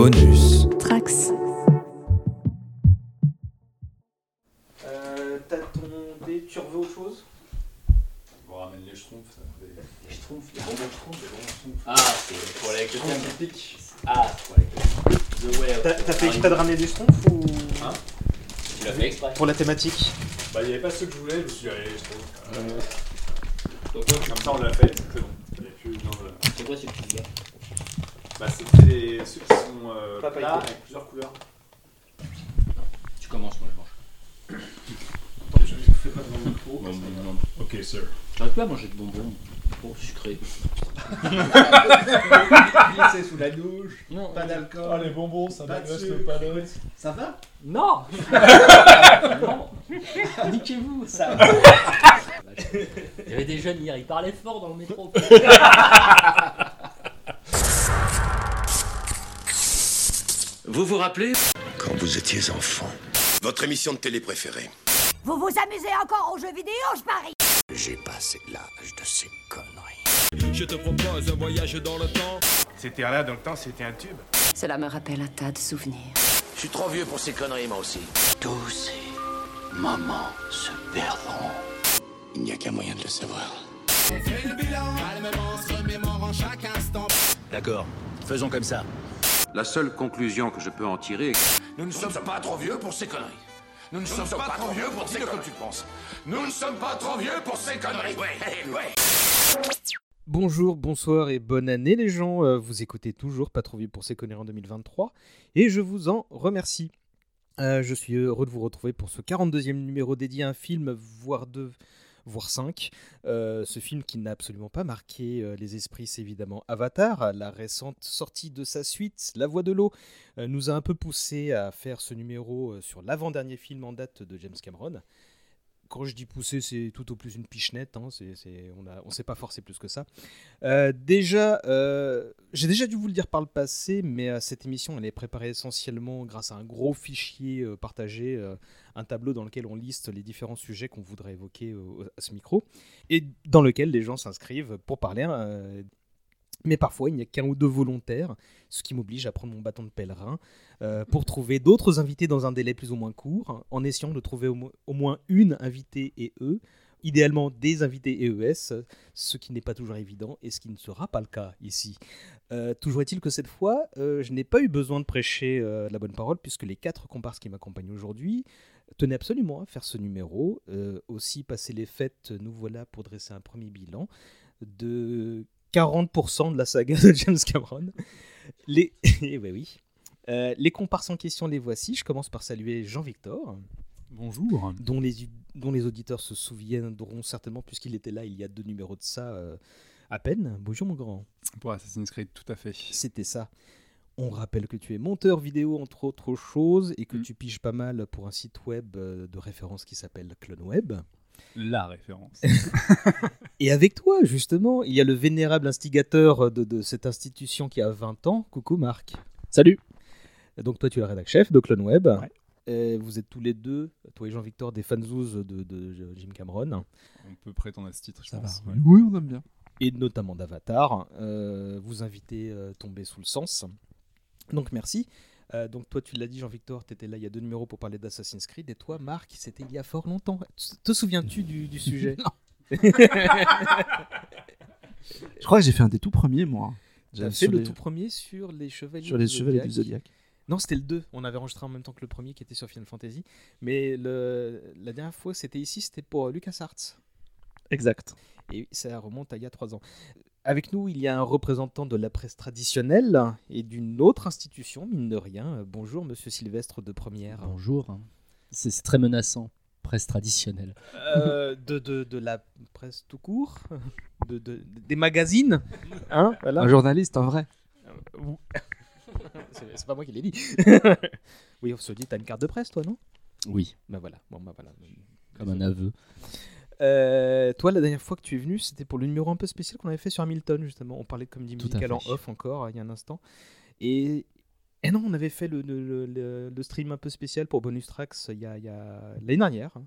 Bonus. Trax. Euh, T'as ton dé, tu reveux autre chose On ramène les schtroumpfs. Les schtroumpfs, les bonbons schtroumpfs. Les bons schtroumpfs. Ah, c'est pour aller avec le thème. pique. Ah, c'est pour aller avec le The Way of T'as fait exprès de ramener des schtroumpfs ou Hein? Tu l'as fait exprès. pour la thématique Bah, il n'y avait pas ceux que je voulais, je me suis dit, allez, les schtroumpfs. Donc, toi, tu Comme ça, on l'a fait, c'est bon. Il n'y a plus besoin de. c'est quoi ce que tu dis Bah, c'était ceux qui sont euh, Pas plats pailletés. avec plusieurs couleurs. Tu commences, moi je mange. Attends, je ne fais pas devant le micro. Non, non, non. Ok, sir. J'arrive pas à manger de bonbons. Trop sucré. Glissé sous la douche, Non. pas d'alcool. les bonbons, ça Pas le palais. Ça va? Non Non Niquez-vous Ça Il y avait des jeunes hier, ils parlaient fort dans le métro. Vous vous rappelez Quand vous étiez enfant, Votre émission de télé préférée Vous vous amusez encore aux jeux vidéo, je parie j'ai passé l'âge de ces conneries. Je te propose un voyage dans le temps. C'était là dans le temps, c'était un tube. Cela me rappelle un tas de souvenirs. Je suis trop vieux pour ces conneries, moi aussi. Tous ces moments se perdront. Il n'y a qu'un moyen de le savoir. D'accord, faisons comme ça. La seule conclusion que je peux en tirer est que Nous ne sommes pas trop vieux pour ces conneries. Nous ne sommes pas trop vieux pour ces conneries. tu penses. Nous ne sommes pas trop vieux pour ces conneries. Ouais, ouais. Bonjour, bonsoir et bonne année les gens. Euh, Vous écoutez toujours Pas trop vieux pour ces conneries en 2023 et je vous en remercie. Euh, je suis heureux de vous retrouver pour ce 42e numéro dédié à un film, voire deux, voire cinq. Euh, ce film qui n'a absolument pas marqué euh, les esprits, c'est évidemment Avatar. La récente sortie de sa suite, La Voix de l'eau, euh, nous a un peu poussé à faire ce numéro sur l'avant-dernier film en date de James Cameron. Quand je dis pousser, c'est tout au plus une pichenette. Hein, on ne on s'est pas forcé plus que ça. Euh, déjà, euh, j'ai déjà dû vous le dire par le passé, mais euh, cette émission, elle est préparée essentiellement grâce à un gros fichier partagé, un tableau dans lequel on liste les différents sujets qu'on voudrait évoquer à ce micro, et dans lequel les gens s'inscrivent pour parler. Mais parfois, il n'y a qu'un ou deux volontaires, ce qui m'oblige à prendre mon bâton de pèlerin euh, pour trouver d'autres invités dans un délai plus ou moins court, en essayant de trouver au, mo- au moins une invitée et eux, idéalement des invités EES, ce qui n'est pas toujours évident et ce qui ne sera pas le cas ici. Euh, toujours est-il que cette fois, euh, je n'ai pas eu besoin de prêcher la bonne parole puisque les quatre comparses qui m'accompagnent aujourd'hui tenaient absolument à faire ce numéro. Aussi, passer les fêtes, nous voilà pour dresser un premier bilan de 40% de la saga de James Cameron. Les... Eh ouais, oui. Euh, les comparses en question, les voici. Je commence par saluer Jean-Victor Bonjour. dont les, dont les auditeurs se souviendront certainement, puisqu'il était là il y a deux numéros de ça euh, à peine. Bonjour mon grand. Pour Assassin's Creed, tout à fait. C'était ça. On rappelle que tu es monteur vidéo entre autres choses et que Mm. tu piges pas mal pour un site web euh, de référence qui s'appelle CloneWeb. La référence. Et avec toi, justement, il y a le vénérable instigateur de, de cette institution qui a 20 ans. Coucou Marc. Salut Donc toi, tu es le rédac chef de CloneWeb. Ouais. Et vous êtes tous les deux, toi et Jean-Victor, des fanzouz de, de Jim Cameron. On peut prétendre à ce titre, je Ça pense. va. ouais. Oui, on aime bien. et notamment d'Avatar. Euh, vous invitez euh, tomber sous le sens. Donc merci. Euh, donc toi tu l'as dit Jean-Victor, tu étais là il y a deux numéros pour parler d'Assassin's Creed et toi Marc, c'était il y a fort longtemps. Te- Te souviens-tu du, du sujet Je crois que j'ai fait un des tout premiers, moi. T'as fait le les, tout premier sur les Chevaliers sur les du chevaliers Zodiac. du Zodiac. Non, c'était le 2. On avait enregistré en même temps que le premier qui était sur Final Fantasy. Mais le, la dernière fois c'était ici, c'était pour LucasArts. Exact. Et ça remonte à il y a trois ans. Avec nous, il y a un représentant de la presse traditionnelle et d'une autre institution, mine de rien. Bonjour, monsieur Sylvestre de Première. Bonjour. C'est très menaçant. Presse traditionnelle. Euh, de, de, de la presse tout court, de, de- des magazines. Hein, voilà. Un journaliste, en vrai. C'est c'est pas moi qui l'ai dit. oui, on se dit, t'as une carte de presse, toi, non? Oui, Ben voilà. Bon, ben voilà. comme un aveu. Euh, toi, la dernière fois que tu es venu, c'était pour le numéro un peu spécial qu'on avait fait sur Hamilton, justement. On parlait de comédie musicale en off encore, il y a un instant. Et, et non, on avait fait le, le- le- le- le stream un peu spécial pour Bonus Tracks il y a, il y a- l'année dernière. hein.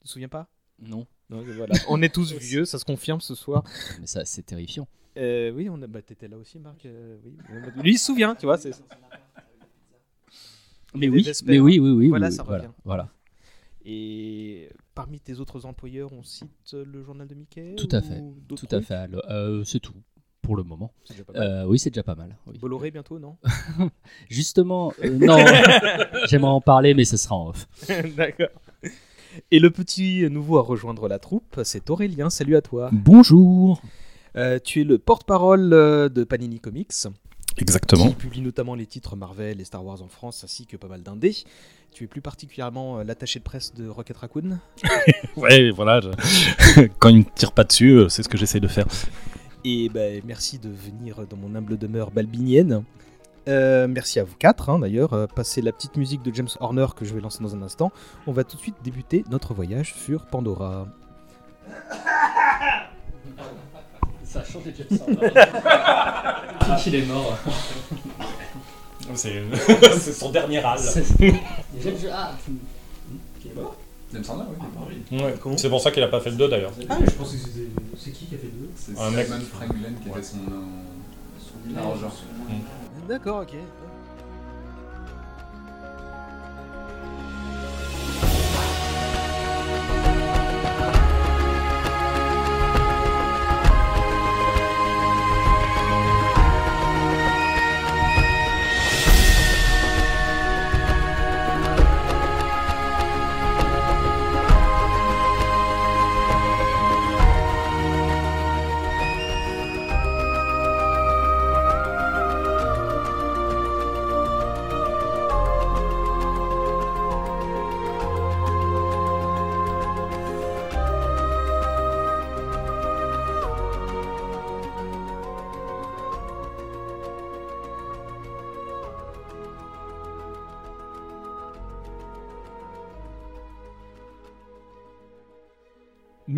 Tu te souviens pas? Non. Voilà. On est tous vieux, ça se confirme ce soir. Mais ça, c'est terrifiant. Euh, oui, on a... bah, t'étais là aussi, Marc. euh, oui. Lui, il se souvient, tu vois. c'est- Mais oui, mais oui, oui, oui. Voilà, oui, ça voilà, revient. Voilà. Et parmi tes autres employeurs, on cite le journal de Mickey Tout à fait. Tout à fait. Alors, euh, c'est tout pour le moment. C'est déjà pas mal. Euh, oui, c'est déjà pas mal. oui. Bolloré bientôt, non Justement, euh, non. J'aimerais en parler, mais ce sera en off. D'accord. Et le petit nouveau à rejoindre la troupe, c'est Aurélien. Salut à toi. Bonjour. Euh, tu es le porte-parole euh, de Panini Comics. Exactement. Qui publie notamment les titres Marvel et Star Wars en France, ainsi que pas mal d'indés. Tu es plus particulièrement euh, l'attaché de presse de Rocket Raccoon. ouais, voilà. je- Quand il me tire pas dessus, euh, c'est ce que j'essaie de faire. Et ben, merci de venir dans mon humble demeure balbinienne. Euh, merci à vous quatre, hein, d'ailleurs. Euh, passez la petite musique de James Horner que je vais lancer dans un instant. On va tout de suite débuter notre voyage sur Pandora. Ça a changé de Il est mort. C'est c'est son dernier le jeu. Ah, tu- James Horner, oui. Ouais, c'est pour ça qu'il a pas fait le 2 d'ailleurs. Ah, je pensais que c'était. C'est qui qui a fait deux C'est Un mec- Simon Franklin qui était son, euh, son arrangeur. D'accord, ok.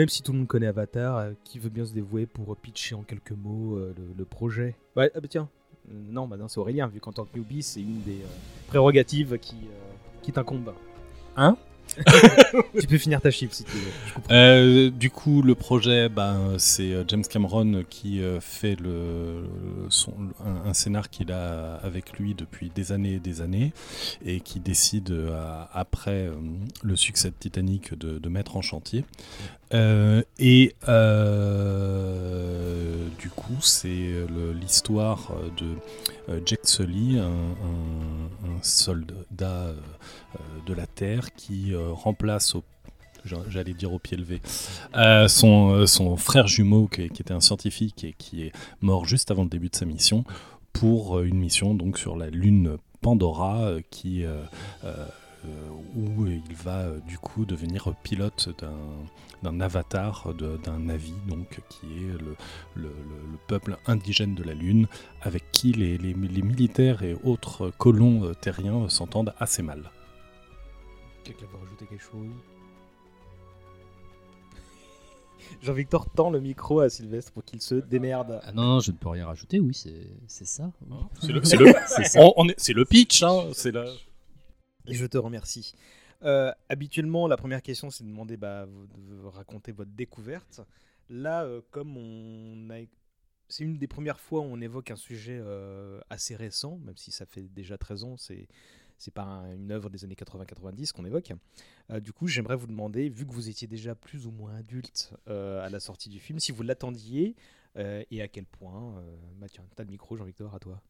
Même si tout le monde connaît Avatar, euh, qui veut bien se dévouer pour pitcher en quelques mots euh, le, le projet Ouais, ah bah tiens. Euh, Non, bah non, c'est Aurélien, vu qu'en tant que newbie, c'est une des euh, prérogatives qui, euh, qui t'incombe. Hein Tu peux finir ta chip si tu veux. Euh, du coup, le projet, ben, c'est James Cameron qui euh, fait le, son, un, un scénar qu'il a avec lui depuis des années et des années et qui décide, euh, après euh, le succès de Titanic, de, de mettre en chantier. Euh, et euh, du coup, c'est le- l'histoire de euh, Jack Sully, un, soldat euh, euh, de la Terre qui euh, remplace j'allais dire au pied levé, euh, son, euh, frère jumeau qui, était un scientifique et qui est mort juste avant le début de sa mission pour euh, une mission donc sur la lune Pandora euh, qui euh, euh, euh, où il va euh, du coup devenir pilote d'un d'un avatar de- d'un Navi donc qui est le, le- le- le peuple indigène de la lune avec qui les, les- les militaires et autres colons euh, terriens s'entendent assez mal. Quelqu'un veut rajouter quelque chose? Jean-Victor tend le micro à Sylvestre pour qu'il se démerde. Ah non, non, je ne peux rien rajouter, oui, c'est c'est ça. le, le- c'est le pitch, hein, c'est la... Je te remercie. Euh, habituellement, la première question, c'est de demander bah, de raconter votre découverte. Là, euh, comme on a... C'est une des premières fois où on évoque un sujet euh, assez récent, même si ça fait déjà 13 ans, c'est c'est pas un- une œuvre des années 80-90 qu'on évoque. Du coup, j'aimerais vous demander, vu que vous étiez déjà plus ou moins adulte à la sortie du film, si vous l'attendiez et à quel point. Bah tiens, t'as le micro, Jean-Victor, à toi.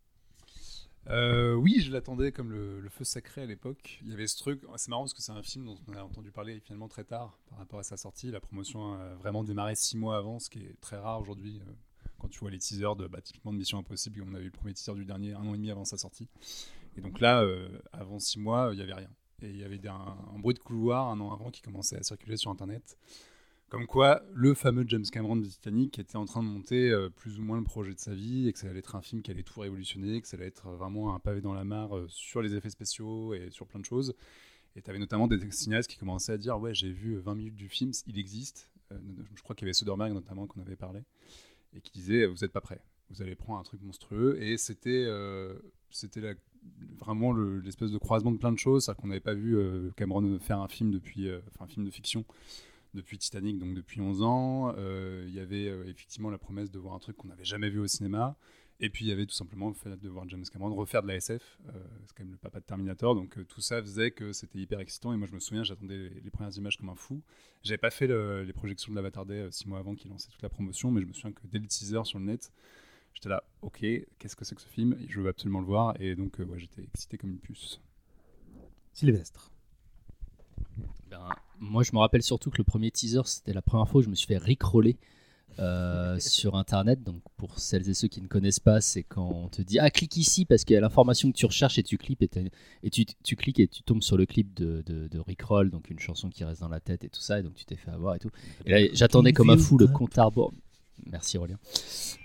Euh, oui, je l'attendais comme le, feu sacré à l'époque. Il y avait ce truc, c'est marrant parce que c'est un film dont on a entendu parler finalement très tard par rapport à sa sortie. La promotion a vraiment démarré six mois avant, ce qui est très rare aujourd'hui. euh, quand tu vois les teasers de bah, typiquement de Mission Impossible, on a eu le premier teaser du dernier un an et demi avant sa sortie. Et donc là, euh, avant six mois, il n'y avait rien. Et il y avait un, un bruit de couloir un an avant qui commençait à circuler sur Internet. Comme quoi, le fameux James Cameron de Titanic était en train de monter euh, plus ou moins le projet de sa vie et que ça allait être un film qui allait tout révolutionner, que ça allait être vraiment un pavé dans la mare euh, sur les effets spéciaux et sur plein de choses. Et tu avais notamment des cinéastes qui commençaient à dire Ouais, j'ai vu 20 minutes du film, il existe. Euh, je crois qu'il y avait Soderbergh notamment qu'on avait parlé, et qui disait Vous n'êtes pas prêt, vous allez prendre un truc monstrueux. Et c'était euh, c'était vraiment le- l'espèce de croisement de plein de choses, c'est-à-dire qu'on n'avait pas vu euh, Cameron faire un film depuis, euh, enfin un film de fiction depuis Titanic, donc depuis 11 ans. Euh, Il y avait euh, effectivement la promesse de voir un truc qu'on n'avait jamais vu au cinéma. Et puis il y avait tout simplement le fait de voir James Cameron refaire de la SF. Euh, c'est quand même le papa de Terminator, donc tout ça faisait que c'était hyper excitant. Et moi je me souviens, j'attendais les, premières images comme un fou. J'avais pas fait le- les projections de l'Avatar Day six mois avant qu'il lançait toute la promotion, mais je me souviens que dès le teaser sur le net, j'étais là, ok, qu'est-ce que c'est que ce film? Je veux absolument le voir. Et donc j'étais excité comme une puce. Sylvestre. Ben, moi, je me rappelle surtout que le premier teaser, c'était la première fois où je me suis fait rickroller euh, sur Internet. Donc, pour celles et ceux qui ne connaissent pas, c'est quand on te dit Ah, clique ici parce qu'il y a l'information que tu recherches et tu cliques et, tu, tu cliques et tu tombes sur le clip de, de, de Rickroll, donc une chanson qui reste dans la tête et tout ça. Et donc, tu t'es fait avoir et tout. Et là, j'attendais comme un fou le compte à rebours. Merci Aurélien.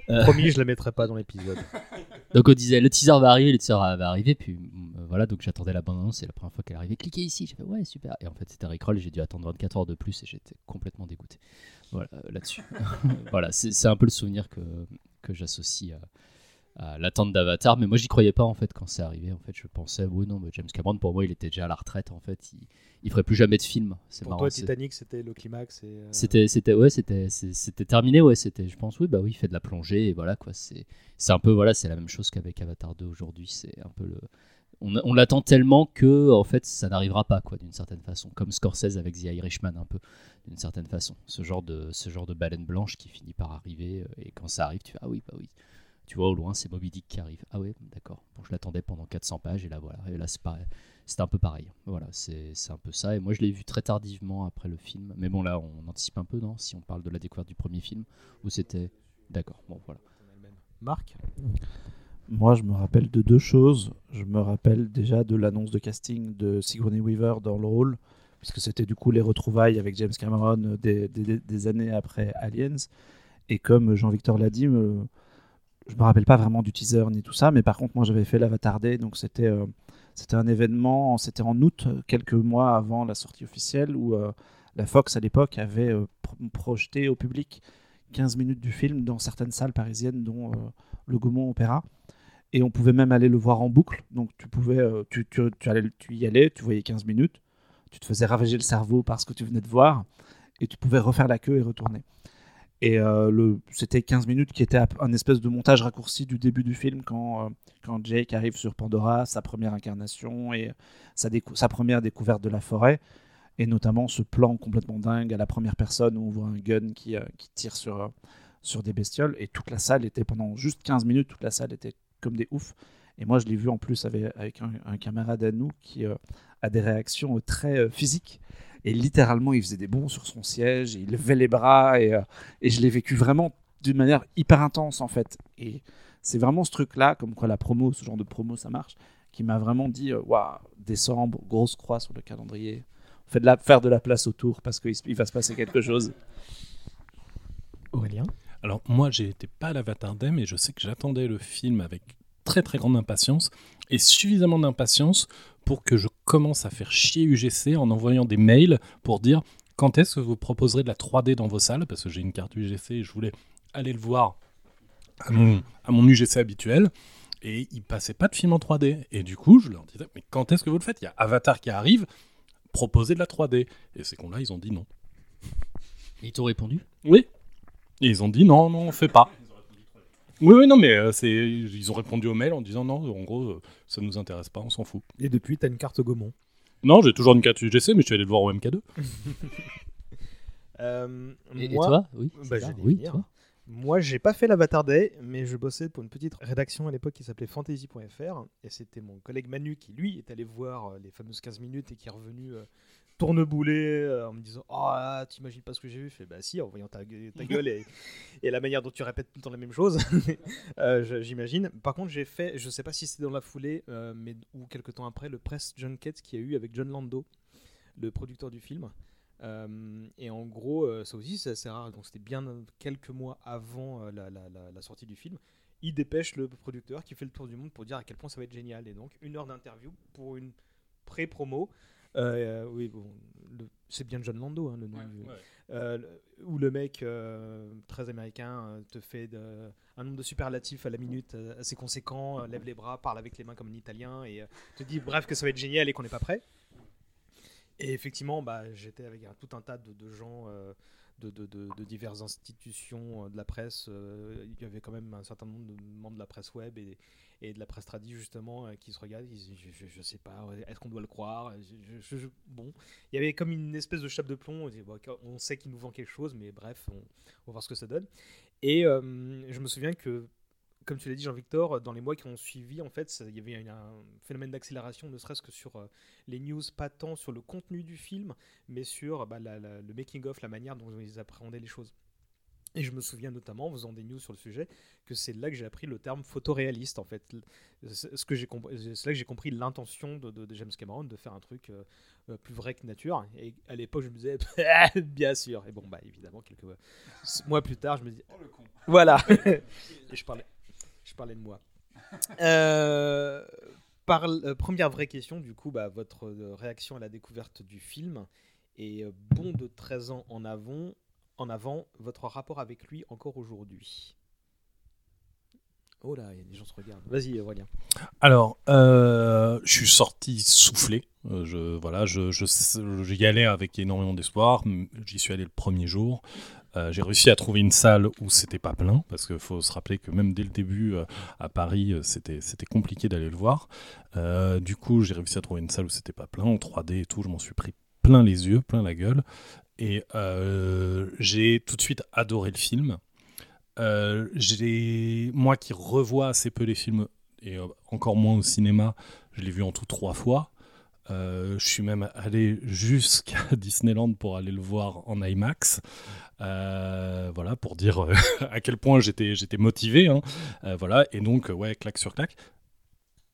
Euh, Promis, je la mettrai pas dans l'épisode. donc on disait le teaser va arriver, le teaser va arriver, puis euh, voilà, donc j'attendais la bande annonce, c'est la première fois qu'elle arrivait. Cliquez ici, j'ai fait ouais super. Et en fait c'était Rickroll, et j'ai dû attendre 24 heures de plus et j'étais complètement dégoûté. Voilà euh, là-dessus. voilà, c'est un peu le souvenir que, que j'associe à l'attente d'Avatar, mais moi j'y croyais pas en fait quand c'est arrivé. En fait, je pensais oui non, mais James Cameron pour moi il était déjà à la retraite en fait, il, il ferait plus jamais de film. C'est Pour marrant. toi, Titanic, c'était le climax. euh, c'était, c'était, ouais, c'était, c'était terminé, ouais, c'était, je pense, oui, bah oui, il fait de la plongée, et voilà, quoi, c'est, c'est un peu, voilà, c'est la même chose qu'avec Avatar 2 aujourd'hui, c'est un peu le, on, on l'attend tellement que, en fait, ça n'arrivera pas, quoi, d'une certaine façon, comme Scorsese avec The Irishman, un peu, d'une certaine façon, ce genre de, ce genre de baleine blanche qui finit par arriver, euh, et quand ça arrive, tu fais, ah oui, bah oui, tu vois, au loin, c'est Moby Dick qui arrive, ah ouais, d'accord, bon, je l'attendais pendant 400 pages, et là, voilà, et là, c'est pareil. C'était un peu pareil. Voilà, c'est c'est un peu ça. Et moi, je l'ai vu très tardivement après le film. Mais bon, là, on anticipe un peu, non Si on parle de la découverte du premier film, où c'était. D'accord, bon, voilà. Marc? Moi, je me rappelle de deux choses. Je me rappelle déjà de l'annonce de casting de Sigourney Weaver dans le rôle, puisque c'était du coup les retrouvailles avec James Cameron euh, des, des- des années après Aliens. Et comme Jean-Victor l'a dit, me- je me rappelle pas vraiment du teaser ni tout ça, mais par contre, moi, j'avais fait l'Avatar donc c'était euh, c'était un événement, c'était en août, quelques mois avant la sortie officielle, où euh, la Fox à l'époque avait euh, pro- projeté au public 15 minutes du film dans certaines salles parisiennes, dont euh, le Gaumont Opéra. Et on pouvait même aller le voir en boucle. Donc tu pouvais, euh, tu, tu, tu, y allais, tu voyais 15 minutes, tu te faisais ravager le cerveau par ce que tu venais de voir, et tu pouvais refaire la queue et retourner. Et euh, le, c'était 15 minutes qui était un espèce de montage raccourci du début du film quand, euh, quand Jake arrive sur Pandora, sa première incarnation et sa, sa première découverte de la forêt. Et notamment ce plan complètement dingue à la première personne où on voit un gun qui, euh, qui tire sur, sur des bestioles. Et toute la salle était, pendant juste 15 minutes, toute la salle était comme des oufs. Et moi, je l'ai vu en plus avec, un, camarade à nous qui a des réactions très physiques. Et littéralement, il faisait des bonds sur son siège, il levait les bras, et, euh, et je l'ai vécu vraiment d'une manière hyper intense en fait. Et c'est vraiment ce truc-là, comme quoi la promo, ce genre de promo, ça marche, qui m'a vraiment dit euh, waouh, décembre, grosse croix sur le calendrier. On fait de la, faire de la place autour parce qu'il il va se passer quelque chose. Aurélien? Alors moi, j'étais pas à l'Avatar Day, mais je sais que j'attendais le film avec très très grande impatience et suffisamment d'impatience pour que je commence à faire chier UGC en envoyant des mails pour dire quand est-ce que vous proposerez de la 3D dans vos salles parce que j'ai une carte UGC et je voulais aller le voir à mon, à mon UGC habituel et il passait pas de film en 3D et du coup je leur disais mais quand est-ce que vous le faites? Il y a Avatar qui arrive, proposez de la 3D et ces cons-là ils ont dit non. Ils t'ont répondu? Oui. Et ils ont dit non, non, on fait pas. Oui, oui, non, mais euh, c'est, ils ont répondu au mail en disant non, en gros, euh, ça nous intéresse pas, on s'en fout. Et depuis, t'as une carte Gaumont. Non, j'ai toujours une carte UGC, mais je suis allé le voir au MK2. Euh, Et- et moi- toi? Oui, c'est bah, ça. j'allais Oui, venir. toi Moi, j'ai pas fait l'Avatar Day, mais je bossais pour une petite rédaction à l'époque qui s'appelait fantasy.fr. Et c'était mon collègue Manu qui, lui, est allé voir euh, les fameuses 15 minutes et qui est revenu euh, tournebouler euh, en me disant Oh, là, t'imagines pas ce que j'ai vu Je fais Bah, si, en voyant ta, ta gueule et, et la manière dont tu répètes tout le temps la même chose, Euh, j'imagine. Par contre, j'ai fait, je sais pas si c'était dans la foulée, euh, mais ou quelques temps après, le press junket qu'il y a eu avec John Lando, le producteur du film. Euh, et en gros, ça aussi c'est assez rare, donc c'était bien quelques mois avant la, la- la- la sortie du film. Il dépêche le producteur qui fait le tour du monde pour dire à quel point ça va être génial. Et donc, une heure d'interview pour une pré-promo. Euh, oui, bon, c'est bien John Lando, hein, le nom du- Euh, où le mec euh, très américain euh, te fait de- un nombre de superlatifs à la minute euh, assez conséquent, euh, lève les bras, parle avec les mains comme un italien et euh, te dit bref que ça va être génial et qu'on n'est pas prêt. Et effectivement, bah, j'étais avec tout un tas de, de gens euh, de, diverses institutions euh, de la presse. euh, il y avait quand même un certain nombre de membres de la presse web et, de la presse tradie justement euh, qui se regardent. Ils je, je sais pas, est-ce qu'on doit le croire Bon, il y avait comme une espèce de chape de plomb. On, sait qu'il nous vend quelque chose, mais bref, on, va voir ce que ça donne. Et je me souviens que comme tu l'as dit, Jean-Victor, dans les mois qui ont suivi, en fait, il y avait une- un phénomène d'accélération, ne serait-ce que sur euh, les news, pas tant sur le contenu du film, mais sur bah, la- la- le making-of, la manière dont ils appréhendaient les choses. Et je me souviens notamment, en faisant des news sur le sujet, que c'est là que j'ai appris le terme photoréaliste, en fait. C'est ce que j'ai compris- c'est là que j'ai compris l'intention de, de- de James Cameron de faire un truc euh, euh, plus vrai que nature. Et à l'époque, je me disais, bien sûr. Et bon, bah évidemment, quelques mois plus tard, je me dis, Oh, le con. voilà. Et je parlais, je parlais de moi. Euh, par, euh, première vraie question, du coup, bah, votre euh, réaction à la découverte du film et bon de 13 ans en avant, en avant, votre rapport avec lui encore aujourd'hui? Oh là, il y a des gens qui se regardent. Vas-y, Aurélien. Alors, euh, je suis sorti soufflé. Euh, je, voilà, je, je, j'y allais avec énormément d'espoir. J'y suis allé le premier jour. Euh, j'ai réussi à trouver une salle où c'était pas plein, parce qu'il faut se rappeler que même dès le début euh, à Paris, c'était, c'était compliqué d'aller le voir. Euh, du coup, j'ai réussi à trouver une salle où c'était pas plein, en 3D et tout. Je m'en suis pris plein les yeux, plein la gueule. Et euh, j'ai tout de suite adoré le film. Euh, moi qui revois assez peu les films et euh, encore moins au cinéma, je l'ai vu en tout trois fois. Euh, je suis même allé jusqu'à Disneyland pour aller le voir en IMAX. Voilà, pour dire à quel point j'étais, motivé. Hein. Voilà, et donc, ouais, claque sur claque.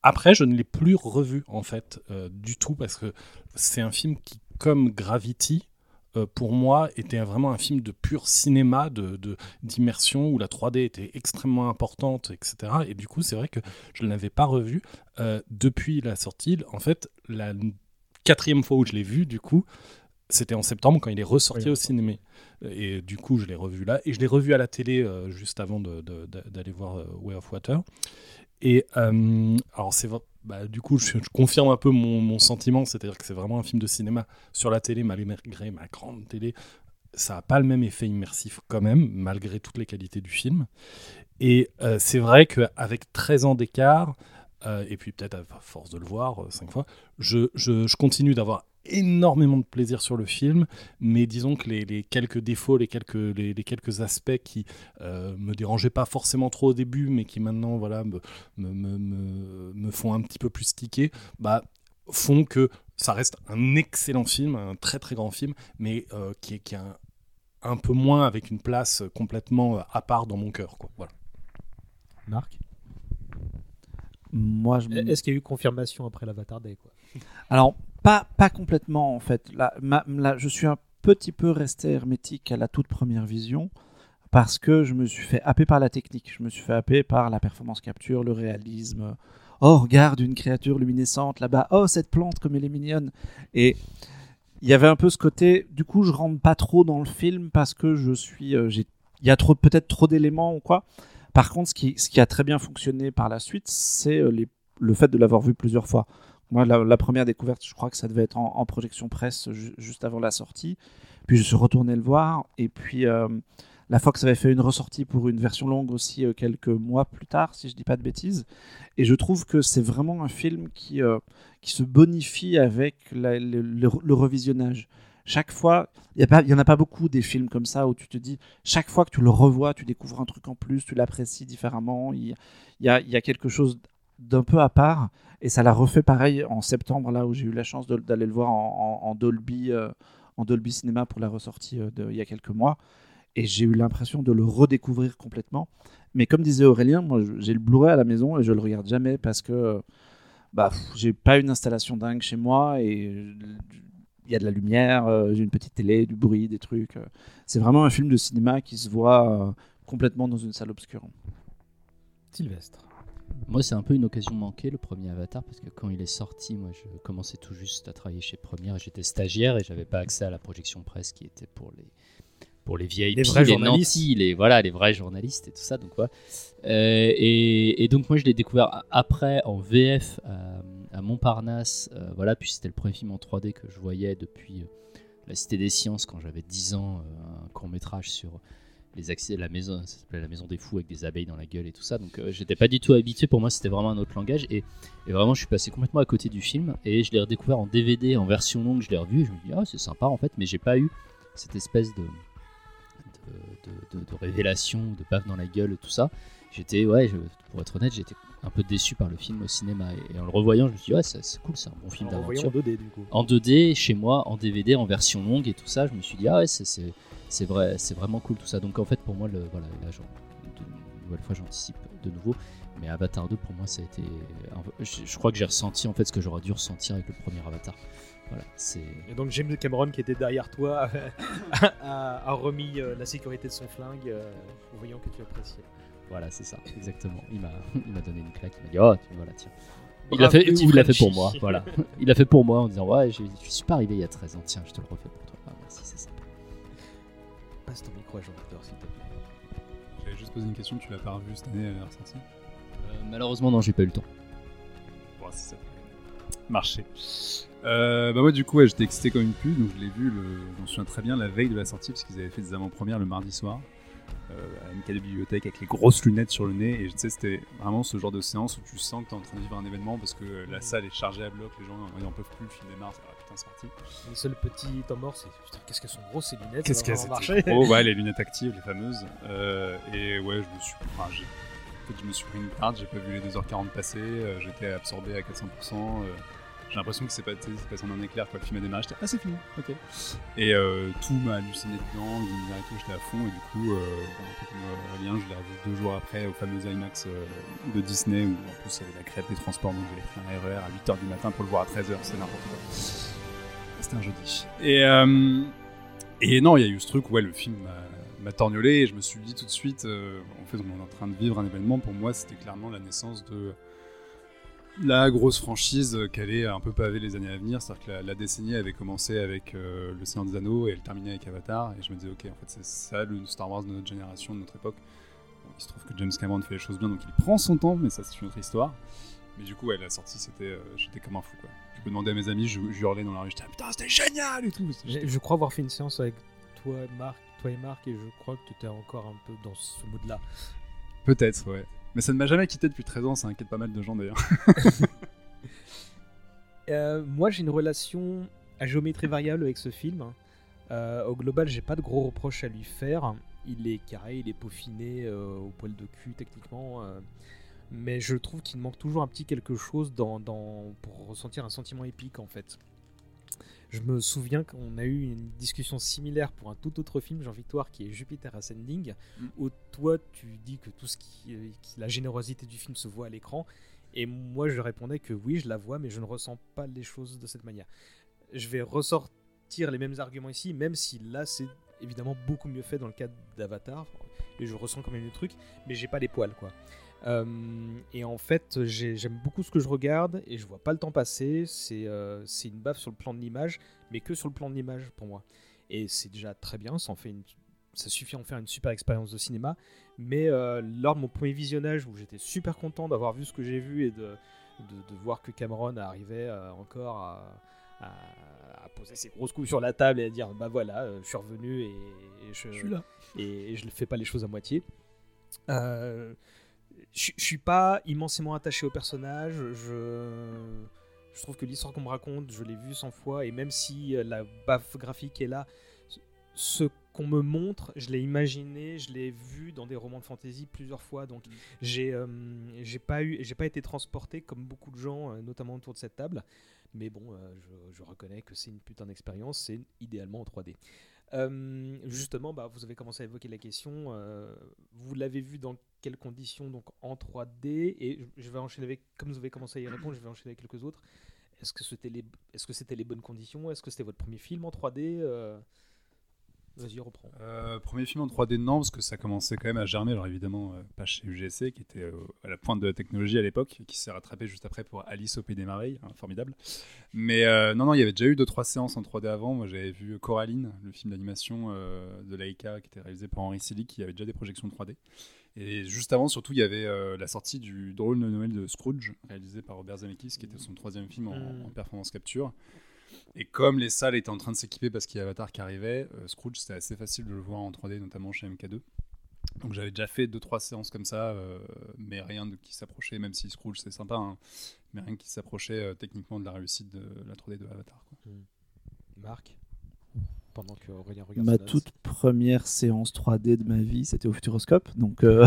Après, je ne l'ai plus revu, en fait, du tout, parce que c'est un film qui, comme Gravity, euh, pour moi, était vraiment un film de pur cinéma, de, d'immersion, où la 3D était extrêmement importante, etc. Et du coup, c'est vrai que je ne l'avais pas revu euh, depuis la sortie. En fait, la quatrième fois où je l'ai vu, du coup, c'était en septembre quand il est ressorti Oui. au cinéma. Et du coup, je l'ai revu là. Et je l'ai revu à la télé euh, juste avant d'aller voir Way of Water. Et alors, c'est bah, du coup, je, confirme un peu mon, mon sentiment, c'est-à-dire que c'est vraiment un film de cinéma sur la télé, malgré ma grande télé. Ça n'a pas le même effet immersif quand même, malgré toutes les qualités du film. Et euh, c'est vrai qu'avec 13 ans d'écart, euh, et puis peut-être à force de le voir euh, cinq fois, je, je- je continue d'avoir énormément de plaisir sur le film, mais disons que les, les quelques défauts, les quelques, les, quelques aspects qui euh, me dérangeaient pas forcément trop au début, mais qui maintenant voilà, me, me, me, me- font un petit peu plus tiquer, bah, font que ça reste un excellent film, un très très grand film, mais euh, qui est, qui est un, un peu moins avec une place complètement à part dans mon cœur. Quoi. Voilà. Marc? Moi, je me- Est-ce qu'il y a eu confirmation après l'Avatar Day quoi? Alors, pas, pas complètement en fait. Là, ma- là, je suis un petit peu resté hermétique à la toute première vision parce que je me suis fait happer par la technique. Je me suis fait happer par la performance capture, le réalisme. Oh, regarde une créature luminescente là-bas. Oh, cette plante comme elle est mignonne. Et il y avait un peu ce côté. Du coup, je rentre pas trop dans le film parce que je suis. euh, j'ai- Il y a trop, peut-être trop d'éléments ou quoi. Par contre, ce qui, a très bien fonctionné par la suite, c'est euh, le fait de l'avoir vu plusieurs fois. Moi, la, première découverte, je crois que ça devait être en, projection presse ju- juste avant la sortie. Puis je suis retourné le voir. Et puis euh, la Fox avait fait une ressortie pour une version longue aussi euh, quelques mois plus tard, si je dis pas de bêtises. Et je trouve que c'est vraiment un film qui, se bonifie avec le revisionnage. Chaque fois, il n'y en a pas beaucoup des films comme ça où tu te dis, chaque fois que tu le revois, tu découvres un truc en plus, tu l'apprécies différemment. Il y a, quelque chose d'un peu à part. Et ça l'a refait pareil en septembre, là où j'ai eu la chance d'aller le voir en, Dolby, euh, en Dolby Cinéma pour la ressortie euh, il y a quelques mois. Et j'ai eu l'impression de le redécouvrir complètement. Mais comme disait Aurélien, moi j'ai le Blu-ray à la maison et je le regarde jamais parce que euh, bah, j'ai pas une installation dingue chez moi et euh, il y a de la lumière, euh, j'ai une petite télé, du bruit, des trucs. euh. C'est vraiment un film de cinéma qui se voit euh, complètement dans une salle obscure. Sylvestre. Moi, c'est un peu une occasion manquée, le premier Avatar, parce que quand il est sorti, moi, je commençais tout juste à travailler chez Première, et j'étais stagiaire, et j'avais pas accès à la projection presse qui était pour les pour les vieilles Les vrais les journalistes. nantis, les voilà, les vrais journalistes et tout ça. Donc ouais. Euh, et, et donc moi, je l'ai découvert après en VF à Montparnasse. euh, voilà, puis c'était le premier film en 3D que je voyais depuis euh, La Cité des Sciences quand j'avais 10 ans, euh, un court métrage sur les accès la maison, ça s'appelait la maison des fous avec des abeilles dans la gueule et tout ça. Donc j'étais pas du tout habitué. Pour moi, c'était vraiment un autre langage et, vraiment, je suis passé complètement à côté du film et je l'ai redécouvert en DVD, en version longue. Je l'ai revu et je me dis ah c'est sympa en fait, mais j'ai pas eu cette espèce de de, révélation, de baffe dans la gueule tout ça. J'étais ouais, je- pour être honnête, j'étais un peu déçu par le film au cinéma et, et en le revoyant, je me suis dit ouais, c'est c'est cool, c'est un bon film d'aventure. en 2D, du coup. En 2D, chez moi, en DVD, en version longue et tout ça, je me suis dit, ah ouais, c'est- c'est c'est vrai, c'est vraiment cool tout ça. Donc en fait, pour moi, le, voilà, là, de- une nouvelle fois, j'anticipe de nouveau. Mais Avatar 2, pour moi, ça a été. un- Je, je crois que j'ai ressenti en fait ce que j'aurais dû ressentir avec le premier Avatar. Voilà, c'est. Et donc James Cameron qui était derrière toi a, a remis euh, la sécurité de son flingue euh, en voyant que tu appréciais. Voilà, c'est ça, exactement. Il m'a, il m'a donné une claque, il m'a dit, oh, tu- voilà, tiens. Il l'a fait, ou il l'a fait pour moi, voilà. Il l'a fait pour moi en disant, ouais, j'ai- je suis pas arrivé il y a 13 ans, tiens, je te le refais pour toi. Ah, merci, c'est sympa. Passe ton micro à Jean-Victor, s'il te plaît. J'avais juste posé une question, tu l'as pas revu cette année à la ressortie Euh, malheureusement, non, j'ai pas eu le temps. Bon, c'est ça. Marché. Euh, bah moi du coup ouais, j'étais excité comme une pute donc je l'ai vu, le... je m'en souviens très bien la veille de la sortie parce qu'ils avaient fait des avant-premières le mardi soir euh, à une de bibliothèque avec les grosses lunettes sur le nez et tu sais c'était vraiment ce genre de séance où tu sens que t'es en train de vivre un événement parce que la salle est chargée à bloc, les gens ils en peuvent plus, le film démarre, c'est- ah, putain c'est parti. Le seul petit temps mort, c'est putain, qu'est-ce qu'elles sont grosses ces lunettes Qu'est-ce ça qu'elle va vraiment marcher. c'était gros, ouais, les lunettes actives, les fameuses. Euh, et ouais, je me suis, enfin, je me suis pris une carte, j'ai pas vu les 2h40 passer, euh, j'étais absorbé à 400%. euh, j'ai l'impression que c'est passé, c'est passé en un éclair quand le film a démarré. J'étais, ah, c'est fini, ok. Et euh, tout m'a halluciné dedans, l'univers et tout, j'étais à fond. Et du coup, euh, bah, un peu comme euh, Aurélien, je l'ai revu deux jours après au fameux IMAX euh, de Disney où en plus il y avait la crève des transports, donc j'ai pris un RER à 8h du matin pour le voir à 13h, c'est n'importe quoi. C'était un jeudi. Et, euh, et non, il y a eu ce truc, ouais, le film m'a- torgnolé et je me suis dit tout de suite, en fait, on est en train de vivre un événement. Pour moi, c'était clairement la naissance de la grosse franchise qui allait un peu paver les années à venir. C'est-à-dire que la, la décennie avait commencé avec euh, Le Seigneur des Anneaux et elle terminait avec Avatar. Et je me disais, ok, en fait, c'est ça le Star Wars de notre génération, de notre époque. Bon, il se trouve que James Cameron fait les choses bien, donc il prend son temps, mais ça, c'est une autre histoire. Mais du coup, ouais, la sortie, c'était, euh, j'étais comme un fou, quoi. Je peux demander à mes amis, je, je hurlais dans la rue, j'étais, ah, putain, c'était génial et tout. Je crois avoir fait une séance avec toi, Marc, toi et Marc, et je crois que tu étais encore un peu dans ce mood-là. Peut-être, ouais. Mais ça ne m'a jamais quitté depuis 13 ans, ça inquiète pas mal de gens d'ailleurs. Euh, moi, j'ai une relation à géométrie variable avec ce film. Euh, au global, j'ai pas de gros reproches à lui faire. Il est carré, il est peaufiné euh, au poil de cul techniquement. mais je trouve qu'il manque toujours un petit quelque chose dans- pour ressentir un sentiment épique en fait. Je me souviens qu'on a eu une discussion similaire pour un tout autre film, Jean-Victoire, qui est Jupiter Ascending, où toi tu dis que tout ce qui, euh, qui- la générosité du film se voit à l'écran, et moi je répondais que oui, je la vois, mais je ne ressens pas les choses de cette manière. Je vais ressortir les mêmes arguments ici, même si là c'est évidemment beaucoup mieux fait dans le cadre d'Avatar, et je ressens quand même le truc, mais j'ai pas les poils quoi. Euh, et en fait, j'ai- j'aime beaucoup ce que je regarde et je vois pas le temps passer. C'est euh, c'est une baffe sur le plan de l'image, mais que sur le plan de l'image pour moi. Et c'est déjà très bien, ça, en fait une- ça suffit à en faire une super expérience de cinéma. Mais euh, lors de mon premier visionnage, où j'étais super content d'avoir vu ce que j'ai vu et de, de, de voir que Cameron arrivait encore à, à- à poser ses grosses couilles sur la table et à dire bah voilà, je suis revenu et, et je, Je suis là. Et, et je ne fais pas les choses à moitié. Euh, je suis pas immensément attaché au personnage. Je, je trouve que l'histoire qu'on me raconte, je l'ai vue 100 fois. Et même si euh, la baffe graphique est là, ce qu'on me montre, je l'ai imaginé, je l'ai vu dans des romans de fantasy plusieurs fois. Donc j'ai euh, j'ai pas eu, j'ai pas été transporté comme beaucoup de gens, euh, notamment autour de cette table. Mais bon, euh, je, je reconnais que c'est une putain d'expérience. C'est idéalement en 3D. Euh, justement, bah, vous avez commencé à évoquer la question. euh, vous l'avez vu dans quelles conditions donc en 3D Et je- vais enchaîner avec, comme vous avez commencé à y répondre, je vais enchaîner avec quelques autres. Est-ce que c'était les, est-ce que c'était les bonnes conditions? Est-ce que c'était votre premier film en 3D Euh, Vas-y, reprends. Euh, premier film en 3D, non, parce que ça commençait quand même à germer. Alors évidemment, euh, pas chez UGC, qui était à la pointe de la technologie à l'époque, qui s'est rattrapé juste après pour Alice au Pays des Merveilles, hein, formidable. Mais non, non, il y avait déjà eu deux trois séances en 3D avant. Moi, j'avais vu Coraline, le film d'animation de Laika, qui était réalisé par Henri Selick, qui avait déjà des projections 3D. Et juste avant, surtout, il y avait euh, la sortie du drôle de Noël de Scrooge, réalisé par Robert Zemeckis, qui était son troisième film en, Mm. en performance capture. Et comme les salles étaient en train de s'équiper parce qu'il y a Avatar qui arrivait, euh, Scrooge, c'était assez facile de le voir en 3D, notamment chez MK2. Donc j'avais déjà fait 2-3 séances comme ça, euh, mais rien de qui s'approchait, même si Scrooge c'est sympa, hein, mais rien qui s'approchait euh, techniquement de la réussite de la 3D de Avatar. quoi. Marc? Pendant que Aurélien regarde Ma toute première séance 3D de ma vie, c'était au Futuroscope. Donc, euh,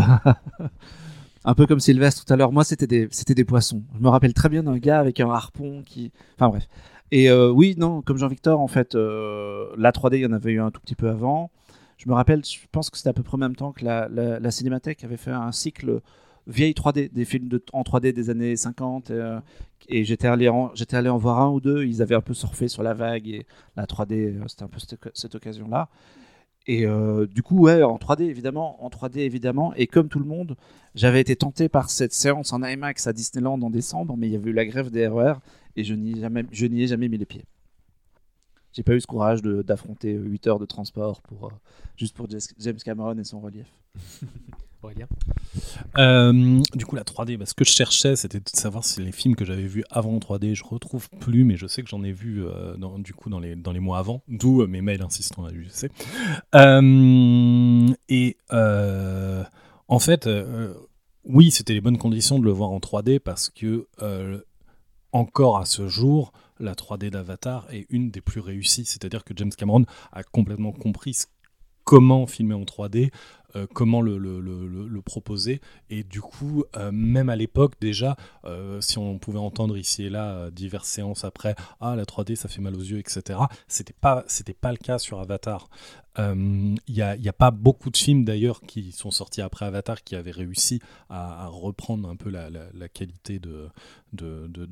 un peu comme Sylvestre tout à l'heure, moi, c'était des, c'était des poissons. Je me rappelle très bien d'un gars avec un harpon qui. Enfin, bref. Et euh, oui, non, comme Jean-Victor, en fait, euh, la 3D, il y en avait eu un tout petit peu avant. Je me rappelle, je pense que c'était à peu près en même temps que la, la, la Cinémathèque avait fait un cycle vieille 3D, des films en 3D des années 50. euh, et j'étais allé, en, allé en voir un ou deux. Ils avaient un peu surfé sur la vague et la 3D, euh, c'était un peu cette, occasion-là. Et euh, du coup, ouais, en 3D évidemment, en 3D évidemment. Et comme tout le monde, j'avais été tenté par cette séance en IMAX à Disneyland en décembre, mais il y avait eu la grève des RER et je n'y ai jamais, ai jamais mis les pieds. J'ai pas eu ce courage d'affronter 8 heures de transport pour, juste pour James Cameron et son relief. Euh, du coup, la 3D, bah, ce que je cherchais, c'était de savoir si les films que j'avais vus avant en 3D, je retrouve plus, mais je sais que j'en ai vu euh, dans, du coup dans les, mois avant, d'où euh, mes mails insistants à l'UGC. Et en fait, oui, c'était les bonnes conditions de le voir en 3D parce que encore à ce jour, la 3D d'Avatar est une des plus réussies. C'est-à-dire que James Cameron a complètement compris comment filmer en 3D, euh, comment le, le- le- proposer. Et du coup, euh, même à l'époque, déjà, euh, si on pouvait entendre ici et là diverses séances après, ah, la 3D, ça fait mal aux yeux, etc., c'était pas, c'était pas le cas sur Avatar. Euh, Il n'y a, pas beaucoup de films d'ailleurs qui sont sortis après Avatar qui avaient réussi à, reprendre un peu la, qualité de,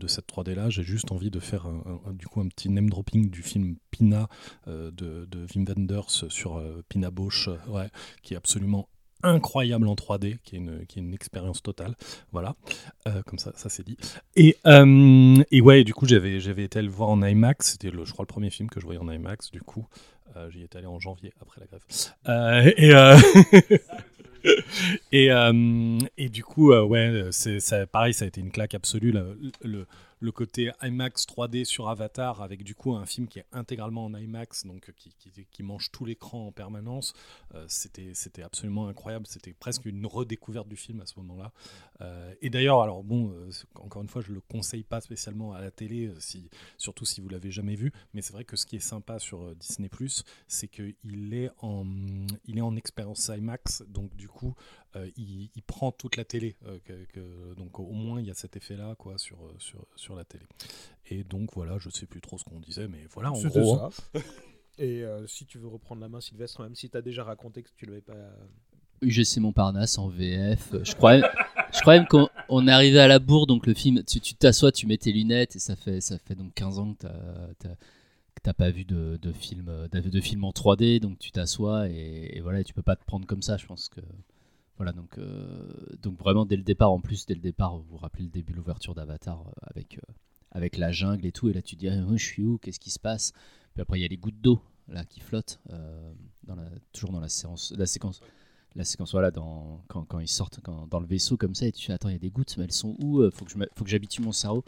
cette 3D là. J'ai juste envie de faire un, du coup un petit name dropping du film Pina euh, de, Wim Wenders sur euh, Pina Bausch, euh, ouais, qui est absolument incroyable en 3D, qui est une, expérience totale. Voilà, Euh, comme ça, ça c'est dit. Et, euh, et ouais, du coup, j'avais, j'avais été le voir en IMAX. C'était, je crois, le premier film que je voyais en IMAX, du coup. Euh, j'y étais allé en janvier, après la grève. Euh, et, euh, et, du coup, ouais, c'est, pareil, ça a été une claque absolue. Le, le côté IMAX 3D sur Avatar, avec du coup un film qui est intégralement en IMAX, donc qui, qui, mange tout l'écran en permanence, euh, c'était, absolument incroyable. C'était presque une redécouverte du film à ce moment-là. Euh, et d'ailleurs, alors bon, euh, encore une fois, je le conseille pas spécialement à la télé, euh, si, surtout si vous l'avez jamais vu. Mais c'est vrai que ce qui est sympa sur euh, Disney c'est qu'il est en expérience IMAX, donc du coup, euh, il, il prend toute la télé. euh, que- que- donc au moins, il y a cet effet-là, quoi, sur, euh, sur, sur la télé. Et donc voilà, je sais plus trop ce qu'on disait, mais voilà, en gros. ça. Et euh, si tu veux reprendre la main, Sylvestre, même si tu as déjà raconté que tu l'avais pas. UGC Montparnasse en VF. Je crois, même- je crois même qu'on arrivé à la bourre, donc le film, tu tu t'assois, tu mets tes lunettes et ça fait, ça fait donc 15 ans que t'as- t'as pas vu de, de film, de, de film en 3D, donc tu t'assois et, et voilà, tu peux pas te prendre comme ça. Je pense que voilà, donc euh, donc vraiment dès le départ, en plus dès le départ, vous vous rappelez le début, l'ouverture d'Avatar euh, avec euh, avec la jungle et tout, et là tu dis ah, je suis où, qu'est-ce qui se passe? Puis après il y a les gouttes d'eau là qui flottent toujours dans la séance, la séquence la séquence voilà dans, quand, quand ils sortent quand- dans le vaisseau comme ça et tu fais attends il y a des gouttes mais elles sont où? Faut que faut que j'habitue mon cerveau.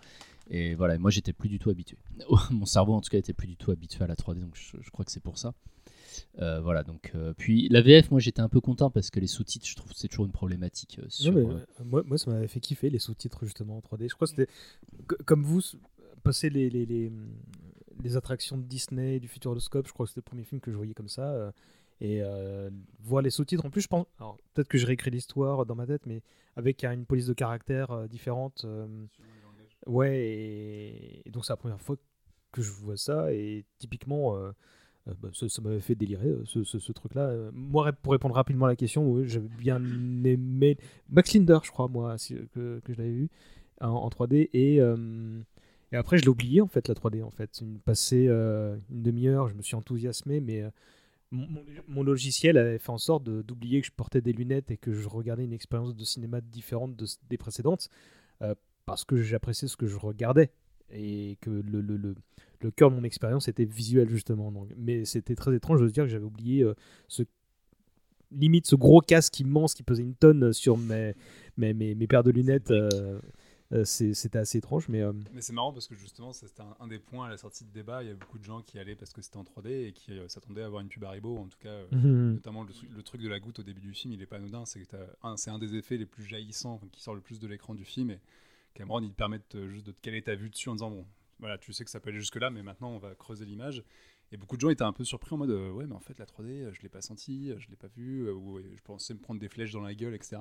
Et voilà moi j'étais plus du tout habitué. Mon cerveau en tout cas était plus du tout habitué à la 3D donc je crois que c'est pour ça Euh, voilà donc euh, puis la VF moi j'étais un peu content parce que les sous-titres je trouve que c'est toujours une problématique euh, sur, Non, mais, moi, moi, ça m'avait fait kiffer les sous-titres justement en 3D. Je crois que c'était co- comme vous, passer les, les, les, les attractions de Disney, du Futuroscope, je crois que c'était le premier film que je voyais comme ça. euh, et euh, voir les sous-titres. En plus, je pense. alors, Peut-être que je réécris l'histoire dans ma tête, mais avec euh, une police de caractère euh, différente. euh, ouais, et, et donc c'est la première fois que je vois ça. Et typiquement. Euh, bah, ça, m'avait fait délirer euh, ce, truc-là. Euh, moi, pour répondre rapidement à la question, j'avais bien aimé Max Linder, je crois, moi, que, je l'avais vu en, en 3D. Et, après, je l'ai oublié, en fait, la 3D. En fait, une, passé une demi-heure, je me suis enthousiasmé, mais mon, logiciel avait fait en sorte d'oublier que je portais des lunettes et que je regardais une expérience de cinéma différente de, des précédentes parce que j'appréciais ce que je regardais et que le, le cœur de mon expérience était visuel justement. Donc, mais c'était très étrange de se dire que j'avais oublié euh, ce limite ce gros casque immense qui pesait une tonne sur mes, mes, mes, mes paires de lunettes. euh, euh, c'était assez étrange, mais euh, Mais c'est marrant parce que justement, c'était un, un des points à la sortie de débat. Il y a beaucoup de gens qui allaient parce que c'était en 3D et qui euh, s'attendaient à avoir une pub Haribo. En tout cas, euh, Mhm. notamment le, truc- le truc de la goutte au début du film, il est pas anodin. C'est un, c'est un des effets les plus jaillissants qui sort le plus de l'écran du film. Et Cameron, il te permet de juste de te caler ta vue dessus en disant bon, voilà, tu sais que ça peut aller jusque là, mais maintenant on va creuser l'image. Et beaucoup de gens étaient un peu surpris en mode euh, ouais, mais en fait la 3D, euh, je l'ai pas senti, euh, je l'ai pas vu, ou je pensais me prendre des flèches dans la gueule, etc.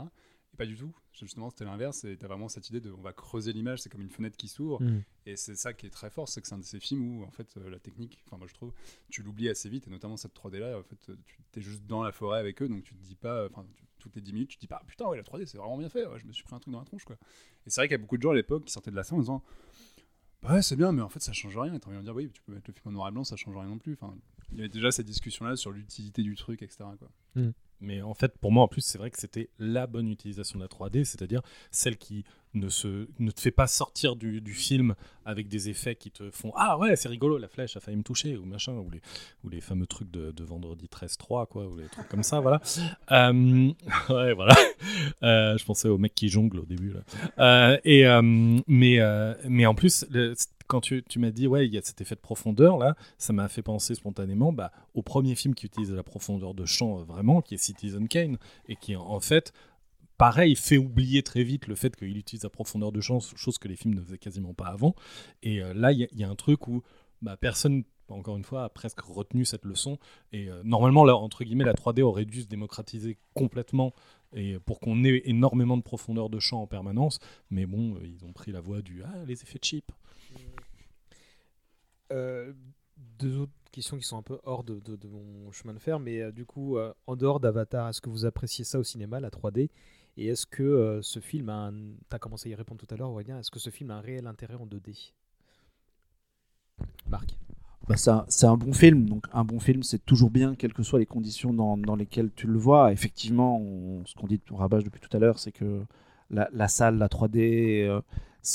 Et pas du tout. Justement, c'était l'inverse. Et t'as vraiment cette idée de on va creuser l'image, c'est comme une fenêtre qui s'ouvre. Mhm. Et c'est ça qui est très fort, c'est que c'est un de ces films où en fait la technique, enfin moi je trouve, tu l'oublies assez vite, et notamment cette 3D là, en fait, tu es juste dans la forêt avec eux, donc tu te dis pas, enfin toutes les 10 minutes, tu te dis pas, Ah, putain ouais la 3D c'est vraiment bien fait, ouais, je me suis pris un truc dans la tronche quoi. Et c'est vrai qu'il y a beaucoup de gens à l'époque qui sortaient de la scène en disant, bah ouais c'est bien, mais en fait ça change rien, et t'as envie de dire, oui tu peux mettre le film en noir et blanc, ça change rien non plus. Enfin, il y avait déjà cette discussion là sur l'utilité du truc, etc. Quoi. Mais en fait, pour moi, en plus, c'est vrai que c'était la bonne utilisation de la 3D, c'est-à-dire celle qui ne, se, ne te fait pas sortir du, du film avec des effets qui te font Ah ouais, c'est rigolo, la flèche a failli me toucher, ou machin, ou les, ou les fameux trucs de, de vendredi 13-3, quoi, ou les trucs comme ça, voilà. Euh, ouais, voilà. Euh, je pensais au mec qui jongle au début, là. Euh, et, mais, mais en plus, le- quand tu, tu m'as dit, ouais, il y a cet effet de profondeur, là, ça m'a fait penser spontanément bah, au premier film qui utilise la profondeur de champ euh, vraiment, qui est Citizen Kane, et qui en fait, pareil, fait oublier très vite le fait qu'il utilise la profondeur de champ, chose que les films ne faisaient quasiment pas avant. Et euh, là, il y, a- un truc où bah, personne, encore une fois, a presque retenu cette leçon. Et euh, normalement, entre guillemets, la 3D aurait dû se démocratiser complètement et pour qu'on ait énormément de profondeur de champ en permanence. Mais bon, euh, ils ont pris la voie du ah, les effets cheap. Euh, deux autres questions qui sont un peu hors de, de- mon chemin de fer, mais du coup, en dehors d'Avatar, est-ce que vous appréciez ça au cinéma, la 3D Et est-ce que euh, ce film a un... Tu as commencé à y répondre tout à l'heure, Aurélien, est-ce que ce film a un réel intérêt en 2D Marc Bah, c'est un- bon film. Donc, un bon film, c'est toujours bien, quelles que soient les conditions dans, dans lesquelles tu le vois. Effectivement, ce qu'on dit, on rabâche depuis tout à l'heure, c'est que la, salle, la 3D, euh,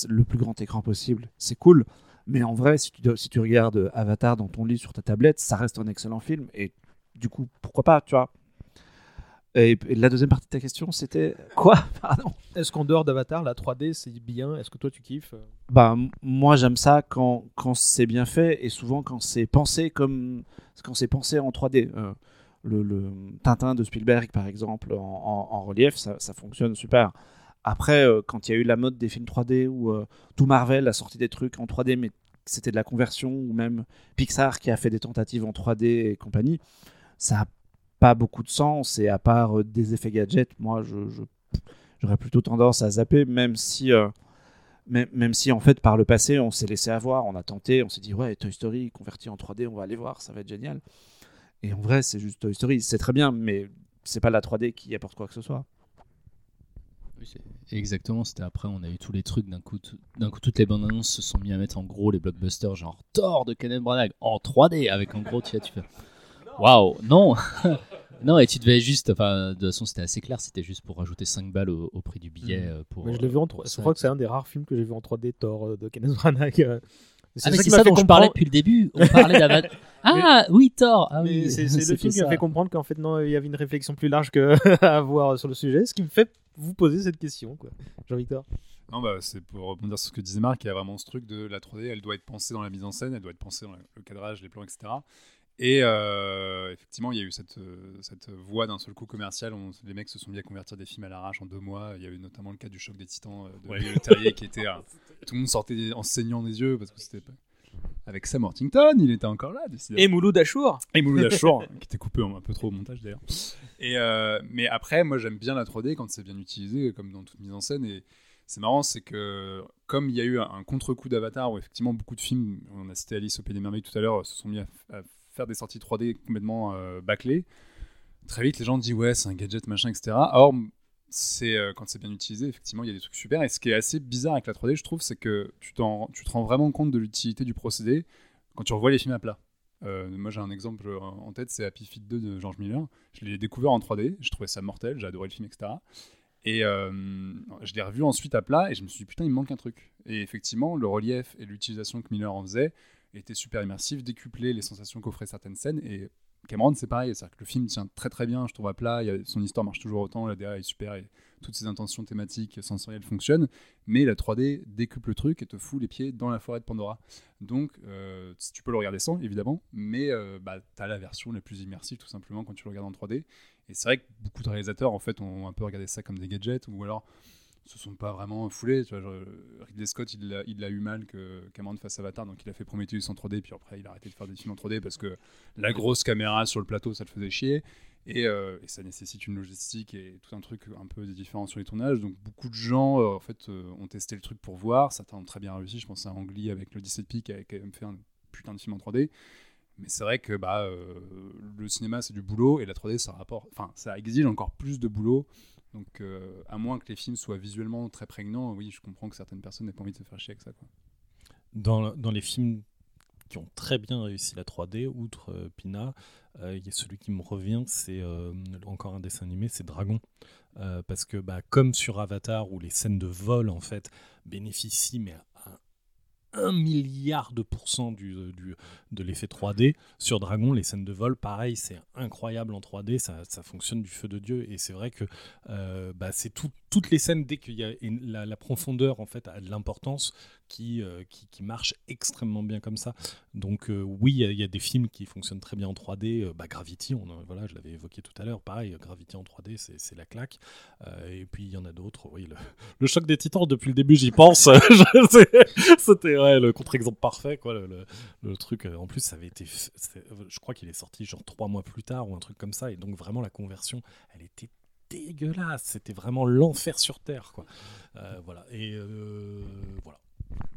le plus grand écran possible, c'est cool. Mais en vrai, si tu, si tu regardes Avatar dans ton lit sur ta tablette, ça reste un excellent film. Et du coup, pourquoi pas, tu vois? Et, la deuxième partie de ta question, c'était quoi? Pardon Est-ce qu'en dehors d'Avatar, la 3D, c'est bien? Est-ce que toi, tu kiffes Bah, m- moi j'aime ça quand, quand c'est bien fait et souvent quand c'est pensé comme quand c'est pensé en 3D. Euh, le, le Tintin de Spielberg par exemple en, en- en relief, ça, ça fonctionne super. Après, euh, quand il y a eu la mode des films 3D où euh, tout Marvel a sorti des trucs en 3D mais c'était de la conversion ou même Pixar qui a fait des tentatives en 3D et compagnie, ça a pas beaucoup de sens et à part euh, des effets gadgets, moi je, je- j'aurais plutôt tendance à zapper même si euh, même, même si en fait par le passé on s'est laissé avoir, on a tenté, on s'est dit ouais Toy Story converti en 3D, on va aller voir, ça va être génial. Et en vrai c'est juste Toy Story, c'est très bien, mais c'est pas la 3D qui apporte quoi que ce soit. Exactement, c'était après, on a eu tous les trucs, d'un coup, d'un coup toutes les bandes annonces se sont mis à mettre en gros les blockbusters, genre Thor de Kenneth Branagh en 3D, avec en gros, tu, vois, tu fais waouh, non Non, et tu devais juste, enfin, de toute façon, c'était assez clair, c'était juste pour rajouter 5 balles au, au prix du billet. euh, pour, Mais je l'ai vu en euh, 3D. pour Je ça. crois que c'est un des rares films que j'ai vu en 3D, Thor euh, de Kenneth Branagh. euh. Ah, mais c'est qui ça m'a fait dont je parlais depuis le début. On parlait d'Avatar. Ah oui, Thor. Ah, oui, c'est le film qui m'a ça. fait comprendre qu'en fait, non, il y avait une réflexion plus large que à avoir sur le sujet, ce qui me fait vous poser cette question, quoi. Jean-Victor Non, bah, c'est pour rebondir sur ce que disait Marc, il y a vraiment ce truc de la 3D, elle doit être pensée dans la mise en scène, elle doit être pensée dans le cadrage, les plans, etc. Et euh, effectivement, il y a eu cette, euh, cette voie d'un seul coup commercial. On- les mecs se sont mis à convertir des films à l'arrache en deux mois. Il y a eu notamment le cas du choc des titans euh, de Ouais. Leterrier qui était. tout le monde sortait en saignant des yeux parce que c'était. pas- Avec Sam Worthington, il était encore là. décidément. Et Mouloud Achour Et Mouloud Achour, qui était coupé un peu trop au montage d'ailleurs. Et euh, mais après, moi j'aime bien la 3D quand c'est bien utilisé, comme dans toute mise en scène. Et c'est marrant, c'est que comme il y a eu un, un contre-coup d'Avatar, où effectivement beaucoup de films, on a cité Alice au Pays des Merveilles tout à l'heure, se sont mis à, à faire des sorties 3D complètement euh, bâclées. Très vite, les gens disent ouais, c'est un gadget, machin, etc. Or, c'est euh, quand c'est bien utilisé, effectivement, il y a des trucs super. Et ce qui est assez bizarre avec la 3D, je trouve, c'est que tu, tu te rends vraiment compte de l'utilité du procédé quand tu revois les films à plat. Euh, moi, j'ai un exemple en tête, c'est Happy Feet 2 de George Miller. Je l'ai découvert en 3D, je trouvais ça mortel, j'ai adoré le film, etc. Et euh, je l'ai revu ensuite à plat et je me suis dit, putain, il manque un truc. Et effectivement, le relief et l'utilisation que Miller en faisait était super immersif, décuplé les sensations qu'offraient certaines scènes. Et Cameron, c'est pareil, c'est-à-dire que le film tient très très bien, je trouve à plat, son histoire marche toujours autant, la DA est super, et toutes ses intentions thématiques, sensorielles fonctionnent, mais la 3D décuple le truc et te fout les pieds dans la forêt de Pandora. Donc, euh, tu peux le regarder sans, évidemment, mais euh, bah, tu as la version la plus immersive, tout simplement, quand tu le regardes en 3D. Et c'est vrai que beaucoup de réalisateurs, en fait, ont un peu regardé ça comme des gadgets, ou alors se sont pas vraiment foulés. Tu vois, Ridley Scott, il l'a l'a eu mal que Cameron fasse Avatar, donc il a fait Prometheus en 3D, puis après il a arrêté de faire des films en 3D parce que la grosse caméra sur le plateau, ça le faisait chier. Et, euh, et ça nécessite une logistique et tout un truc un peu différent sur les tournages. Donc beaucoup de gens euh, en fait euh, ont testé le truc pour voir. Certains ont très bien réussi. Je pense à Ang Lee avec l'Odyssée de Pi qui a quand même fait un putain de film en 3D. Mais c'est vrai que bah, le cinéma c'est du boulot et la 3D ça rapporte, ça exige encore plus de boulot. Donc euh, à moins que les films soient visuellement très prégnants, oui je comprends que certaines personnes n'aient pas envie de se faire chier avec ça. Dans, dans les films qui ont très bien réussi la 3D, outre euh, Pina, euh, celui qui me revient, c'est euh, encore un dessin animé, c'est Dragon. Euh, parce que bah, comme sur Avatar, où les scènes de vol en fait bénéficient mais à un milliard de pourcents du, du- de l'effet 3D. Sur Dragon, les scènes de vol, pareil, c'est incroyable en 3D, ça, ça fonctionne du feu de Dieu. Et c'est vrai que euh, bah, c'est tout- toutes les scènes, dès qu'il y a la, profondeur, en fait, a de l'importance, qui, euh, qui, marche extrêmement bien comme ça. Donc euh, oui, il y a- des films qui fonctionnent très bien en 3D. euh, bah, Gravity, on, voilà, je l'avais évoqué tout à l'heure, pareil, Gravity en 3D, c'est la claque. Et puis il y en a d'autres, oui, le, choc des titans, depuis le début, j'y pense. C'était le contre-exemple parfait, quoi. Le, le- truc, en plus, ça avait été. Je crois qu'il est sorti genre trois mois plus tard ou un truc comme ça. Et donc, vraiment, la conversion, elle était dégueulasse. C'était vraiment l'enfer sur Terre, quoi. Euh, voilà. Et euh, voilà.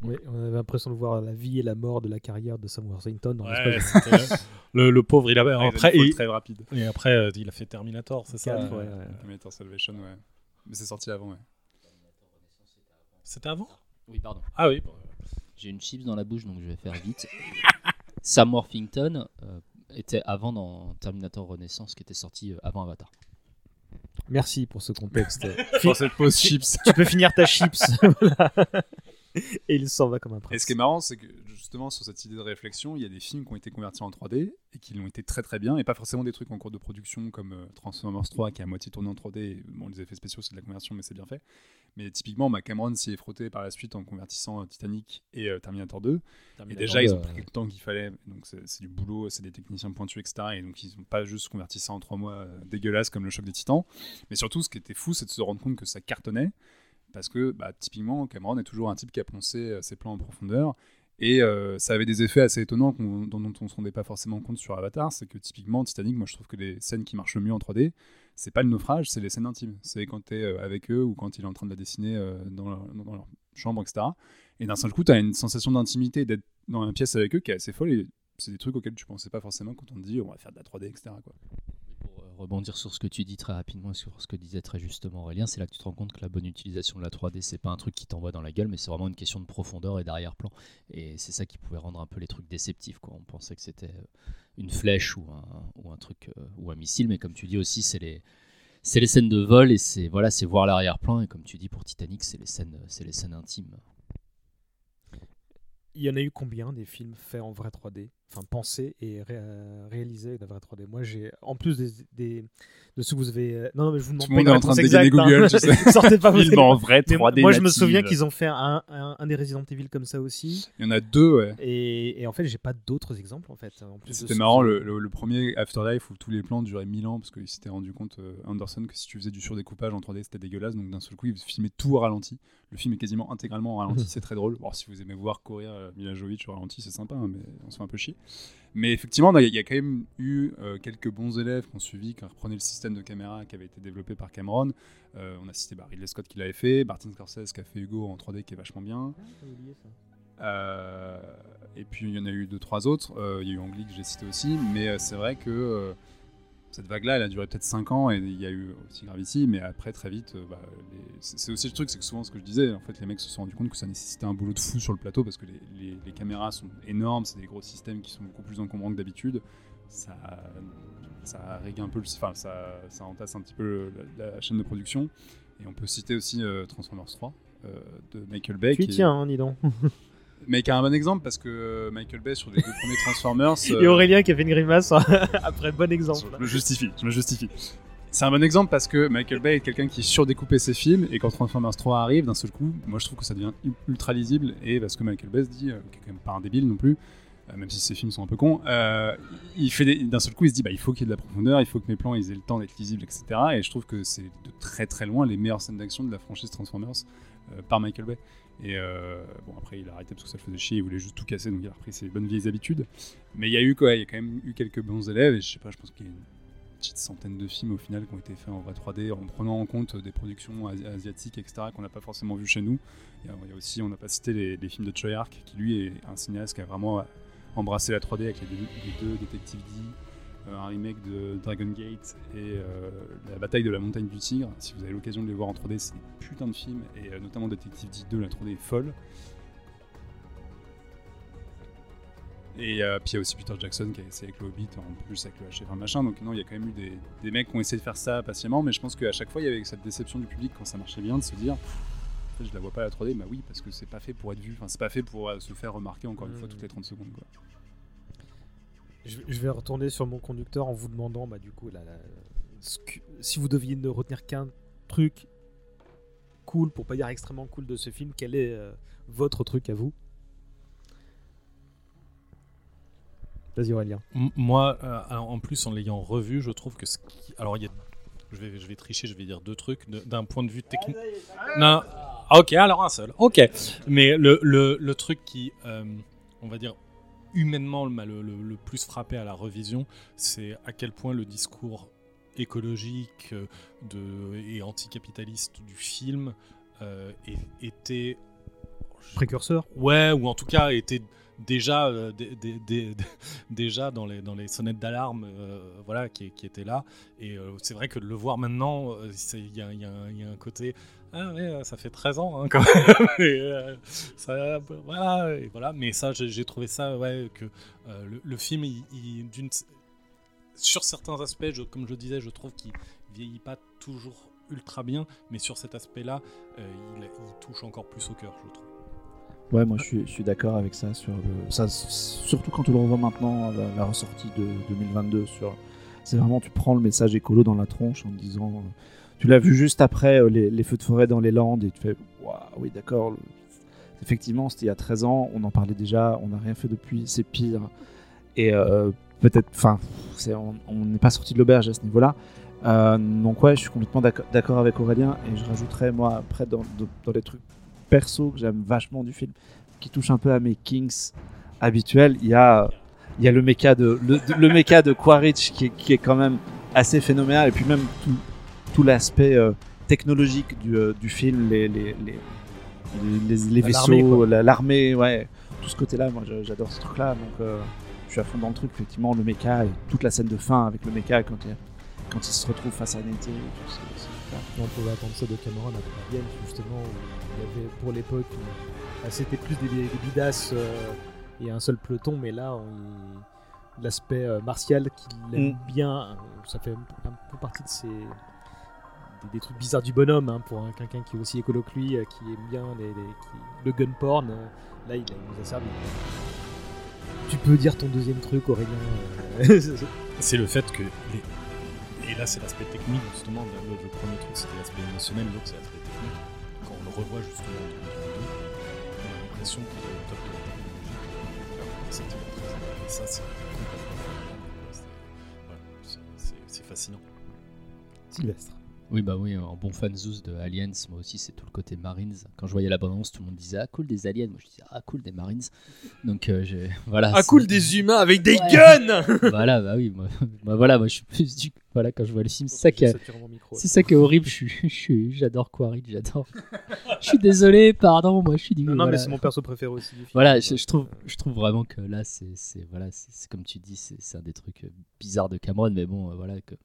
Oui, on avait l'impression de voir la vie et la mort de la carrière de Sam Worthington dans Ouais, le, le pauvre, il avait. Ouais, après, il- très rapide. Et après, euh, il a fait Terminator, c'est ça? Quatre, ouais, ouais. Terminator Salvation, ouais. Mais c'est sorti avant, ouais. C'était avant? Oui, pardon. Ah oui. bon, J'ai une chips dans la bouche, donc je vais faire vite. Sam Worthington euh, était avant dans Terminator Renaissance, qui était sorti avant Avatar. Merci pour ce contexte. Pour cette pause chips. tu peux finir ta chips. Voilà. Et il s'en va comme un Et prince. ce qui est marrant, c'est que justement sur cette idée de réflexion, il y a des films qui ont été convertis en 3D et qui l'ont été très très bien, et pas forcément des trucs en cours de production comme euh, Transformers 3 qui est à moitié tourné en 3D. et, Bon, les effets spéciaux c'est de la conversion, mais c'est bien fait. Mais typiquement, bah, Cameron s'y est frotté par la suite en convertissant euh, Titanic et euh, Terminator 2. Terminator et déjà, ils ont 2, pris le temps qu'il fallait. Donc c'est c'est du boulot, c'est des techniciens pointus, etc. Et donc ils n'ont pas juste converti ça en trois mois euh, dégueulasse comme le choc des titans. Mais surtout, ce qui était fou, c'est de se rendre compte que ça cartonnait. Parce que bah, typiquement, Cameron est toujours un type qui a poncé euh, ses plans en profondeur. Et euh, ça avait des effets assez étonnants dont, on ne se rendait pas forcément compte sur Avatar. C'est que typiquement, Titanic, moi je trouve que les scènes qui marchent le mieux en 3D, c'est pas le naufrage, c'est les scènes intimes. C'est quand tu es avec eux ou quand il est en train de la dessiner euh, dans, leur, chambre, etc. Et d'un seul coup, tu as une sensation d'intimité d'être dans une pièce avec eux qui est assez folle. Et c'est des trucs auxquels tu pensais pas forcément quand on te dit on va faire de la 3D, etc. Rebondir sur ce que tu dis très rapidement, et sur ce que disait très justement Aurélien, c'est là que tu te rends compte que la bonne utilisation de la 3D, c'est pas un truc qui t'envoie dans la gueule, mais c'est vraiment une question de profondeur et d'arrière-plan. Et c'est ça qui pouvait rendre un peu les trucs déceptifs. Quoi. On pensait que c'était euh, une flèche ou un, ou un truc euh, ou un missile, mais comme tu dis aussi, c'est les c'est les scènes de vol et c'est voilà, c'est voir l'arrière-plan. Et comme tu dis pour Titanic, c'est les scènes, c'est les scènes intimes. Il y en a eu combien des films faits en vrai 3D Enfin, pensés et ré- euh, réalisés avec la vraie 3D Moi, j'ai, en plus des, des- de ceux que vous avez. euh, Non, non, mais je vous demande Tout le monde une est en train de hein. Google, sais. Sortez pas Film en vrai Mais 3D Moi, je me souviens qu'ils ont fait un, un, un des Resident Evil comme ça aussi. Il y en a deux, ouais. Et, et en fait, j'ai pas d'autres exemples en fait. En C'était marrant, le, le- le premier Afterlife où tous les plans duraient 1000 ans parce qu'il s'était rendu compte, euh, Anderson, que si tu faisais du surdécoupage en 3D, c'était dégueulasse. Donc d'un seul coup, il filmait tout au ralenti. Le film est quasiment intégralement au ralenti, c'est très drôle. Bon, si vous aimez voir courir euh, Mila Jovovich au ralenti, c'est sympa, hein, mais on se fait un peu chier. Mais effectivement, il y, a- quand même eu euh, quelques bons élèves qui ont suivi, qui reprenaient le système de caméra qui avait été développé par Cameron. Euh, on a cité bah, Ridley Scott qui l'avait fait, Martin Scorsese qui a fait Hugo en 3D qui est vachement bien. Euh, et puis il y en a eu deux, trois autres. Il y a eu Ang Lee que j'ai cité aussi, mais c'est vrai que cette vague-là, elle a duré peut-être 5 ans et il y a eu aussi Gravity, mais après, très vite, euh, bah, les- c'est aussi le truc, c'est que souvent ce que je disais, en fait, les mecs se sont rendus compte que ça nécessitait un boulot de fou sur le plateau parce que les, les- les caméras sont énormes, c'est des gros systèmes qui sont beaucoup plus encombrants que d'habitude. Ça, ça règle un peu, le- enfin, ça, ça entasse un petit peu la, la chaîne de production. Et on peut citer aussi euh, Transformers 3 euh, de Michael Bay. Tu tiens, hein, dis donc. mais qui a un bon exemple parce que euh, Michael Bay sur les deux premiers Transformers. Et euh, Aurélien qui a fait une grimace hein, après bon exemple. je me justifie, je me justifie. C'est un bon exemple parce que Michael Bay est quelqu'un qui surdécoupait ses films et quand Transformers 3 arrive, d'un seul coup, moi je trouve que ça devient ultra lisible et parce que Michael Bay se dit, euh, qui est quand même pas un débile non plus, euh, même si ses films sont un peu cons, euh, il fait d'un seul coup il se dit bah il faut qu'il y ait de la profondeur, il faut que mes plans ils aient le temps d'être lisibles, etc. Et je trouve que c'est de très très loin les meilleures scènes d'action de la franchise Transformers euh, par Michael Bay. Et euh, bon après il a arrêté parce que ça le faisait chier, il voulait juste tout casser donc il a repris ses bonnes vieilles habitudes. Mais il y a eu quoi, il y a quand même eu quelques bons élèves et je sais pas, je pense qu'il y a une petite centaine de films au final qui ont été faits en vrai 3D en prenant en compte des productions asi- asiatiques, etc., qu'on n'a pas forcément vu chez nous. Il y a, aussi, on n'a pas cité les, films de Treyarch, qui lui est un cinéaste qui a vraiment embrassé la 3D avec les deux, les deux Detective D, un remake de Dragon Gate et euh, La bataille de la montagne du tigre. Si vous avez l'occasion de les voir en 3D, c'est des putains de films, et euh, notamment Detective D 2, la 3D est folle. Et euh, puis il y a aussi Peter Jackson qui a essayé avec le Hobbit, en plus avec le HF1 machin. Donc non, il y a quand même eu des, des mecs qui ont essayé de faire ça patiemment, mais je pense qu'à chaque fois il y avait cette déception du public quand ça marchait bien de se dire en fait, je la vois pas à la 3D, bah oui, parce que c'est pas fait pour être vu, enfin c'est pas fait pour euh, se faire remarquer encore une fois toutes les 30 secondes. Quoi. Je, vais retourner sur mon conducteur en vous demandant, bah, du coup, si vous deviez ne retenir qu'un truc cool, pour pas dire extrêmement cool de ce film, quel est euh, votre truc à vous? Vas-y Aurélien. Moi, euh, en plus, en l'ayant revu, je trouve que ce qui. Alors, y a. Je vais, tricher, je vais dire deux trucs. D'un point de vue technique. Non. Ah, ok, alors un seul. Ok. Mais le truc qui, euh, on va dire, humainement m'a le, le- le plus frappé à la revision, c'est à quel point le discours écologique euh, de, et anticapitaliste du film euh, était Précurseur Ouais, ou en tout cas était déjà, euh, dé- dé- dé- dé- déjà dans, les, dans les sonnettes d'alarme euh, voilà, qui, qui étaient là. Et c'est vrai que de le voir maintenant, il y y a un côté. Ah ouais, euh, ça fait 13 ans hein, quand même. Euh, voilà, voilà. Mais ça, j'ai trouvé ça, ouais, que euh, le, film, sur certains aspects, comme je disais, je trouve qu'il vieillit pas toujours ultra bien, mais sur cet aspect-là, il, touche encore plus au cœur, je trouve. Ouais, moi je suis, d'accord avec ça sur le, surtout quand tu le revois maintenant, la, la ressortie de 2022 sur, c'est vraiment tu prends le message écolo dans la tronche en disant, tu l'as vu juste après euh, les, feux de forêt dans les Landes et tu fais, waouh, oui d'accord, effectivement c'était il y a 13 ans, on en parlait déjà, on n'a rien fait depuis, c'est pire et euh, peut-être, enfin, on n'est pas sorti de l'auberge à ce niveau-là. Euh, donc ouais, je suis complètement d'accord- avec Aurélien et je rajouterais moi après dans, les trucs perso que j'aime vachement du film, qui touche un peu à mes Kings habituels, il y a, il y a le méca de le, méca de Quaritch qui qui est quand même assez phénoménal et puis même tout, tout l'aspect euh, technologique du, euh, du film, les, les, les, les, les- les Bah, vaisseaux, l'armée, ouais, tout ce côté-là, moi j'adore ce truc-là, donc euh, je suis à fond dans le truc, effectivement, le méca et toute la scène de fin avec le méca quand il, quand il se retrouve face à Nettie, c'est-. On pouvait attendre ça de Cameron après Alien, justement, où il y avait pour l'époque, bah, c'était plus des, des bidasses euh, et un seul peloton, mais là, l'aspect euh, martial qu'il aime Mm. bien, ça fait un, peu partie de ces. Des, des trucs bizarres du bonhomme, hein, pour un- quelqu'un qui est aussi écolo que lui, euh, qui aime bien les, les- qui- le gun porn, euh, là il, nous a servi. Tu peux dire ton deuxième truc, Aurélien. euh, c'est le fait que les... et là c'est l'aspect technique justement le, le premier truc c'était l'aspect émotionnel l'autre c'est l'aspect technique quand on le revoit justement en 2022 on a l'impression qu'il est au top de la technologie alors que c'était il y a 13 ans. et ça complètement voilà, c'est- c'est fascinant Sylvestre. Oui, bah oui, en bon fan Zeus de Aliens, moi aussi, c'est tout le côté Marines. Quand je voyais la tout le monde disait Ah, cool des aliens. Moi, je disais Ah, cool des Marines. Donc, euh, j'ai- voilà. Ah cool des humains avec des Ouais. guns Voilà, bah oui, moi, voilà, moi, je suis plus du. Voilà, quand je vois le film, c'est ça qui est. C'est ça qui est horrible. Je suis, j'adore Quaritch, j'adore. je suis désolé, pardon, moi, je suis du. Non, non, mais c'est mon perso préféré aussi du film. Voilà, je, je trouve, je trouve vraiment que là, c'est, c'est- voilà, c'est, c'est comme tu dis, c'est, c'est un des trucs euh, bizarres de Cameron, mais bon, euh, voilà, que,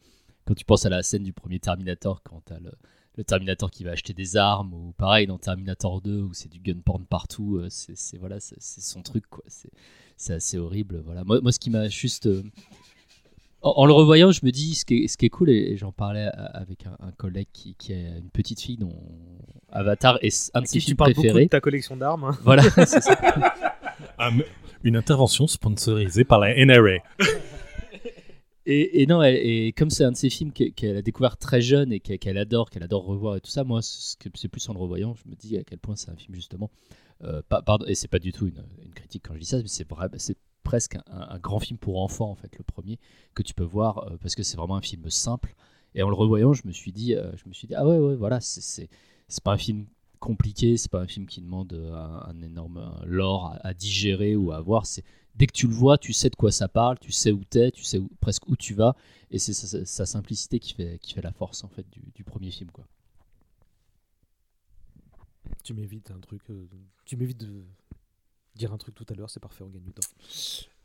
quand tu penses à la scène du premier Terminator, quand t'as le, le Terminator qui va acheter des armes, ou pareil dans Terminator 2, où c'est du gun porn partout, euh, c'est, c'est- voilà, c'est, c'est son truc, quoi. C'est, c'est assez horrible, voilà. Moi, moi ce qui m'a juste. euh, en, en le revoyant, je me dis, ce qui est, ce qui est cool, et, et j'en parlais à- avec un, un collègue qui, qui a une petite fille dont Avatar est un de ses tu films parles beaucoup préférés. de ta collection d'armes. hein. Voilà, c'est ça. Ah, une intervention sponsorisée par la NRA. Et, non, et comme c'est un de ces films qu'elle a découvert très jeune et qu'elle adore, qu'elle adore revoir et tout ça, moi, c'est plus en le revoyant, je me dis à quel point c'est un film justement. euh, pas- pardon, et c'est pas du tout une, critique quand je dis ça, mais c'est c'est presque un, grand film pour enfants en fait, le premier que tu peux voir euh, parce que c'est vraiment un film simple. Et en le revoyant, je me suis dit, euh, je me suis dit, ah ouais, ouais, voilà, c'est- pas un film compliqué, c'est pas un film qui demande euh, un, énorme lore à, digérer ou à voir. Dès que tu le vois, tu sais de quoi ça parle, tu sais où t'es, tu sais où- presque où tu vas, et c'est sa, simplicité qui fait, qui fait la force en fait du, du premier film quoi. Tu m'évites un truc. euh, tu m'évites de dire un truc tout à l'heure, c'est parfait, on gagne du temps.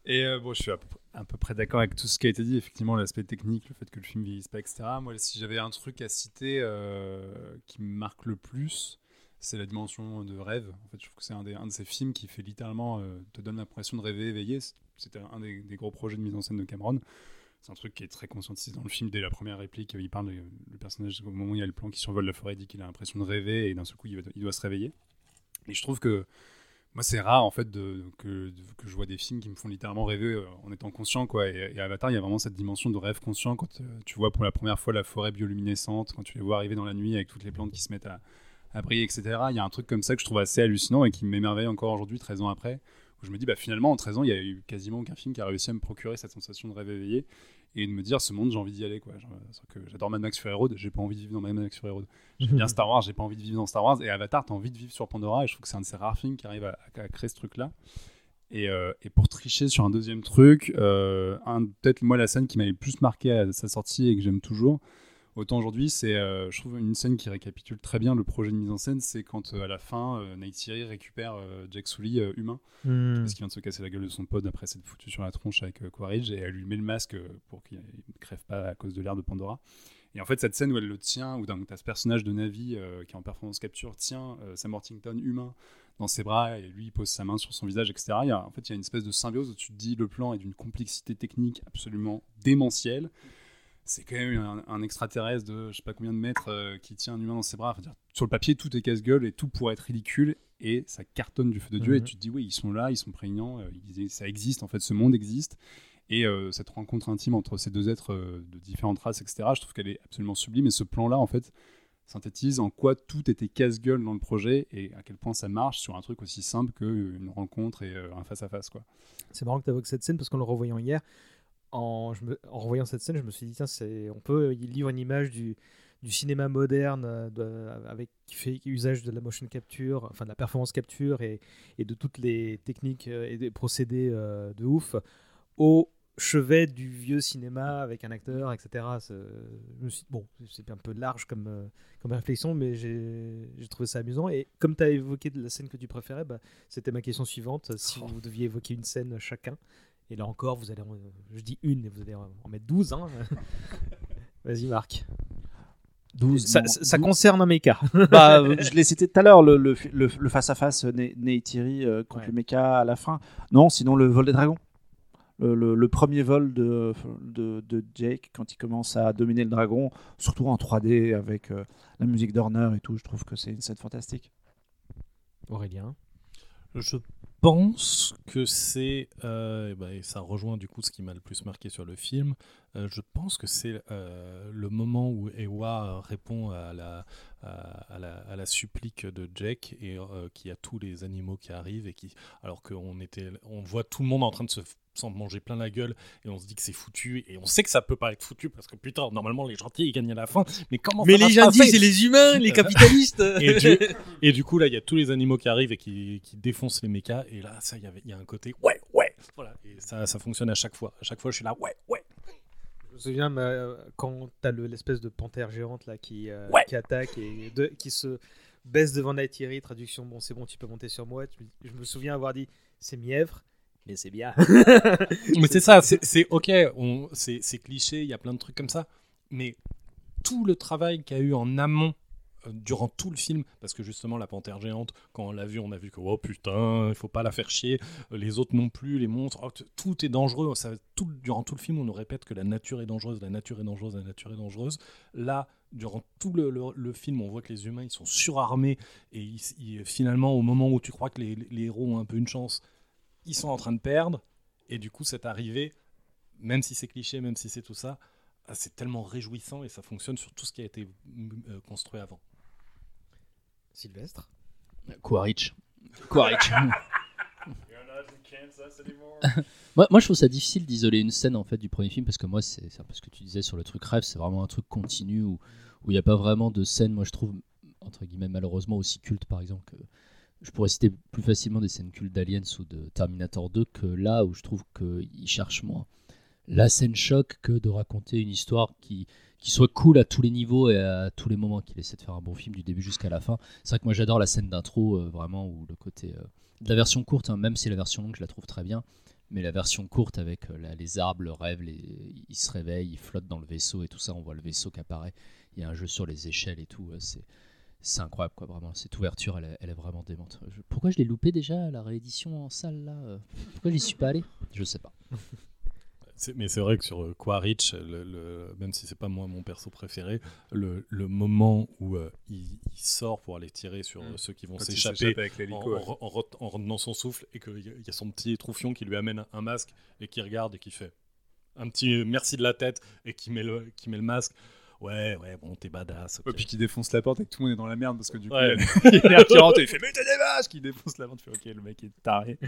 Et euh, bon, je suis à peu, à peu près d'accord avec tout ce qui a été dit. Effectivement, l'aspect technique, le fait que le film vieillisse pas, etc. Moi, si j'avais un truc à citer euh, qui me marque le plus, c'est la dimension de rêve. En fait, je trouve que c'est un, un de ces films qui fait littéralement euh, te donne l'impression de rêver éveillé. C'était un des, gros projets de mise en scène de Cameron. C'est un truc qui est très conscientisé dans le film. Dès la première réplique, il parle, de- le personnage, au moment où il y a le plan qui survole la forêt, dit qu'il a l'impression de rêver et d'un seul coup, il, il doit se réveiller. Et je trouve que moi, c'est rare en fait que, que je vois des films qui me font littéralement rêver euh, en étant conscient. Quoi. Et, Avatar, il y a vraiment cette dimension de rêve conscient quand euh, tu vois pour la première fois la forêt bioluminescente, quand tu les vois arriver dans la nuit avec toutes les plantes qui se mettent à, à briller, etc. Il y a un truc comme ça que je trouve assez hallucinant et qui m'émerveille encore aujourd'hui, 13 ans après, où je me dis, bah, finalement, en 13 ans, il y a eu quasiment aucun film qui a réussi à me procurer cette sensation de rêve éveillé et de me dire, ce monde, j'ai envie d'y aller. Quoi. Que J'adore Mad Max Fury Road, j'ai pas envie de vivre dans Mad Max Fury Road. J'aime bien Star Wars, j'ai pas envie de vivre dans Star Wars. Et Avatar, t'as envie de vivre sur Pandora. Et je trouve que c'est un de ces rares films qui arrive à, à créer ce truc-là. Et, euh, et pour tricher sur un deuxième truc, euh, peut-être moi la scène qui m'avait le plus marqué à sa sortie et que j'aime toujours, autant aujourd'hui, c'est euh, je trouve une scène qui récapitule très bien le projet de mise en scène, c'est quand euh, à la fin, euh, Neytiri récupère Jack Sully humain, Hmm. parce qu'il vient de se casser la gueule de son pod après s'être foutu sur la tronche avec Quaritch, et elle lui met le masque pour qu'il ne crève pas à cause de l'air de Pandora. Et en fait, cette scène où elle le tient, où tu as ce personnage de Navi euh, qui est en performance capture tient euh, Sam Worthington humain dans ses bras et lui il pose sa main sur son visage, etc. Il y a, en fait, il y a une espèce de symbiose où tu te dis le plan est d'une complexité technique absolument démentielle. C'est quand même un, un extraterrestre de je sais pas combien de mètres euh, qui tient un humain dans ses bras. Enfin, dire, sur le papier, tout est casse-gueule et tout pourrait être ridicule et ça cartonne du feu de Dieu. Et Mhm. tu te dis, oui, ils sont là, ils sont prégnants, euh, ils- ça existe, en fait, ce monde existe. Et euh, cette rencontre intime entre ces deux êtres de différentes races, etc., je trouve qu'elle est absolument sublime. Et ce plan-là, en fait, synthétise en quoi tout était casse-gueule dans le projet et à quel point ça marche sur un truc aussi simple qu'une rencontre et un face-à-face. quoi. C'est marrant que tu évoques cette scène parce qu'en le revoyant hier, en, je me- en revoyant cette scène, je me suis dit, tiens, c'est, on peut y livre une image du, du cinéma moderne euh, de- avec, qui fait usage de la motion capture, enfin de la performance capture et, et de toutes les techniques euh, et des procédés euh, de ouf au chevet du vieux cinéma avec un acteur, etc. C'est- je me suis- bon, c'est un peu large comme, comme réflexion, mais j'ai j'ai trouvé ça amusant. Et comme tu as évoqué de la scène que tu préférais, bah, c'était ma question suivante. Si vous deviez évoquer une scène chacun, et là encore, vous allez, en- je dis une, et vous allez en mettre 12. Hein. Vas-y, Marc. 12, Ça, non, ça- ça 12. concerne un mecha. bah, euh, je l'ai cité tout à l'heure, le, le, le, le face-à-face Ney- Neytiri euh, contre le mecha à la fin. Non, sinon le vol des dragons. Le, le- le premier vol de, de, de Jake quand il commence à dominer le dragon, surtout en 3D avec euh, la musique d'Horner et tout, je trouve que c'est une scène fantastique. Aurélien. Je pense que c'est, euh, et ben, et ça rejoint du coup ce qui m'a le plus marqué sur le film, euh, je pense que c'est euh, le moment où Ewa répond à la, à, la, à la supplique de Jack et y a tous les animaux qui arrivent et qui, alors qu'on était, on voit tout le monde en train de se s'en manger plein la gueule et on se dit que c'est foutu et on sait que ça peut pas être foutu parce que putain normalement les gentils ils gagnent à la fin mais comment Mais ça les gentils, c'est les humains, les capitalistes. et, du, et du coup là il y a tous les animaux qui arrivent et qui, qui défoncent les mechas et là ça il y avait- il y a un côté ouais ouais voilà et ça ça fonctionne à chaque fois à chaque fois je suis là ouais ouais Je me souviens mais, euh, quand t'as le- l'espèce de panthère géante là qui, euh, Ouais. qui attaque et de- qui se baisse devant Nightiri, traduction bon c'est bon tu peux monter sur moi. Je me souviens avoir dit c'est mièvre, mais c'est bien. mais c'est ça c'est ok c'est cliché il y a plein de trucs comme ça mais tout le travail qu'il y a eu en amont euh, durant tout le film, parce que justement la panthère géante, quand on l'a vu, on a vu que oh putain, il faut pas la faire chier, Euh, les autres non plus, les monstres, oh, tout est dangereux. Ça, tout, durant tout le film, on nous répète que la nature est dangereuse, la nature est dangereuse, la nature est dangereuse. Là, durant tout le, le- le film, on voit que les humains ils sont surarmés et ils- ils- finalement, au moment où tu crois que les, les héros ont un peu une chance, ils sont en train de perdre. Et du coup, cette arrivée, même si c'est cliché, même si c'est tout ça, ah, c'est tellement réjouissant et ça fonctionne sur tout ce qui a été euh, construit avant. Sylvestre. Quaritch. Quaritch. moi, moi, je trouve ça difficile d'isoler une scène en fait du premier film parce que moi, c'est c'est un peu ce que tu disais sur le truc rêve, c'est vraiment un truc continu où où il n'y a pas vraiment de scène. Moi, je trouve entre guillemets malheureusement aussi culte par exemple que je pourrais citer plus facilement des scènes cultes d'Aliens ou de Terminator 2 que là où je trouve qu'ils cherchent moins la scène choc que de raconter une histoire qui, soit cool à tous les niveaux et à tous les moments, qu'il essaie de faire un bon film du début jusqu'à la fin. C'est vrai que moi j'adore la scène d'intro, euh, vraiment, où le côté euh, de la version courte, hein, même si la version longue je la trouve très bien, mais la version courte avec euh, les arbres, le rêve, les, il se réveille, il flotte dans le vaisseau et tout ça, on voit le vaisseau qui apparaît, il y a un jeu sur les échelles et tout, c'est incroyable quoi vraiment cette ouverture elle, est- elle est vraiment démente Je- pourquoi je l'ai loupé déjà la réédition en salle là euh, pourquoi j'y suis pas allé? Je sais pas C'est- Mais c'est vrai que sur euh, Quaritch, le, le- même si c'est pas moi mon perso préféré, le, le moment où euh, il, il sort pour aller tirer sur euh, Mm. ceux qui vont Quand il s'échapper s'échappe avec en, l'hélico, ouais. en- en re- en retenant son souffle et qu'il y a- il y a son petit troufion qui lui amène un, un masque et qui regarde et qui fait un petit euh, merci de la tête et qui met le, qui met le masque. Ouais, ouais, bon, t'es badass. Et puis qui défonce la porte et que tout le monde est dans la merde parce que du coup, Ouais. il a l'air qui rentre et il fait Mais t'as des masques Il défonce la porte, tu fais Ok, le mec est taré.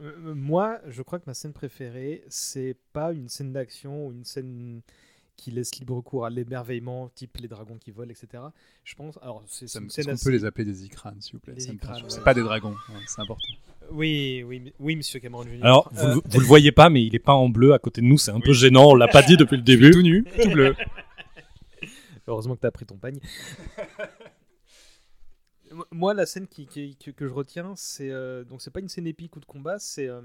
Euh, moi, je crois que ma scène préférée, c'est pas une scène d'action ou une scène qui laisse libre cours à l'émerveillement, type les dragons qui volent, etc. Je pense. Alors, c'est c'est une scène assez- peut les appeler des icranes, s'il vous plaît? Touche. ouais. C'est pas des dragons, ouais, c'est important. Oui, oui, oui, monsieur Cameron Jr. Alors, vous, Euh, le- vous le voyez pas, mais il est pas en bleu à côté de nous, c'est un peu gênant, on l'a pas dit depuis le début. Tout nu, tout bleu. Heureusement que tu as pris ton pagne. Mo- Moi, la scène qui, qui- que, que je retiens, c'est euh, donc c'est pas une scène épique ou de combat, c'est euh,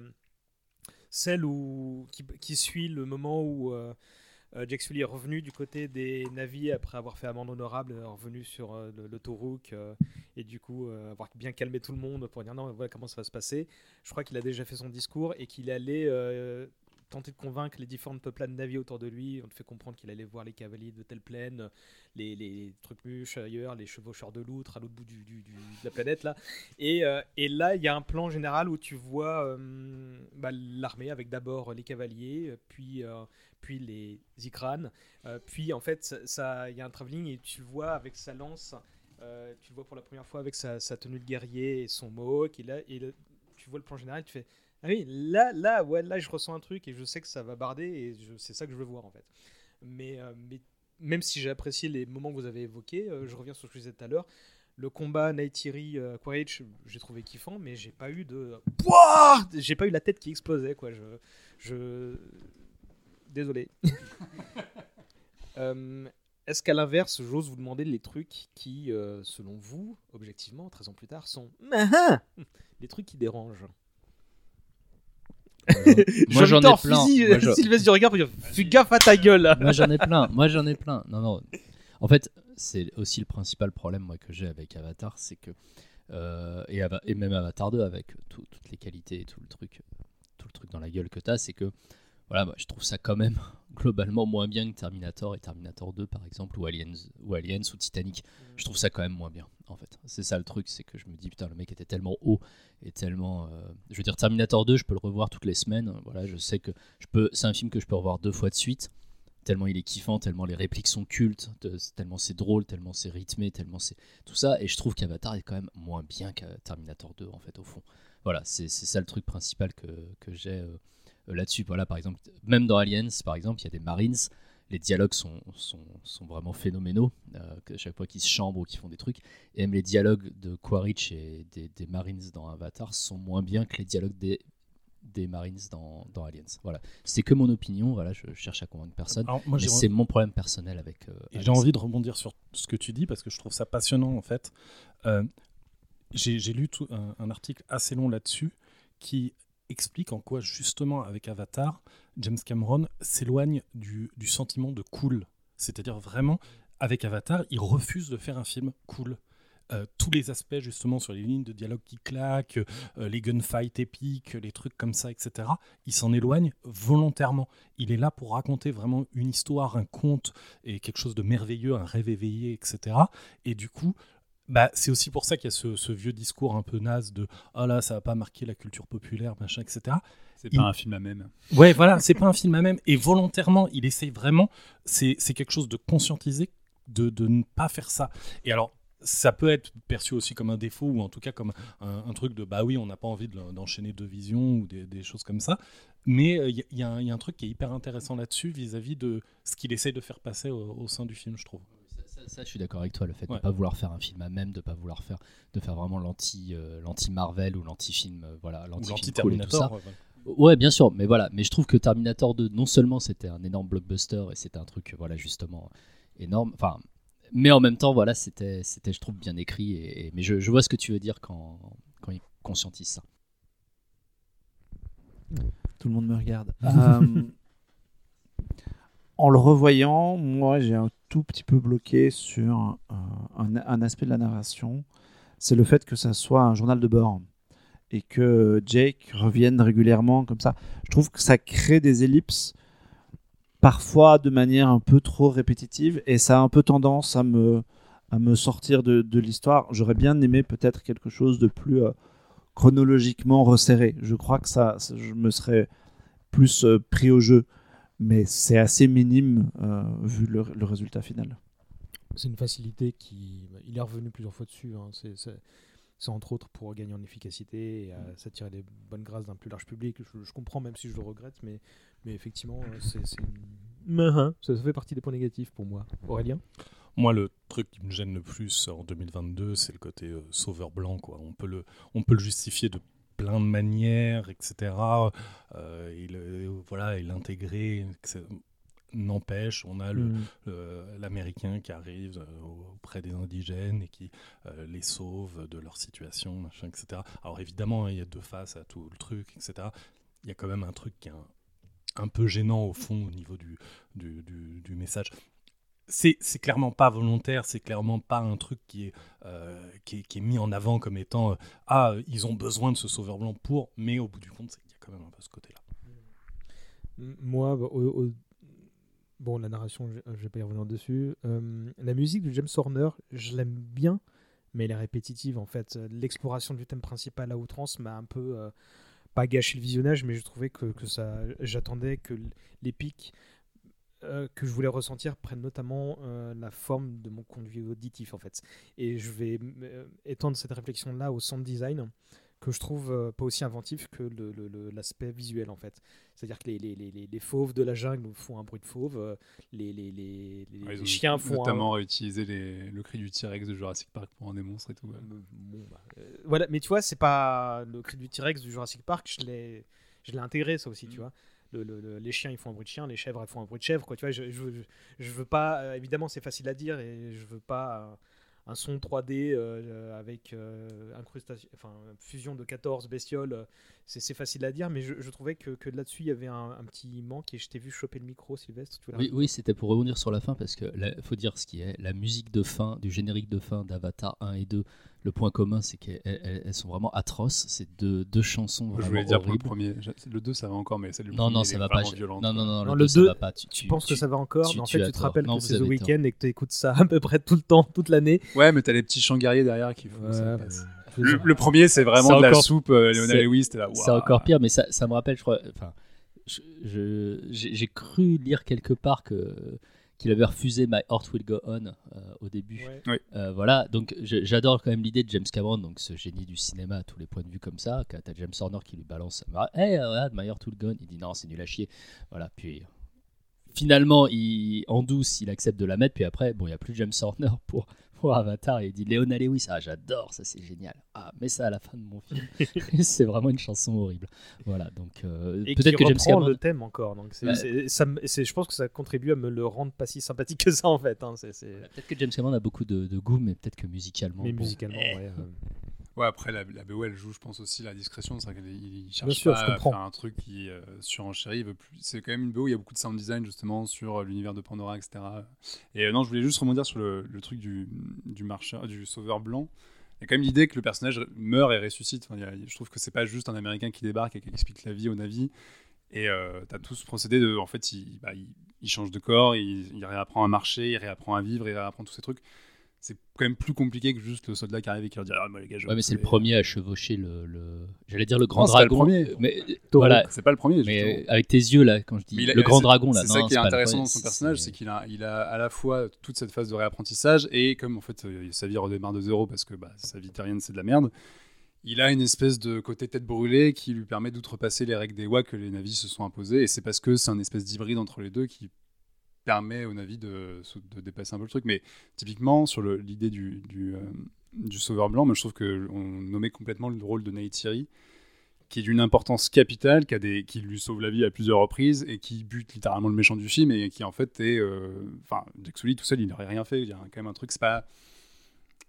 celle où qui, qui suit le moment où euh, Jack Sully est revenu du côté des navires après avoir fait amende honorable, euh, revenu sur euh, euh, et du coup euh, avoir bien calmé tout le monde pour dire non, voilà comment ça va se passer. Je crois qu'il a déjà fait son discours et qu'il allait euh, tenter de convaincre les différentes peuplades navires autour de lui. On te fait comprendre qu'il allait voir les cavaliers de telle plaine, les, trucs muches ailleurs, les chevaucheurs de loutre à l'autre bout de la planète là. Et, euh, et là, il y a un plan général où tu vois euh, bah, l'armée avec d'abord les cavaliers, puis euh, les Ikranes, euh, puis en fait, il y a un travelling et tu vois avec sa lance. tu le vois pour la première fois avec sa, tenue de guerrier et son mohawk. Et et tu vois le plan général, tu fais ah oui, là, là, ouais, là, je ressens un truc et je sais que ça va barder et c'est ça que je veux voir en fait. Mais, euh, mais même si j'ai apprécié les moments que vous avez évoqués, euh, je reviens sur ce que je disais tout à l'heure. Le combat Nightiri euh, j'ai trouvé kiffant, mais j'ai pas eu de. Pouah J'ai pas eu la tête qui explosait, quoi. Je. je... Désolé. Euh, Est-ce qu'à l'inverse, j'ose vous demander les trucs qui, selon vous, objectivement, 13 ans plus tard, sont. les trucs qui dérangent? Moi, j'en ai plein. Fusil, Moi, je- Sylvestre du regard pour dire Fais gaffe à ta gueule là. moi j'en ai plein, moi j'en ai plein. Non, non. En fait, c'est aussi le principal problème moi que j'ai avec Avatar, c'est que euh, et, même Avatar 2 avec tout- toutes les qualités et tout le truc, tout le truc dans la gueule que t'as, c'est que voilà, bah, je trouve ça quand même globalement moins bien que Terminator et Terminator 2 par exemple, ou Aliens, ou Titanic. Je trouve ça quand même moins bien en fait. C'est ça le truc, c'est que je me dis putain le mec était tellement haut et tellement. euh, Je veux dire Terminator 2, je peux le revoir toutes les semaines. Voilà, je sais que je peux. C'est un film que je peux revoir deux fois de suite. Tellement il est kiffant, tellement les répliques sont cultes, tellement c'est drôle, tellement c'est rythmé, tellement c'est tout ça. Et je trouve qu'Avatar est quand même moins bien que Terminator 2 en fait au fond. Voilà, c'est ça le truc principal que, que j'ai euh, là-dessus. Voilà, par exemple, même dans Aliens, par exemple, il y a des Marines. Les dialogues sont, sont, sont vraiment phénoménaux. euh, que chaque fois qu'ils se chambrent ou qu'ils font des trucs. Et même les dialogues de Quaritch et des, des Marines dans Avatar sont moins bien que les dialogues des, des Marines dans, dans Aliens. Voilà. C'est que mon opinion. Voilà, je cherche à convaincre personne. Alors, moi, mais j'ai- c'est mon problème personnel avec. euh, Et j'ai envie de rebondir sur ce que tu dis parce que je trouve ça passionnant en fait. Euh, j'ai j'ai lu tout- un, un article assez long là-dessus qui explique en quoi justement avec Avatar, James Cameron s'éloigne du, du sentiment de cool. C'est-à-dire vraiment, avec Avatar, il refuse de faire un film cool. Euh, tous les aspects justement sur les lignes de dialogue qui claquent, euh, les gunfights épiques, les trucs comme ça, etc. Il s'en éloigne volontairement. Il est là pour raconter vraiment une histoire, un conte et quelque chose de merveilleux, un rêve éveillé, etc. Et du coup, bah, c'est aussi pour ça qu'il y a ce, ce vieux discours un peu naze de ah là ça va pas marquer la culture populaire machin etc. C'est Il- pas un film à même. Ouais, voilà, c'est pas un film à même. Et volontairement, il essaye vraiment, c'est quelque chose de conscientisé, de, de ne pas faire ça. Et alors, ça peut être perçu aussi comme un défaut, ou en tout cas comme un, un truc de bah oui, on n'a pas envie de d'enchaîner deux visions, ou des, des choses comme ça. Mais euh, il y, a- il y a un- il y a un truc qui est hyper intéressant là-dessus, vis-à-vis de ce qu'il essaye de faire passer au, au sein du film, je trouve. Ça, je suis d'accord avec toi, le fait de Ouais. ne pas vouloir faire un film à même, de ne pas vouloir faire, de faire vraiment l'anti, euh, l'anti Marvel ou l'anti film, euh, voilà, l'anti film cool et tout ça. l'anti-Terminator. ouais, voilà. Ouais, bien sûr, mais voilà, mais je trouve que Terminator 2, non seulement c'était un énorme blockbuster et c'était un truc, voilà, justement énorme, enfin, mais en même temps, voilà, c'était, c'était, je trouve, bien écrit. Et, et- mais je, je vois ce que tu veux dire quand, quand il conscientise ça. Tout le monde me regarde. Euh, en le revoyant, moi j'ai un tout petit peu bloqué sur euh, un, aspect de la narration. C'est le fait que ça soit un journal de bord et que Jake revienne régulièrement comme ça. Je trouve que ça crée des ellipses parfois de manière un peu trop répétitive et ça a un peu tendance à me, à me sortir de, l'histoire. J'aurais bien aimé peut-être quelque chose de plus euh, chronologiquement resserré. Je crois que ça, ça- je me serais plus euh, pris au jeu, mais c'est assez minime euh, vu le, le résultat final. C'est une facilité qui. Il est revenu plusieurs fois dessus. hein. C'est- C'est c'est entre autres pour gagner en efficacité et euh, s'attirer des bonnes grâces d'un plus large public. Je, je comprends, même si je le regrette, mais, mais effectivement, euh, c'est. c'est- Mhm. Ça, ça fait partie des points négatifs pour moi. Aurélien? Moi, le truc qui me gêne le plus en 2022, c'est le côté euh, sauveur blanc. Quoi. On, peut le, on peut le justifier de plein de manières, etc. Euh, il, euh, voilà, et l'intégrer. etc. N'empêche, on a le- le- l'Américain qui arrive euh, auprès des indigènes et qui euh, les sauve de leur situation, machin, etc. Alors évidemment, hein, il y a deux faces à tout le truc, etc. Il y a quand même un truc qui est un, un peu gênant au fond au niveau du, du, du- du message. C'est clairement pas volontaire, c'est clairement pas un truc qui est, euh, qui est, mis en avant comme étant euh, Ah, ils ont besoin de ce sauveur blanc pour, mais au bout du compte, il y a quand même un peu ce côté-là. Moi, bah, bon, la narration, je, vais pas y revenir dessus. Euh, la musique de James Horner, je l'aime bien, mais elle est répétitive en fait. L'exploration du thème principal à outrance m'a un peu pas gâché le visionnage, mais je trouvais que, que ça, j'attendais que les pics euh, que je voulais ressentir prennent notamment euh, la forme de mon conduit auditif en fait. Et je vais euh, étendre cette réflexion là au sound design que je trouve euh, pas aussi inventif que l'aspect visuel en fait. C'est-à-dire que les, les, les, fauves de la jungle font un bruit de fauve, les, les, Ouais, ils ont chiens font notamment un... utilisé les- le cri du T-Rex de Jurassic Park pour un des monstres et tout. ouais. Bon, bah, voilà, mais tu vois, c'est pas le cri du T-Rex du Jurassic Park, je l'ai, je l'ai intégré ça aussi, tu vois. Le- le- le- les chiens ils font un bruit de chien, les chèvres elles font un bruit de chèvre, quoi. Tu vois, je, je, je- veux pas, euh, évidemment c'est facile à dire et je veux pas un son 3D euh, avec euh, incrustation, enfin fusion de 14 bestioles, c'est, facile à dire, mais je, je trouvais que, que là-dessus il y avait un, un petit manque et je t'ai vu choper le micro, Sylvestre. Tu Oui, oui c'était pour revenir sur la fin parce que faut dire ce qui est la musique de fin du générique de fin d'Avatar 1 et 2 le point commun, c'est qu'elles elles- elles sont vraiment atroces. C'est deux, deux chansons Je voulais dire pour le premier. Le 2, ça va encore, mais celle du Non, non, ça va pas. violente, Non, non, non, Non, le le 2, ça 2, va pas. Tu, Tu, penses que ça va encore, mais en tu fait, tu te tort. rappelles Non, que c'est The avez Weeknd et que tu écoutes ça à peu près tout le temps, toute l'année. Ouais, mais t'as les petits chants guerriers derrière qui font ça. Ouais, bah, Le, le premier, c'est vraiment de la encore- soupe. euh, c'est- Lewis. C'est encore pire, mais ça, ça me rappelle, je crois. Enfin, j'ai cru lire quelque part que qu'il avait refusé My Heart Will Go On euh, au début. Ouais. Euh, voilà, donc j'adore quand même l'idée de James Cameron, donc ce génie du cinéma à tous les points de vue comme ça. Quand t'as James Horner qui lui balance, hey, regarde, My Heart Will Go On, il dit non, c'est nul à chier. Voilà, puis finalement, il, en douce, il accepte de la mettre, puis après, bon, il n'y a plus James Horner pour, pour Avatar, et il dit Leona Lewis, ah, j'adore, ça c'est génial. Ah, mets ça à la fin de mon film. c'est vraiment une chanson horrible. Voilà, donc euh, peut-être que James Cameron. le thème encore. Donc c'est, ça je pense que ça contribue à me le rendre pas si sympathique que ça en fait. hein. Peut-être que James Cameron a beaucoup de, de goût, mais peut-être que musicalement. Mais bon, musicalement, eh, ouais. Ouais, après, la, la BO, elle joue, je pense aussi, la discrétion. C'est vrai qu'il il cherche sûr, pas à comprends. faire un truc qui euh, surenchérit. C'est quand même une BO où il y a beaucoup de sound design, justement, sur euh, l'univers de Pandora, etc. Et euh, non, je voulais juste rebondir sur le, le truc du, du marcheur, du sauveur blanc. Il y a quand même l'idée que le personnage meurt et ressuscite. Enfin, a- je trouve que c'est pas juste un Américain qui débarque et qui explique la vie au Navi. Et euh, t'as tout ce procédé de, en fait, il, bah, il, il change de corps, il, il réapprend à marcher, il réapprend à vivre, il réapprend tous ces trucs. C'est quand même plus compliqué que juste le soldat qui arrive et qui leur dit ah moi les gars je Ouais, mais c'est le premier à chevaucher le. le- J'allais dire le grand Non, c'est pas le dragon. premier. Mais voilà. C'est pas le premier, Mais justement. euh, avec tes yeux là, quand je dis a- le grand dragon là. C'est ça qui est intéressant dans son personnage, c'est qu'il a, il a à la fois toute cette phase de réapprentissage et comme en fait euh, sa vie redémarre de zéro parce que bah, sa vie terrienne c'est de la merde, il a une espèce de côté tête brûlée qui lui permet d'outrepasser les règles des WA que les navis se sont imposées et c'est parce que c'est un espèce d'hybride entre les deux qui permet aux navis de, de dépasser un peu le truc. Mais typiquement sur l'idée du, euh, du sauveur blanc, moi je trouve qu'on nommait complètement le rôle de Neytiri qui est d'une importance capitale, qui, a des, qui lui sauve la vie à plusieurs reprises et qui bute littéralement le méchant du film et qui en fait est. euh, Enfin, Jack Sully tout seul, il n'aurait rien fait. Il y a quand même un truc, c'est pas.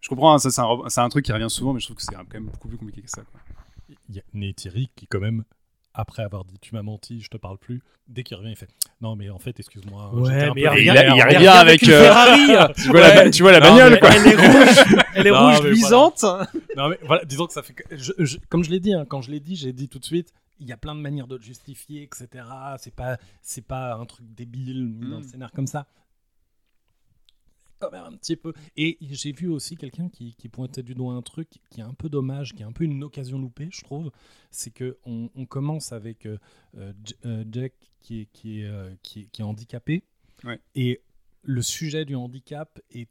Je comprends, hein, ça c'est un, c'est un truc qui revient souvent, mais je trouve que c'est quand même beaucoup plus compliqué que ça. quoi. Il y a Neytiri qui, quand même, après avoir dit tu m'as menti, je te parle plus, dès qu'il revient, il fait non, mais en fait, excuse-moi. Ouais, j'étais un mais peu il revient- revient avec une Ferrari. tu, vois la, tu vois la Non, bagnole, quoi. Elle est rouge, elle est Non, rouge voilà. luisante. Non, mais voilà, disons que ça fait. que- je- je- comme je l'ai dit, hein, quand je l'ai dit, j'ai dit tout de suite. Il y a plein de manières de le justifier, etc. C'est pas, c'est pas un truc débile mis dans le Mm. scénar comme ça. Quand même un petit peu. Et j'ai vu aussi quelqu'un qui, qui pointait du doigt un truc qui est un peu dommage, qui est un peu une occasion loupée, je trouve. C'est que on, on commence avec euh, euh, euh, Jack qui est, qui est, qui est, qui est handicapé. Ouais. Et le sujet du handicap est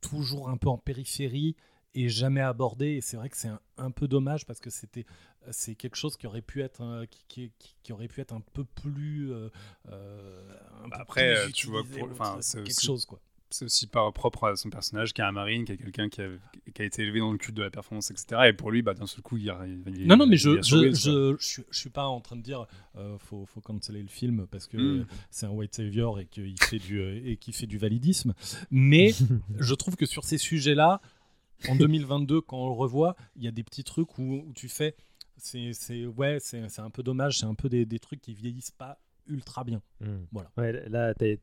toujours un peu en périphérie et jamais abordé. Et c'est vrai que c'est un, un peu dommage parce que c'était c'est quelque chose qui aurait pu être un, qui, qui- qui- qui aurait pu être un peu plus euh, un peu après, plus tu vois, pour- enfin, quelque chose quoi. C'est aussi par propre à son personnage, qui est un marine, qui est quelqu'un qui a, qui a été élevé dans le culte de la performance, etc. Et pour lui, bah, d'un seul coup, il, a, il, il- Non, non, mais je, a je, je, je, suis- je suis pas en train de dire euh, faut, faut canceller le film parce que Mm. euh, c'est un white savior et qu'il fait du euh, et qu'il fait du validisme. Mais je trouve que sur ces sujets-là, en 2022, quand on le revoit, il y a des petits trucs où, où tu fais c'est c'est ouais c'est c'est un peu dommage, c'est un peu des, des trucs qui vieillissent pas ultra bien. Voilà. Ouais, là, t'as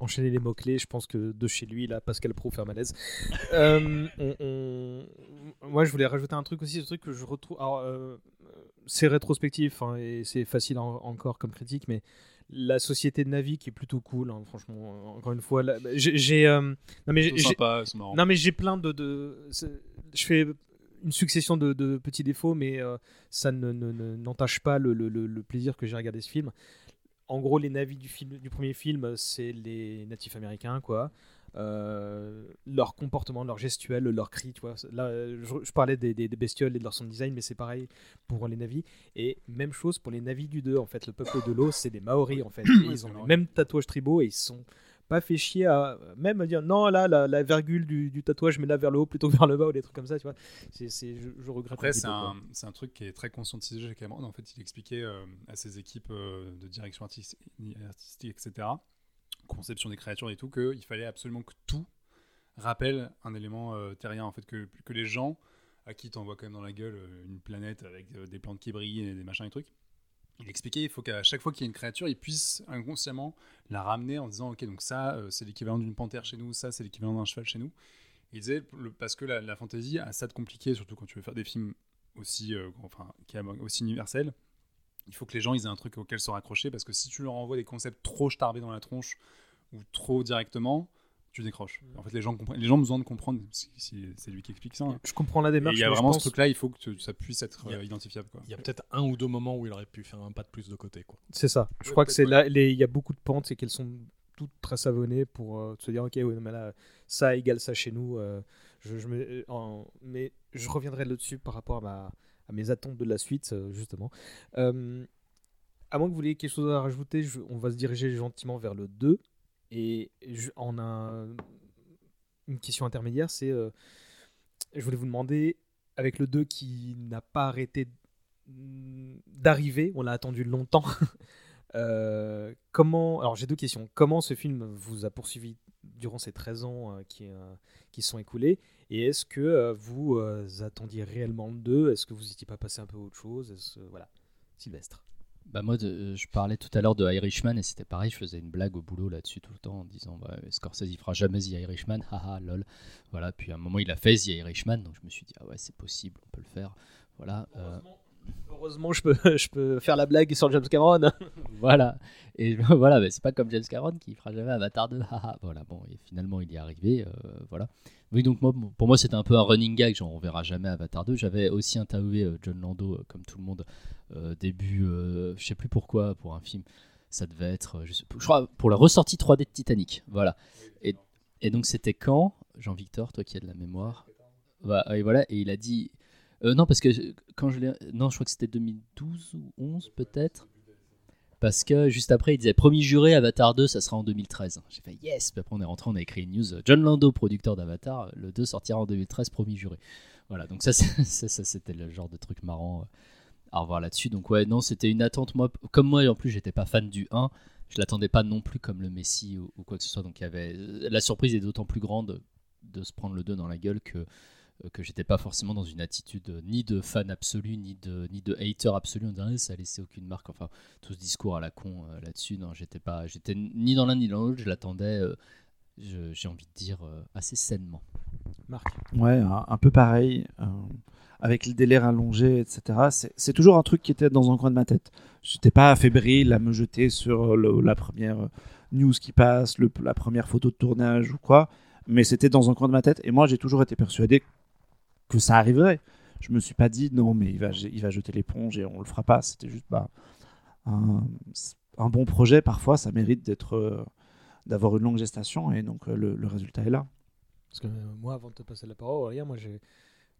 enchaîné les mots-clés. Je pense que de chez lui, là, Pascal Pro fait un malaise. Euh, on- on- Moi, je voulais rajouter un truc aussi, ce truc que je retrouve. Alors, euh, c'est rétrospectif hein, et c'est facile en- encore comme critique, mais la société de Navi qui est plutôt cool, hein, franchement. Encore une fois, là, j'ai. euh, Non, mais j'ai- non, mais plein de. Je fais une succession de, de petits défauts, mais euh, ça ne, ne- ne- n'entache pas le, le- plaisir que j'ai à regarder ce film. En gros, les navis du, film, du premier film, c'est les natifs américains, quoi. Euh, leur comportement, leur gestuelle, leur cri, tu vois. Là, euh, je, je parlais des, des- des bestioles et de leur sound design, mais c'est pareil pour les navis. Et même chose pour les navis du 2, en fait. Le peuple de l'eau, c'est des Maoris, en fait. Et ils ont les mêmes tatouages tribaux et ils sont pas fait chier à même à dire non là la, la virgule du, du tatouage mets là vers le haut plutôt que vers le bas ou des trucs comme ça tu vois c'est c'est- je, je regrette Après, c'est un, c'est un truc qui est très conscientisé chez Cameron. En fait, il expliquait euh, à ses équipes euh, de direction artistique, artistique, etc., conception des créatures et tout, qu'il fallait absolument que tout rappelle un élément euh, terrien. En fait, que, que les gens, à qui t'envoies quand même dans la gueule une planète avec des plantes qui brillent et des machins et trucs, il expliquait il faut qu'à chaque fois qu'il y ait une créature, ils puissent inconsciemment la ramener en disant ok donc ça euh, c'est l'équivalent d'une panthère chez nous, ça c'est l'équivalent d'un cheval chez nous. Il disait le- parce que la, la fantasy a ça de compliqué, surtout quand tu veux faire des films aussi, euh, enfin, qui est aussi universels. Il faut que les gens ils aient un truc auquel se raccrocher parce que si tu leur envoies des concepts trop starbés dans la tronche ou trop directement, tu décroches. En fait, les gens, comprennent- les gens ont besoin de comprendre. si- si- C'est lui qui explique ça. hein. Je comprends la démarche, Il y a vraiment pense- ce truc-là. Il faut que tu- ça puisse être a- euh, identifiable. Quoi. Il y a peut-être un ou deux moments où il aurait pu faire un pas de plus de côté. Quoi. C'est ça. Je Ouais, crois que c'est ouais. là, les- il y a beaucoup de pentes et qu'elles sont toutes très savonnées pour euh, se dire ok, ouais, mais là, ça égale ça chez nous. euh, je, je me- euh, en- mais je reviendrai là-dessus par rapport à, ma, à mes attentes de la suite, euh, justement. Euh, à moins que vous ayez quelque chose à rajouter, je- on va se diriger gentiment vers le 2. Et a un- une question intermédiaire, c'est euh, je voulais vous demander, avec le 2 qui n'a pas arrêté d'arriver, on l'a attendu longtemps. Euh, comment alors j'ai deux questions. Comment ce film vous a poursuivi durant ces 13 ans euh, qui, qui sont écoulés? Et est-ce que vous attendiez réellement le 2 Est-ce que vous n'étiez pas passé un peu à autre chose? Voilà. Sylvestre. Bah moi, de- je parlais tout à l'heure de Irishman et c'était pareil, je faisais une blague au boulot là-dessus tout le temps en disant bah, Scorsese il fera jamais The Irishman, haha lol. Voilà, puis à un moment il a fait The Irishman, donc je me suis dit ah ouais c'est possible, on peut le faire. Voilà. euh, Heureusement, je peux, faire la blague sur James Cameron. voilà. Et voilà, mais c'est pas comme James Cameron qui fera jamais Avatar 2. haha. voilà, bon, et finalement il y est arrivé. euh, voilà. Oui, donc pour moi c'était un peu un running gag, genre on verra jamais Avatar 2. J'avais aussi interviewé euh, John Lando, euh, comme tout le monde, début, euh, je sais plus pourquoi, pour un film. Ça devait être, je, crois, pour la ressortie 3D de Titanic. Voilà. Et, donc c'était quand, Jean-Victor, toi qui as de la mémoire Bah, Et voilà, et il a dit. Euh, non, parce que quand je l'ai. Non, je crois que c'était 2012 ou 11 peut-être. Parce que juste après, il disait promis juré, Avatar 2, ça sera en 2013. J'ai fait yes. Puis après, on est rentré, on a écrit une news. John Lando, producteur d'Avatar, le 2 sortira en 2013, promis juré. Voilà, donc ça, ça, c'était le genre de truc marrant euh, à revoir là-dessus. Donc, ouais, non, c'était une attente. Moi, comme moi, en plus, j'étais pas fan du 1. Je l'attendais pas non plus comme le Messi ou, quoi que ce soit. Donc, avait. La surprise est d'autant plus grande de se prendre le 2 dans la gueule que euh, que j'étais pas forcément dans une attitude euh, ni de fan absolu ni de ni de hater absolu en disant ça a laissé aucune marque enfin tout ce discours à la con euh, là-dessus non j'étais pas j'étais ni dans l'un ni dans l'autre je l'attendais euh, j'ai envie de dire euh, assez sainement Marc Ouais, un, un peu pareil. euh, avec le délai rallongé, etc. C'est- C'est toujours un truc qui était dans un coin de ma tête. J'étais pas fébrile à me jeter sur le- la première news qui passe, le- la première photo de tournage ou quoi, mais c'était dans un coin de ma tête. Et moi, j'ai toujours été persuadé que ça arriverait. Je me suis pas dit non, mais il va, il va jeter l'éponge et on le fera pas. C'était juste bah, un, un bon projet. Parfois, ça mérite d'être, euh, d'avoir une longue gestation et donc euh, le, le résultat est là. Parce que euh, moi, avant de te passer la parole, regarde, moi j'ai.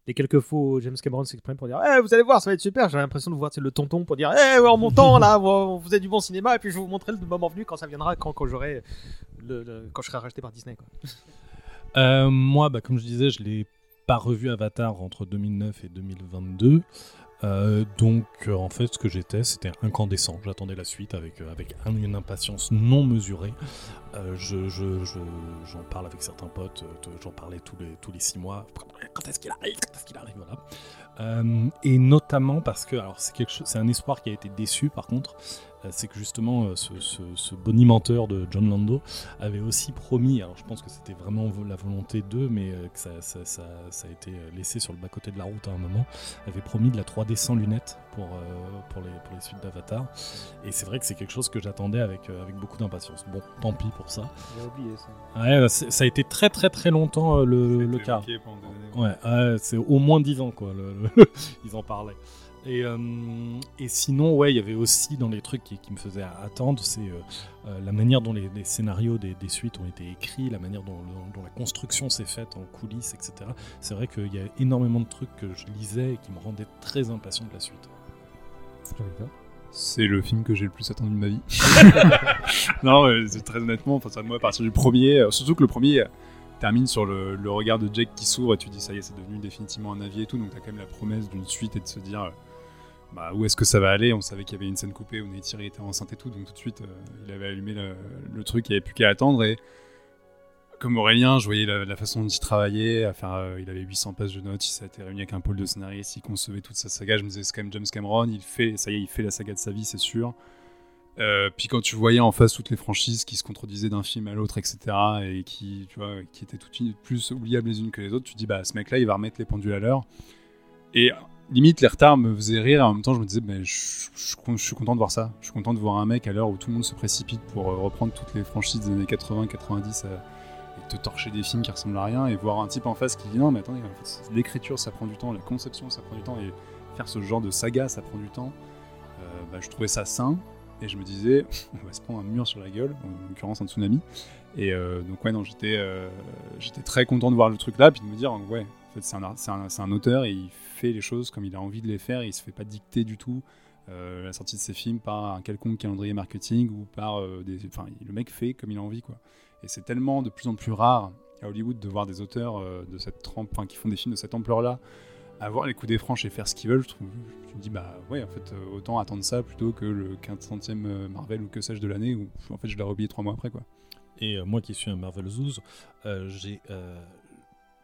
Les quelques fois où James Cameron s'exprime pour dire Eh, vous allez voir, ça va être super. J'ai l'impression de voir c'est le tonton pour dire Eh, ouais, en montant là, on vous faisait du bon cinéma, et puis je vais vous montrer le moment venu quand ça viendra, quand, quand j'aurai le, le- quand je serai racheté par Disney. Quoi. Euh, moi, bah, comme je disais, je l'ai pas revu Avatar entre 2009 et 2022. Euh, donc, euh, en fait, ce que j'étais, c'était incandescent. J'attendais la suite avec, euh, avec un- une impatience non mesurée. Je, je- je- j'en parle avec certains potes, j'en parlais tous les, tous les six mois. Quand est-ce qu'il arrive? Quand est-ce qu'il arrive? Voilà. Et notamment parce que, alors, c'est un espoir qui a été déçu par contre. Euh, c'est que justement, euh, ce, ce, ce bonimenteur de John Lando avait aussi promis, alors je pense que c'était vraiment la volonté d'eux, mais euh, que ça, ça- ça- ça a été laissé sur le bas-côté de la route à un moment, avait promis de la 3D sans lunettes pour, pour, les, pour les suites d'Avatar. Et c'est vrai que c'est quelque chose que j'attendais avec, avec beaucoup d'impatience. Bon, tant pis pour ça. J'ai oublié ça. Ouais, c'est- ça a été très très très longtemps le, le cas. Ouais, ouais, c'est au moins 10 ans quoi. le- le- ils en parlaient. Et, euh, et sinon, ouais, il y avait aussi dans les trucs qui, qui me faisaient attendre, c'est euh, euh, la manière dont les, les scénarios des, des suites ont été écrits, la manière dont, dont- dont la construction s'est faite en coulisses, etc. C'est vrai qu'il y a énormément de trucs que je lisais et qui me rendaient très impatient de la suite. C'est le film que j'ai le plus attendu de ma vie. non, c'est très honnêtement, enfin, ça, moi, à partir du premier, surtout que le premier termine sur le, le regard de Jake qui s'ouvre et tu dis ça y est, c'est devenu définitivement un avis et tout, donc t'as quand même la promesse d'une suite et de se dire euh, bah, où est-ce que ça va aller? On savait qu'il y avait une scène coupée où Neytiri était enceinte et tout, donc tout de suite, euh, il avait allumé le, truc, il n'y avait plus qu'à attendre et comme Aurélien, je voyais la, façon dont il travaillait, à faire, euh, il avait 800 pages de notes, il s'était réuni avec un pôle de scénaristes, il concevait toute sa saga. Je me disais, c'est quand même James Cameron, il fait, ça y est, il fait la saga de sa vie, c'est sûr. Euh, puis quand tu voyais en face toutes les franchises qui se contredisaient d'un film à l'autre, etc., et qui, tu vois, qui étaient toutes plus oubliables les unes que les autres, tu dis, bah, ce mec-là, il va remettre les pendules à l'heure. Et limite, les retards me faisaient rire, et en même temps, je me disais, bah, je, suis content de voir ça. Je suis content de voir un mec à l'heure où tout le monde se précipite pour euh, reprendre toutes les franchises des années 80, 90, euh, et te torcher des films qui ressemblent à rien, et voir un type en face qui dit, non, mais attendez, l'écriture, ça prend du temps, la conception, ça prend du temps, et faire ce genre de saga, ça prend du temps. Euh, bah, je trouvais ça sain. Et je me disais, on va se prendre un mur sur la gueule, en l'occurrence un tsunami. Et donc, ouais, non, j'étais j'étais très content de voir le truc là, puis de me dire, ouais, en fait, c'est un, un, un auteur et il fait les choses comme il a envie de les faire, et il se fait pas dicter du tout euh, la sortie de ses films par un quelconque calendrier marketing ou par euh, des. Enfin, le mec fait comme il a envie, quoi. Et c'est tellement de plus en plus rare à Hollywood de voir des auteurs euh, de cette trempe, enfin, qui font des films de cette ampleur-là, avoir les coups des franches et faire ce qu'ils veuled, je trouve, je me dis bah ouais en fait autant attendre ça plutôt que le 15 centième euh, Marvel ou que sais-je de l'année où en fait je l'ai oublié trois mois après quoi. Et moi qui suis un Marvel Zouz, j'ai,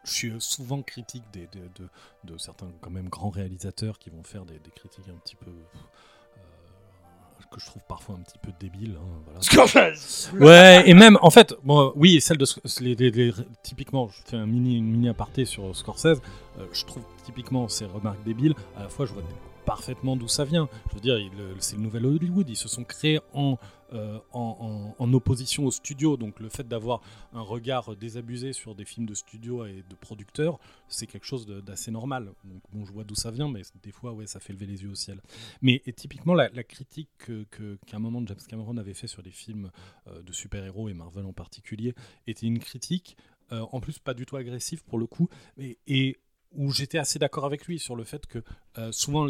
je suis souvent critique des, des- de, de certains quand même grands réalisateurs qui vont faire des, des critiques un petit peu euh, que je trouve parfois un petit peu débiles. hein, voilà. Scorsese Ouais, et même en fait, bon, oui, celle de Sc- les, les- les- typiquement, je fais un mini, une mini aparté sur Scorsese. euh, je trouve typiquement ces remarques débiles. À la fois, je vois parfaitement d'où ça vient. Je veux dire, c'est le nouvel Hollywood. Ils se sont créés en, euh, en, opposition au studio. Donc le fait d'avoir un regard désabusé sur des films de studio et de producteurs, c'est quelque chose d'assez normal. Donc bon, je vois d'où ça vient, mais des fois, ouais, ça fait lever les yeux au ciel. Mais typiquement, la, critique que- que- qu'à un moment James Cameron avait fait sur les films euh, de super-héros et Marvel en particulier était une critique, euh, en plus pas du tout agressive pour le coup, et où j'étais assez d'accord avec lui sur le fait que euh, souvent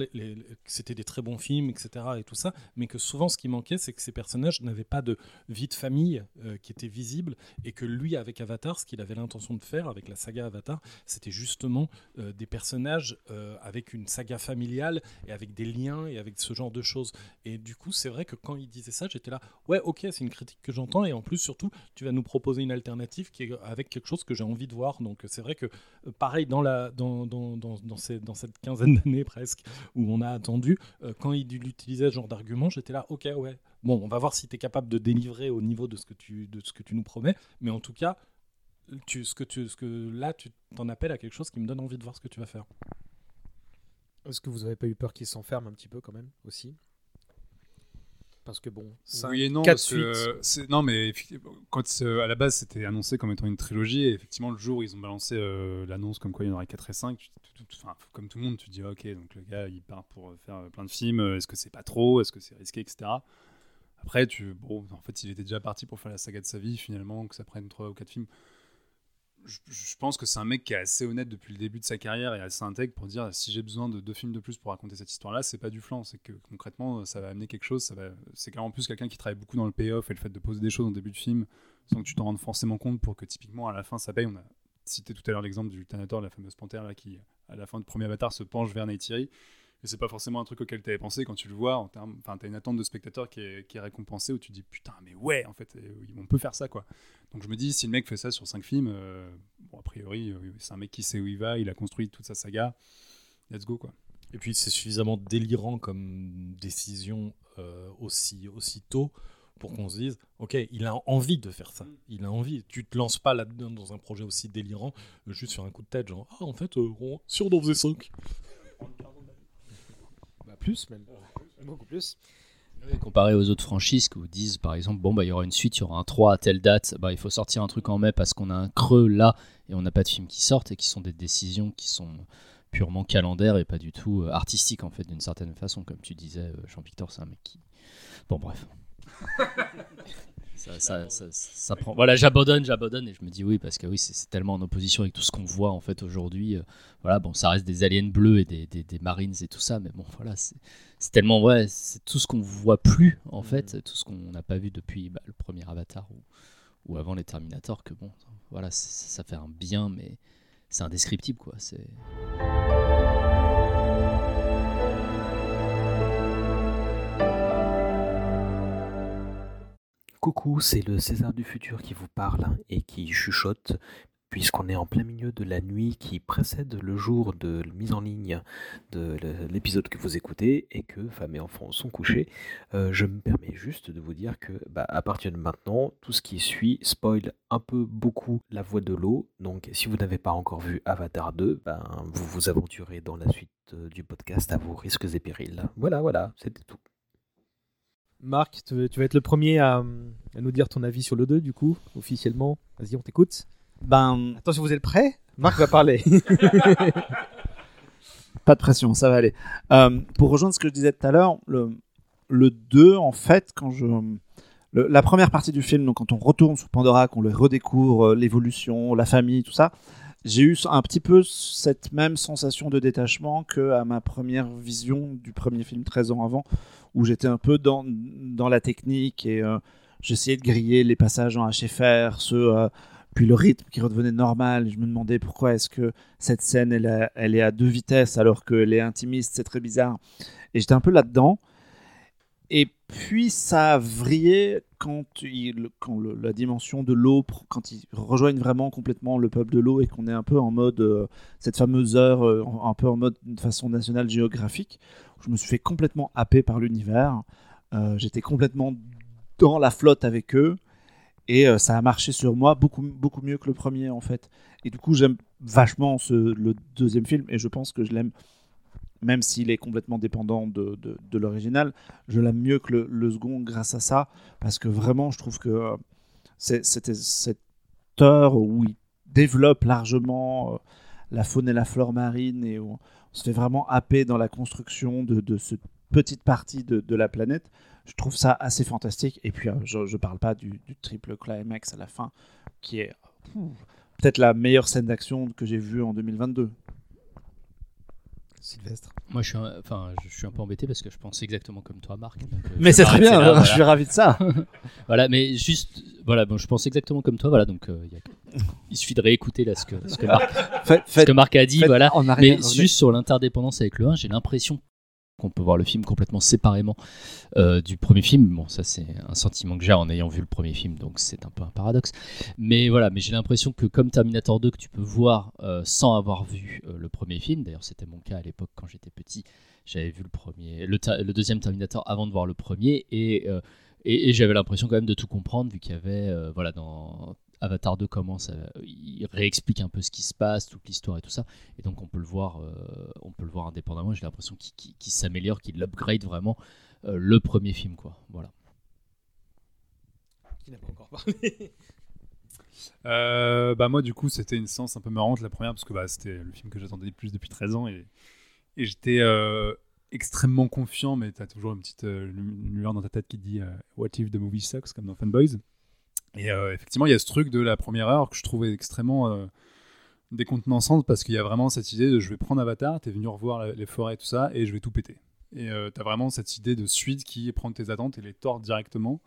c'était des très bons films, etc. et tout ça, mais que souvent ce qui manquait, c'est que ces personnages n'avaient pas de vie de famille euh, qui était visible, et que lui, avec Avatar, ce qu'il avait l'intention de faire avec la saga Avatar, c'était justement euh, des personnages avec une saga familiale et avec des liens et avec ce genre de choses. Et du coup, c'est vrai que quand il disait ça, j'étais là, ouais, ok, c'est une critique que j'entends, et en plus, surtout, tu vas nous proposer une alternative qui est avec quelque chose que j'ai envie de voir. Donc, c'est vrai que, pareil, dans, la, dans, dans, dans cette quinzaine d'années presque, où on a attendu, euh, quand il utilisait ce genre d'argument, j'étais là, ok, ouais, bon, on va voir si tu es capable de délivrer au niveau de ce que tu, de ce que tu nous promets, mais en tout cas, tu, ce que tu, ce que là, tu t'en appelles à quelque chose qui me donne envie de voir ce que tu vas faire. Est-ce que vous avez pas eu peur qu'il s'enferme un petit peu quand même aussi? Parce que bon, cinq- oui et non, quatre parce que suites. c'est- non, mais quand euh, à la base c'était annoncé comme étant une trilogie, et effectivement le jour où ils ont balancé euh, l'annonce comme quoi il y en aurait 4 et 5, tu- tu- tu- enfin, comme tout le monde, tu te dis ok, donc le gars il part pour euh, faire plein de films, est-ce que c'est pas trop, est-ce que c'est risqué, etc. Après, tu, bon, en fait, il était déjà parti pour faire la saga de sa vie, finalement, que ça prenne 3 ou 4 films. Je, pense que c'est un mec qui est assez honnête depuis le début de sa carrière et assez intègre pour dire si j'ai besoin de deux films de plus pour raconter cette histoire-là, c'est pas du flan, c'est que concrètement ça va amener quelque chose. Ça va, c'est en plus quelqu'un qui travaille beaucoup dans le payoff et le fait de poser des choses en début de film sans que tu t'en rendes forcément compte pour que typiquement à la fin ça paye. On a cité tout à l'heure l'exemple du Thanator, la fameuse panthère là qui à la fin du premier Avatar se penche vers Neytiri. Et c'est pas forcément un truc auquel tu avais pensé quand tu le vois. En termes, enfin, t'as une attente de spectateur qui est, qui est récompensée où tu dis putain, mais ouais, en fait, euh, on peut faire ça quoi. Donc je me dis, si le mec fait ça sur 5 films, euh, bon, a priori, euh, c'est un mec qui sait où il va, il a construit toute sa saga. Let's go quoi. Et puis c'est suffisamment délirant comme décision euh, aussi, aussi tôt pour qu'on se dise, ok, il a envie de faire ça. Il a envie. Tu te lances pas là-dedans dans un projet aussi délirant, euh, juste sur un coup de tête, genre, ah en fait, euh, on- si on en faisait 5. Bah, plus même. Beaucoup plus. Comparé aux autres franchises qui vous disent par exemple bon bah il y aura une suite, il y aura un 3 à telle date, bah il faut sortir un truc en mai parce qu'on a un creux là et on n'a pas de films qui sortent et qui sont des décisions qui sont purement calendaires et pas du tout euh, artistiques en fait d'une certaine façon comme tu disais euh, Jean-Victor c'est un mec qui bon bref ça, ça, ça, ça prend. Voilà j'abandonne j'abandonne et je me dis oui parce que oui c'est tellement en opposition avec tout ce qu'on voit en fait aujourd'hui euh, voilà bon ça reste des aliens bleus et des, des, des marines et tout ça mais bon voilà c'est tellement ouais c'est tout ce qu'on voit plus en fait tout ce qu'on n'a pas vu depuis bah, le premier Avatar ou, ou avant les Terminators que bon voilà ça fait un bien mais c'est indescriptible quoi c'est Coucou, c'est le César du futur qui vous parle et qui chuchote, puisqu'on est en plein milieu de la nuit qui précède le jour de mise en ligne de l'épisode que vous écoutez et que femmes et enfants sont couchés, euh, je me permets juste de vous dire que bah, à partir de maintenant, tout ce qui suit spoil un peu beaucoup la voix de l'eau. Donc si vous n'avez pas encore vu Avatar 2, ben, vous vous aventurez dans la suite euh, du podcast à vos risques et périls. Voilà, voilà, c'était tout. Marc, tu vas être le premier à, nous dire ton avis sur le 2, du coup, officiellement. Vas-y, on t'écoute. Ben... Attention, vous êtes prêts? Marc va parler. Pas de pression, ça va aller. Euh, pour rejoindre ce que je disais tout à l'heure, le, le 2, en fait, quand je... la première partie du film, donc quand on retourne sur Pandora, qu'on le redécouvre, euh, l'évolution, la famille, tout ça, j'ai eu un petit peu cette même sensation de détachement que à ma première vision du premier film 13 ans avant, où j'étais un peu dans, dans la technique et euh, j'essayais de griller les passages en HFR, euh, puis le rythme qui redevenait normal. Je me demandais pourquoi est-ce que cette scène elle, elle est à deux vitesses alors qu'elle est intimiste, c'est très bizarre. Et j'étais un peu là-dedans. Et puis ça a vrillé quand, il, quand la dimension de l'eau, quand ils rejoignent vraiment complètement le peuple de l'eau et qu'on est un peu en mode, euh, cette fameuse heure, un peu en mode de façon nationale géographique, je me suis fait complètement happer par l'univers. Euh, j'étais complètement dans la flotte avec eux. Et euh, ça a marché sur moi beaucoup, beaucoup mieux que le premier, en fait. Et du coup, j'aime vachement ce, le deuxième film. Et je pense que je l'aime, même s'il est complètement dépendant de, l'original, je l'aime mieux que le, second grâce à ça. Parce que vraiment, je trouve que euh, c'était cette heure où il développe largement la faune et la flore marine et où se fait vraiment happer dans la construction de, de cette petite partie de, de, la planète. Je trouve ça assez fantastique. Et puis, euh, je ne parle pas du, du, triple climax à la fin, qui est peut-être la meilleure scène d'action que j'ai vue en 2022. Sylvestre. Moi, je suis, un, enfin, je suis un peu embêté parce que je pense exactement comme toi, Marc. Euh, mais c'est très bien, je suis ravi de ça. voilà, mais juste, voilà, bon, je pense exactement comme toi, voilà, donc euh, il suffit de réécouter là ce que, ce que, Marc, ce que Marc a dit, voilà. Mais juste sur l'interdépendance avec le 1, j'ai l'impression qu'on peut voir le film complètement séparément euh, du premier film. Bon, ça c'est un sentiment que j'ai en ayant vu le premier film, donc c'est un peu un paradoxe. Mais voilà, mais j'ai l'impression que comme Terminator 2 que tu peux voir euh, sans avoir vu euh, le premier film, d'ailleurs c'était mon cas à l'époque quand j'étais petit, j'avais vu le premier, le, le, deuxième Terminator avant de voir le premier et, et, et j'avais l'impression quand même de tout comprendre vu qu'il y avait voilà dans Avatar 2 commence, il réexplique un peu ce qui se passe, toute l'histoire et tout ça, et donc on peut le voir, euh, on peut le voir indépendamment. J'ai l'impression qu'il s'améliore, qu'il upgrade vraiment euh, le premier film, quoi. Voilà. Qui n'a pas encore parlé euh, bah moi du coup c'était une séance un peu marrante la première parce que bah, c'était le film que j'attendais le plus depuis 13 ans et, et j'étais extrêmement confiant mais tu as toujours une petite lueur dans ta tête qui dit What if the movie sucks comme dans Fanboys et euh, effectivement, il y a ce truc de la première heure que je trouvais extrêmement euh, décontenançante parce qu'il y a vraiment cette idée de je vais prendre Avatar, t'es venu revoir les forêts et tout ça, et je vais tout péter. Et euh, t'as vraiment cette idée de suite qui est prendre tes attentes et les tordre directement.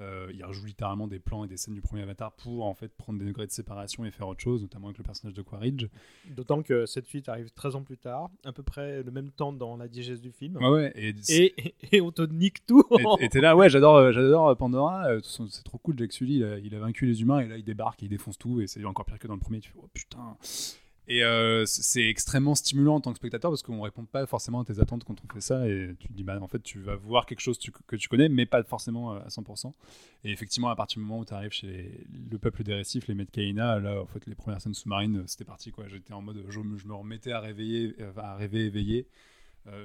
Euh, il rejoue littéralement des plans et des scènes du premier Avatar pour en fait prendre des degrés de séparation et faire autre chose, notamment avec le personnage de Quaritch. D'autant que cette suite arrive 13 ans plus tard, à peu près le même temps dans la digeste du film. ouais, et, et, on te nique tout. et t'es là, ouais, j'adore, euh, j'adore Pandora. Euh, c'est trop cool, Jack Sully, il a, vaincu les humains et là il débarque, et il défonce tout et c'est encore pire que dans le premier. Tu fais, oh putain. Et euh, c'est extrêmement stimulant en tant que spectateur parce qu'on répond pas forcément à tes attentes quand on fait ça et tu te dis bah en fait tu vas voir quelque chose que tu connais mais pas forcément euh, à 100%. Et effectivement à partir du moment où tu arrives chez le peuple des récifs, les Medcaïna, là en fait les premières scènes sous-marines c'était parti quoi. J'étais en mode je, me remettais à réveiller, euh, à rêver éveillé.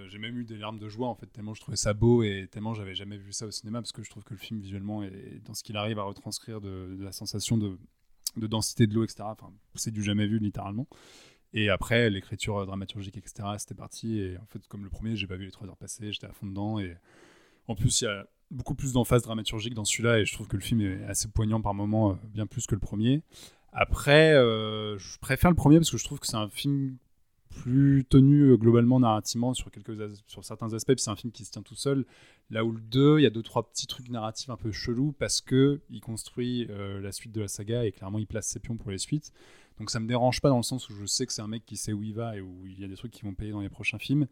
j'ai même eu des larmes de joie en fait tellement je trouvais ça beau et tellement j'avais jamais vu ça au cinéma parce que je trouve que le film visuellement et dans ce qu'il arrive à retranscrire de la sensation de de densité de l'eau, etc. Enfin, c'est du jamais vu littéralement. Et après, l'écriture dramaturgique, etc., c'était parti. Et en fait, comme le premier, j'ai pas vu les trois heures passer, j'étais à fond dedans. Et en plus, il y a beaucoup plus d'emphase dramaturgique dans celui-là. Et je trouve que le film est assez poignant par moments, euh, bien plus que le premier. Après, euh, je préfère le premier parce que je trouve que c'est un film plus tenu euh, globalement narrativement sur, quelques sur certains aspects. c'est un film qui se tient tout seul. Là où le 2, il y a deux, trois petits trucs narratifs un peu chelous parce que il construit euh, la suite de la saga et clairement il place ses pions pour les suites. Donc ça me dérange pas dans le sens où je sais que c'est un mec qui sait où il va et où il y a des trucs qui vont payer dans les prochains films.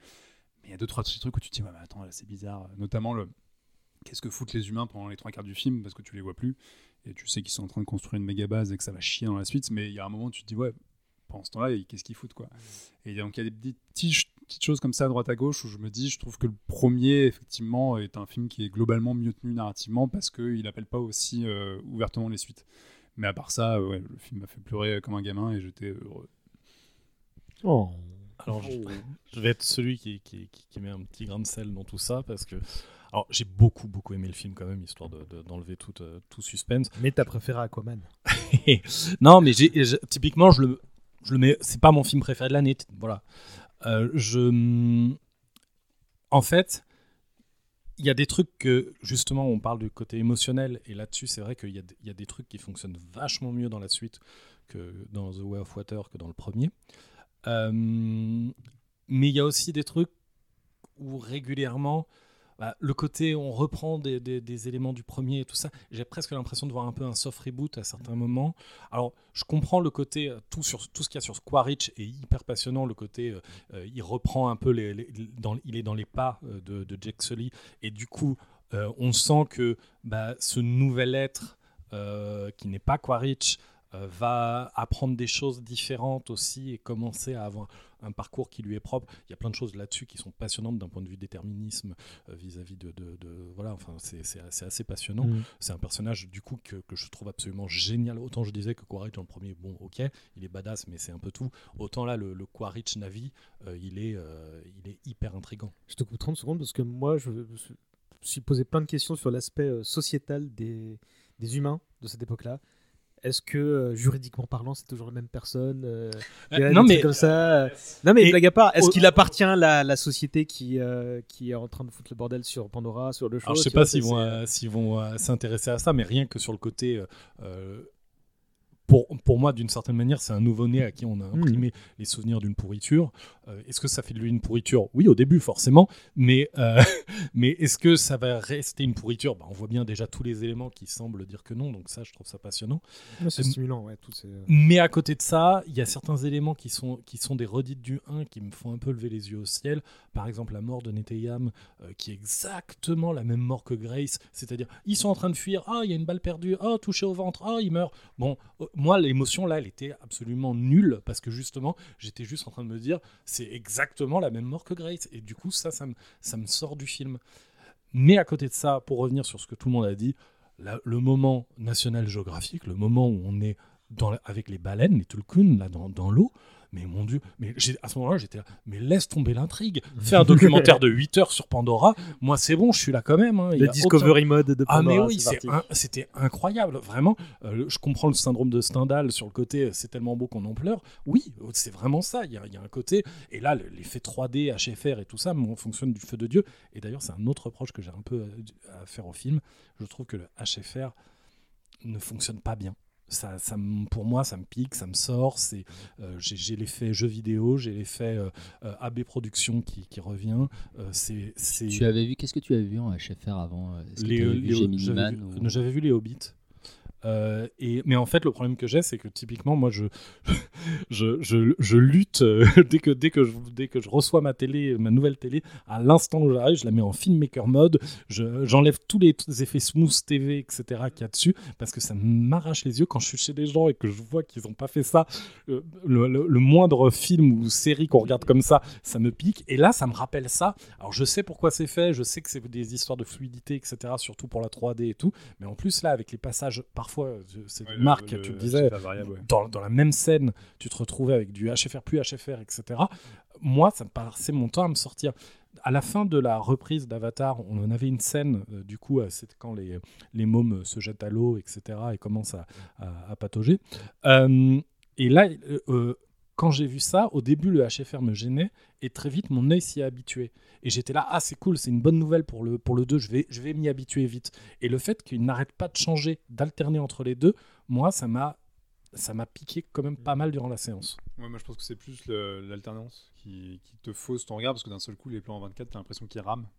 Mais il y a deux, trois petits trucs où tu te dis, ouais, mais attends, là c'est bizarre. Notamment le. Qu'est-ce que foutent les humains pendant les trois quarts du film parce que tu les vois plus et tu sais qu'ils sont en train de construire une méga base et que ça va chier dans la suite, mais il y a un moment où tu te dis, ouais, pendant ce temps-là, qu'est-ce qu'ils foutent quoi Et donc il y a des petites, petites choses comme ça à droite à gauche où je me dis, je trouve que le premier, effectivement, est un film qui est globalement mieux tenu narrativement parce qu'il n'appelle pas aussi euh, ouvertement les suites. Mais à part ça, ouais, le film m'a fait pleurer comme un gamin et j'étais heureux. Oh. Alors, je, je vais être celui qui, qui, qui- qui met un petit grain de sel dans tout ça parce que. Alors, j'ai beaucoup, beaucoup aimé le film quand même, histoire de- de- d'enlever tout, euh, tout suspense. Mais t'as préféré Aquaman. non, mais typiquement, je le, je le mets. C'est pas mon film préféré de l'année. Voilà. Euh, je. En fait, il y a des trucs que, justement, on parle du côté émotionnel, et là-dessus, c'est vrai qu'il y a des trucs qui fonctionnent vachement mieux dans la suite que dans The Way of Water que dans le premier. Euh, mais il y a aussi des trucs où régulièrement, bah, le côté on reprend des, éléments du premier et tout ça, j'ai presque l'impression de voir un peu un soft reboot à certains moments. Alors, je comprends le côté, euh, tout, sur, tout ce qu'il y a sur Quaritch est hyper passionnant, le côté, euh, euh, il reprend un peu, les, il est dans les pas de, Jake Sully, et du coup, on sent que bah, ce nouvel être qui n'est pas Quaritch va apprendre des choses différentes aussi et commencer à avoir un parcours qui lui est propre. Il y a plein de choses là-dessus qui sont passionnantes d'un point de vue déterminisme euh, vis-à-vis de, de- de- voilà enfin c'est assez, assez passionnant. Mhm. C'est un personnage du coup que, que je trouve absolument génial. Autant je disais que Quaritch dans le premier, bon ok, il est badass mais c'est un peu tout. Autant là le, le Quaritch Navi, euh, il est euh, il est hyper intrigant. Je te coupe 30 secondes parce que moi, je me suis posé plein de questions sur l'aspect sociétal des, des humains de cette époque-là. Est-ce que euh, juridiquement parlant, c'est toujours la même personne euh, Euh, non, mais- comme ça. euh, Non mais blague à part, est-ce qu'il appartient à la, la société qui qui est en train de foutre le bordel sur Pandora, sur le show Alors je sais pas s'ils vont, c'est- s'ils vont s'intéresser à ça, mais rien que sur le côté. Pour, pour moi, d'une certaine manière, c'est un nouveau-né à qui on a imprimé les souvenirs d'une pourriture. Euh, est-ce que ça fait de lui une pourriture? Oui, au début, forcément. Mais, euh, mais est-ce que ça va rester une pourriture? Bah, On voit bien déjà tous les éléments qui semblent dire que non. Donc ça, je trouve ça passionnant. C'est Euh, stimulant, ouais, tout mais à côté de ça, il y a certains éléments qui sont, qui sont des redites du 1 qui me font un peu lever les yeux au ciel. Par exemple, la mort de Neteyam, euh, qui est exactement la même mort que Grace. C'est-à-dire, ils sont en train de fuir. Ah, il y a une balle perdue. Ah, touché au ventre. Ah, il meurt. Bon, moi, l'émotion là, elle était absolument nulle parce que justement, j'étais juste en train de me dire, c'est exactement la même mort que Grace. Et du coup, ça, ça me, sort du film. Mais à côté de ça, pour revenir sur ce que tout le monde a dit, le moment national géographique, le moment où on est avec les baleines, les tulkuns, là, dans l'eau, mais mon Dieu, mais j'ai- à ce moment-là, j'étais là, mais laisse tomber l'intrigue. Fais un documentaire de 8 heures sur Pandora. Moi, c'est bon, je suis là quand même. hein. Le Discovery aucun- Mode de Ah, mais Pandora, oui, un- c'était incroyable, vraiment. Euh, je comprends le syndrome de Stendhal sur le côté euh, c'est tellement beau qu'on en pleure. Oui, c'est vraiment ça. Il y, a, il y a un côté. Et là, le- l'effet 3D, HFR et tout ça fonctionne du feu de Dieu. Et d'ailleurs, c'est un autre reproche que j'ai un peu euh, à faire au film. Je trouve que le HFR ne fonctionne pas bien. Ça, ça me- pour moi, ça me pique, ça me sort. C'est, euh, j'ai, l'effet jeu vidéo, j'ai l'effet euh, euh, AB Production qui, qui revient. Euh, c'est, c'est... Tu avais vu, qu'est-ce que tu avais vu en HFR avant? Les- les- j'avais Man vu- ou- J'avais vu les Hobbits. Euh, et, mais en fait, le problème que j'ai, c'est que typiquement, moi, je, je, je, je lutte euh, dès, que, dès, que je, dès que je reçois ma télé, ma nouvelle télé, à l'instant où j'arrive, je la mets en filmmaker mode, je- j'enlève tous les effets smooth TV, etc. qu'il y a dessus, parce que ça m'arrache les yeux quand je suis chez des gens et que je vois qu'ils n'ont pas fait ça. Euh, le moindre film ou série qu'on regarde comme ça, ça me pique. Et là, ça me rappelle ça. Alors, je sais pourquoi c'est fait, je sais que c'est des histoires de fluidité, etc., surtout pour la 3D et tout. Mais en plus, là, avec les passages, parfois, euh, c'est Ouais, une le- tu le disais, HFR variable, ouais. dans, dans la même scène, tu te retrouvais avec du HFR plus HFR, etc. Moi, ça me passait mon temps à me sortir. À la fin de la reprise d'Avatar, on en avait une scène, euh, du coup, euh, c'était quand les, les mômes se jettent à l'eau, etc., et commencent à, à- à patauger. Euh, et là, euh, euh, quand j'ai vu ça, au début, le HFR me gênait, et très vite, mon œil s'y est habitué. Et j'étais là, ah, c'est cool, c'est une bonne nouvelle pour le, pour le 2, je vais, je vais m'y habituer vite. Et le fait qu'il n'arrête pas de changer, d'alterner entre les deux, moi, ça m'a ça m'a piqué quand même pas mal durant la séance. Moi je pense que c'est plus l'alternance qui, qui te fausse ton regard parce que d'un seul coup les plans en 24 t'as l'impression qu'ils rament.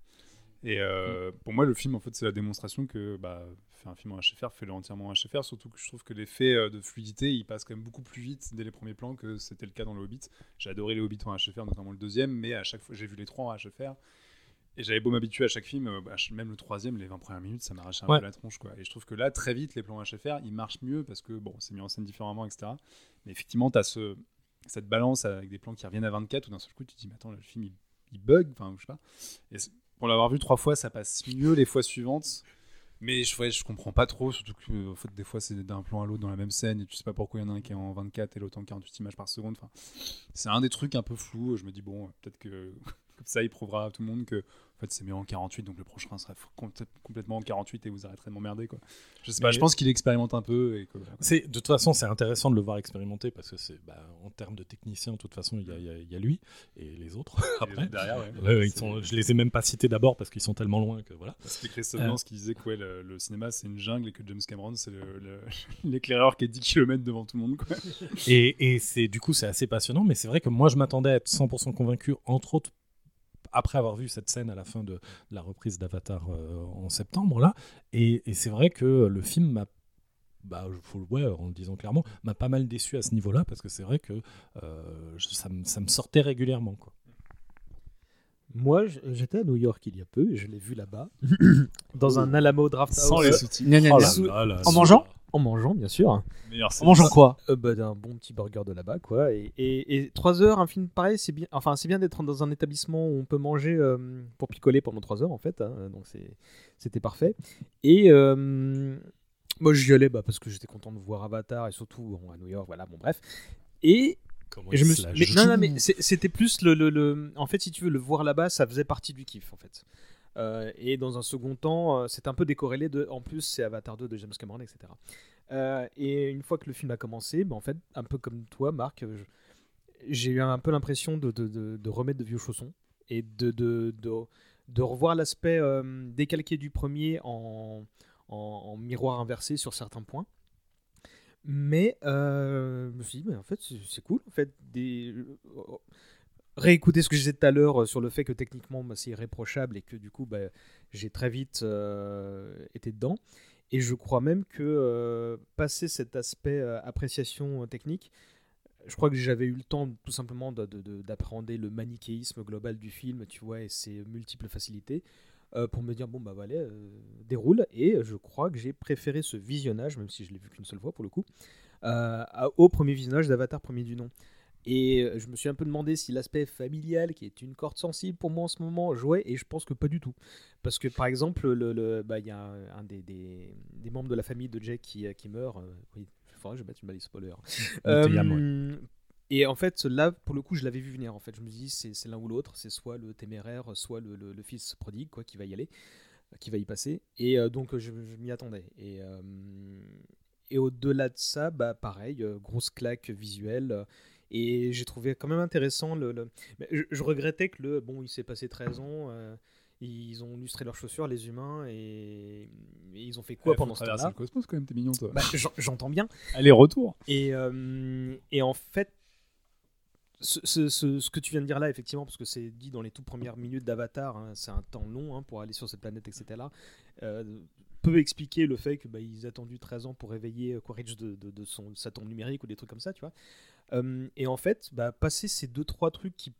Et euh, pour moi le film en fait c'est la démonstration que bah, faire un film en HFR, fais-le entièrement en HFR, surtout que je trouve que l'effet euh, de fluidité il passe quand même beaucoup plus vite dès les premiers plans que c'était le cas dans le Hobbit. J'ai adoré les Hobbits en HFR, notamment le deuxième, mais à chaque fois j'ai vu les trois en HFR. Et j'avais beau m'habituer à chaque film, euh, bah, même le troisième, les 20 premières minutes, ça m'arrachait un Ouais. peu la tronche. Quoi. Et je trouve que là, très vite, les plans HFR, ils marchent mieux parce que bon, c'est mis en scène différemment, etc. Mais effectivement, tu as ce, cette balance avec des plans qui reviennent à 24, où d'un seul coup, tu te dis, mais attends, le film, il, il bug, enfin, je sais pas. Et pour l'avoir vu trois fois, ça passe mieux les fois suivantes. Mais je, ouais, je comprends pas trop, surtout que en fait, des fois c'est d'un plan à l'autre dans la même scène et tu sais pas pourquoi il y en a un qui est en 24 et l'autre en 48 images par seconde. Enfin, c'est un des trucs un peu flous. Je me dis, bon, peut-être que comme ça il prouvera à tout le monde que en fait, c'est mieux en 48, donc le prochain sera com- complètement en 48 et vous arrêterez de m'emmerder. Quoi. Je sais pas, je pense qu'il expérimente un peu. Et que, voilà, quoi. C'est de toute façon, c'est intéressant de le voir expérimenter parce que c'est bah, en termes de technicien, de toute façon, il y a, il y a- il y a lui et les autres après. autres derrière, ouais. Ils sont, je les ai même pas cités d'abord parce qu'ils sont tellement loin que voilà. C'était Christophe Euh, qui disait que ouais, le, le cinéma c'est une jungle et que James Cameron c'est le- le- l'éclaireur qui est 10 km devant tout le monde. Quoi. Et, et c'est du coup c'est assez passionnant, mais c'est vrai que moi je m'attendais à être 100% convaincu, entre autres après avoir vu cette scène à la fin de, de la reprise d'Avatar euh, en septembre là, et, et c'est vrai que le film m'a bah, faut le ouais, en le disant clairement, m'a pas mal déçu à ce niveau-là parce que c'est vrai que euh, ça, me- ça me sortait régulièrement. Quoi. Moi, j'étais à New York il y a peu et je l'ai vu là-bas, dans un Alamo Draft House. Sans les sous-titres. Oh En ce- mangeant En mangeant, bien sûr. Meilleur En mangeant quoi? Euh, bah, d'un bon petit burger de là-bas, quoi. Et, et, et 3 heures, un film pareil, c'est bien. Enfin, c'est bien d'être dans un établissement où on peut manger euh, pour picoler pendant 3 heures, en fait. hein, donc, c'est- c'était parfait. Et euh, moi, j'y allais bah, parce que j'étais content de voir Avatar et surtout bon, à New York, voilà, bon, bref. Et je me suis- la mais- non, non, mais c'était plus le, le- le- En fait, si tu veux, le voir là-bas, ça faisait partie du kiff, en fait. Euh, et dans un second temps, euh, c'est un peu décorrélé. En plus, c'est Avatar 2 de James Cameron, etc. Euh, et une fois que le film a commencé, bah, en fait, un peu comme toi, Marc, j'ai eu un peu l'impression de, remettre de vieux chaussons et de, revoir l'aspect décalqué du premier en, miroir inversé sur certains points. Mais je me suis dit, en fait, c'est cool. En fait, des... réécouter ce que je disais tout à l'heure euh, sur le fait que techniquement, bah, c'est irréprochable et que du coup, bah, j'ai très vite euh, été dedans. Et je crois même que euh, passer cet aspect euh, appréciation technique, je crois que j'avais eu le temps tout simplement de- de- de- d'appréhender le manichéisme global du film, tu vois, et ses multiples facilités, pour me dire, bon, bah euh, déroule. Et je crois que j'ai préféré ce visionnage, même si je l'ai vu qu'une seule fois pour le coup, au premier visionnage d'Avatar premier du nom. Et euh, je me suis un peu demandé si l'aspect familial, qui est une corde sensible pour moi en ce moment, jouait, et je pense que pas du tout. Parce que par exemple, le- le- bah, il y a un, un des, des- des membres de la famille de Jack qui, euh, qui meurt. euh, oui, il faudrait que je mette une balise spoiler. Euh, Et en fait, là, pour le coup, je l'avais vu venir. En fait, je me dis, c'est c'est l'un ou l'autre. C'est soit le téméraire, soit le, fils prodigue, quoi, qui va y aller, qui va y passer. Et euh, donc, je, je m'y attendais. Et, euh, et au-delà de ça, bah, pareil, grosse claque visuelle. Et j'ai trouvé quand même intéressant le. je, je regrettais que le. Bon, il s'est passé 13 ans. euh, ils ont lustré leurs chaussures, les humains, et, et ils ont fait quoi Ouais, pendant ce temps-là le cosmos quand même, t'es mignon toi. Bah, j'en- J'entends bien. Aller-retour. Et, euh, et en fait, ce, ce- ce- ce que tu viens de dire là, effectivement, parce que c'est dit dans les toutes premières minutes d'Avatar, hein, c'est un temps long hein, pour aller sur cette planète, etc. euh, peut expliquer le fait qu'ils aient attendu 13 ans pour réveiller euh, Quaritch de, de, son, sa tombe numérique ou des trucs comme ça, tu vois. Et en fait, bah, passer ces deux trois trucs qui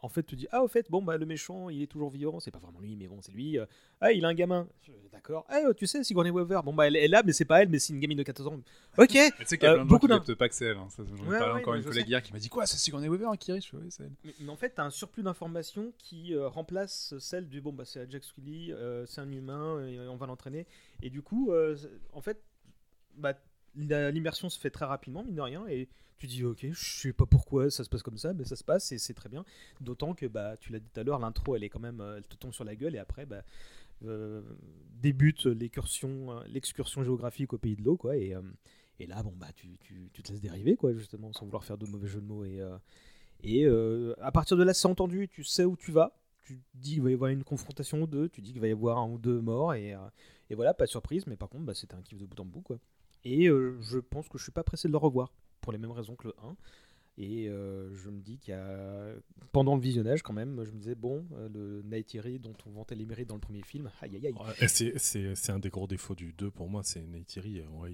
en fait te dit ah au fait bon bah le méchant il est toujours vivant c'est pas vraiment lui mais bon c'est lui Euh, ah il a un gamin d'accord ah tu sais Sigourney Weaver bon bah elle est là mais c'est pas elle mais c'est une gamine de 14 ans ok Mais tu sais qu'il y a Euh, plein de gens beaucoup qui d'un captent pas que c'est elle. hein. Ça, J'en ai Ouais, parlé ouais, encore une collègue sais. hier qui m'a dit Quoi, c'est Sigourney Weaver qui riche Oui, c'est elle. Mais, mais en fait, tu as un surplus d'informations qui euh, remplace celle du bon, bah, c'est Jack Scully, euh, c'est un humain, et on va l'entraîner. Et du coup, en fait, bah, l'immersion se fait très rapidement, mine de rien, et tu dis, ok, je sais pas pourquoi ça se passe comme ça, mais ça se passe et c'est très bien. D'autant que, bah, tu l'as dit tout à l'heure, l'intro, elle est quand même, euh, elle te tombe sur la gueule, et après, bah, euh, débute l'excursion, euh, l'excursion géographique au pays de l'eau, quoi, et, et là, bon, bah, tu, tu- te laisses dériver, quoi, justement, sans vouloir faire de mauvais jeux de mots, et. et à partir de là, c'est entendu, tu sais où tu vas. Tu dis qu'il va y avoir une confrontation ou deux, tu dis qu'il va y avoir un ou deux morts, et, et voilà, pas de surprise, mais par contre, bah, c'était un kiff de bout en bout. Quoi. Et euh, je pense que je suis pas pressé de le revoir, pour les mêmes raisons que le 1. Et euh, je me dis qu'il y a. Pendant le visionnage, quand même, je me disais, bon, euh, le Neytiri dont on vantait les mérites dans le premier film, aïe aïe aïe. Ouais, c'est- un des gros défauts du 2 pour moi, c'est Neytiri. ouais,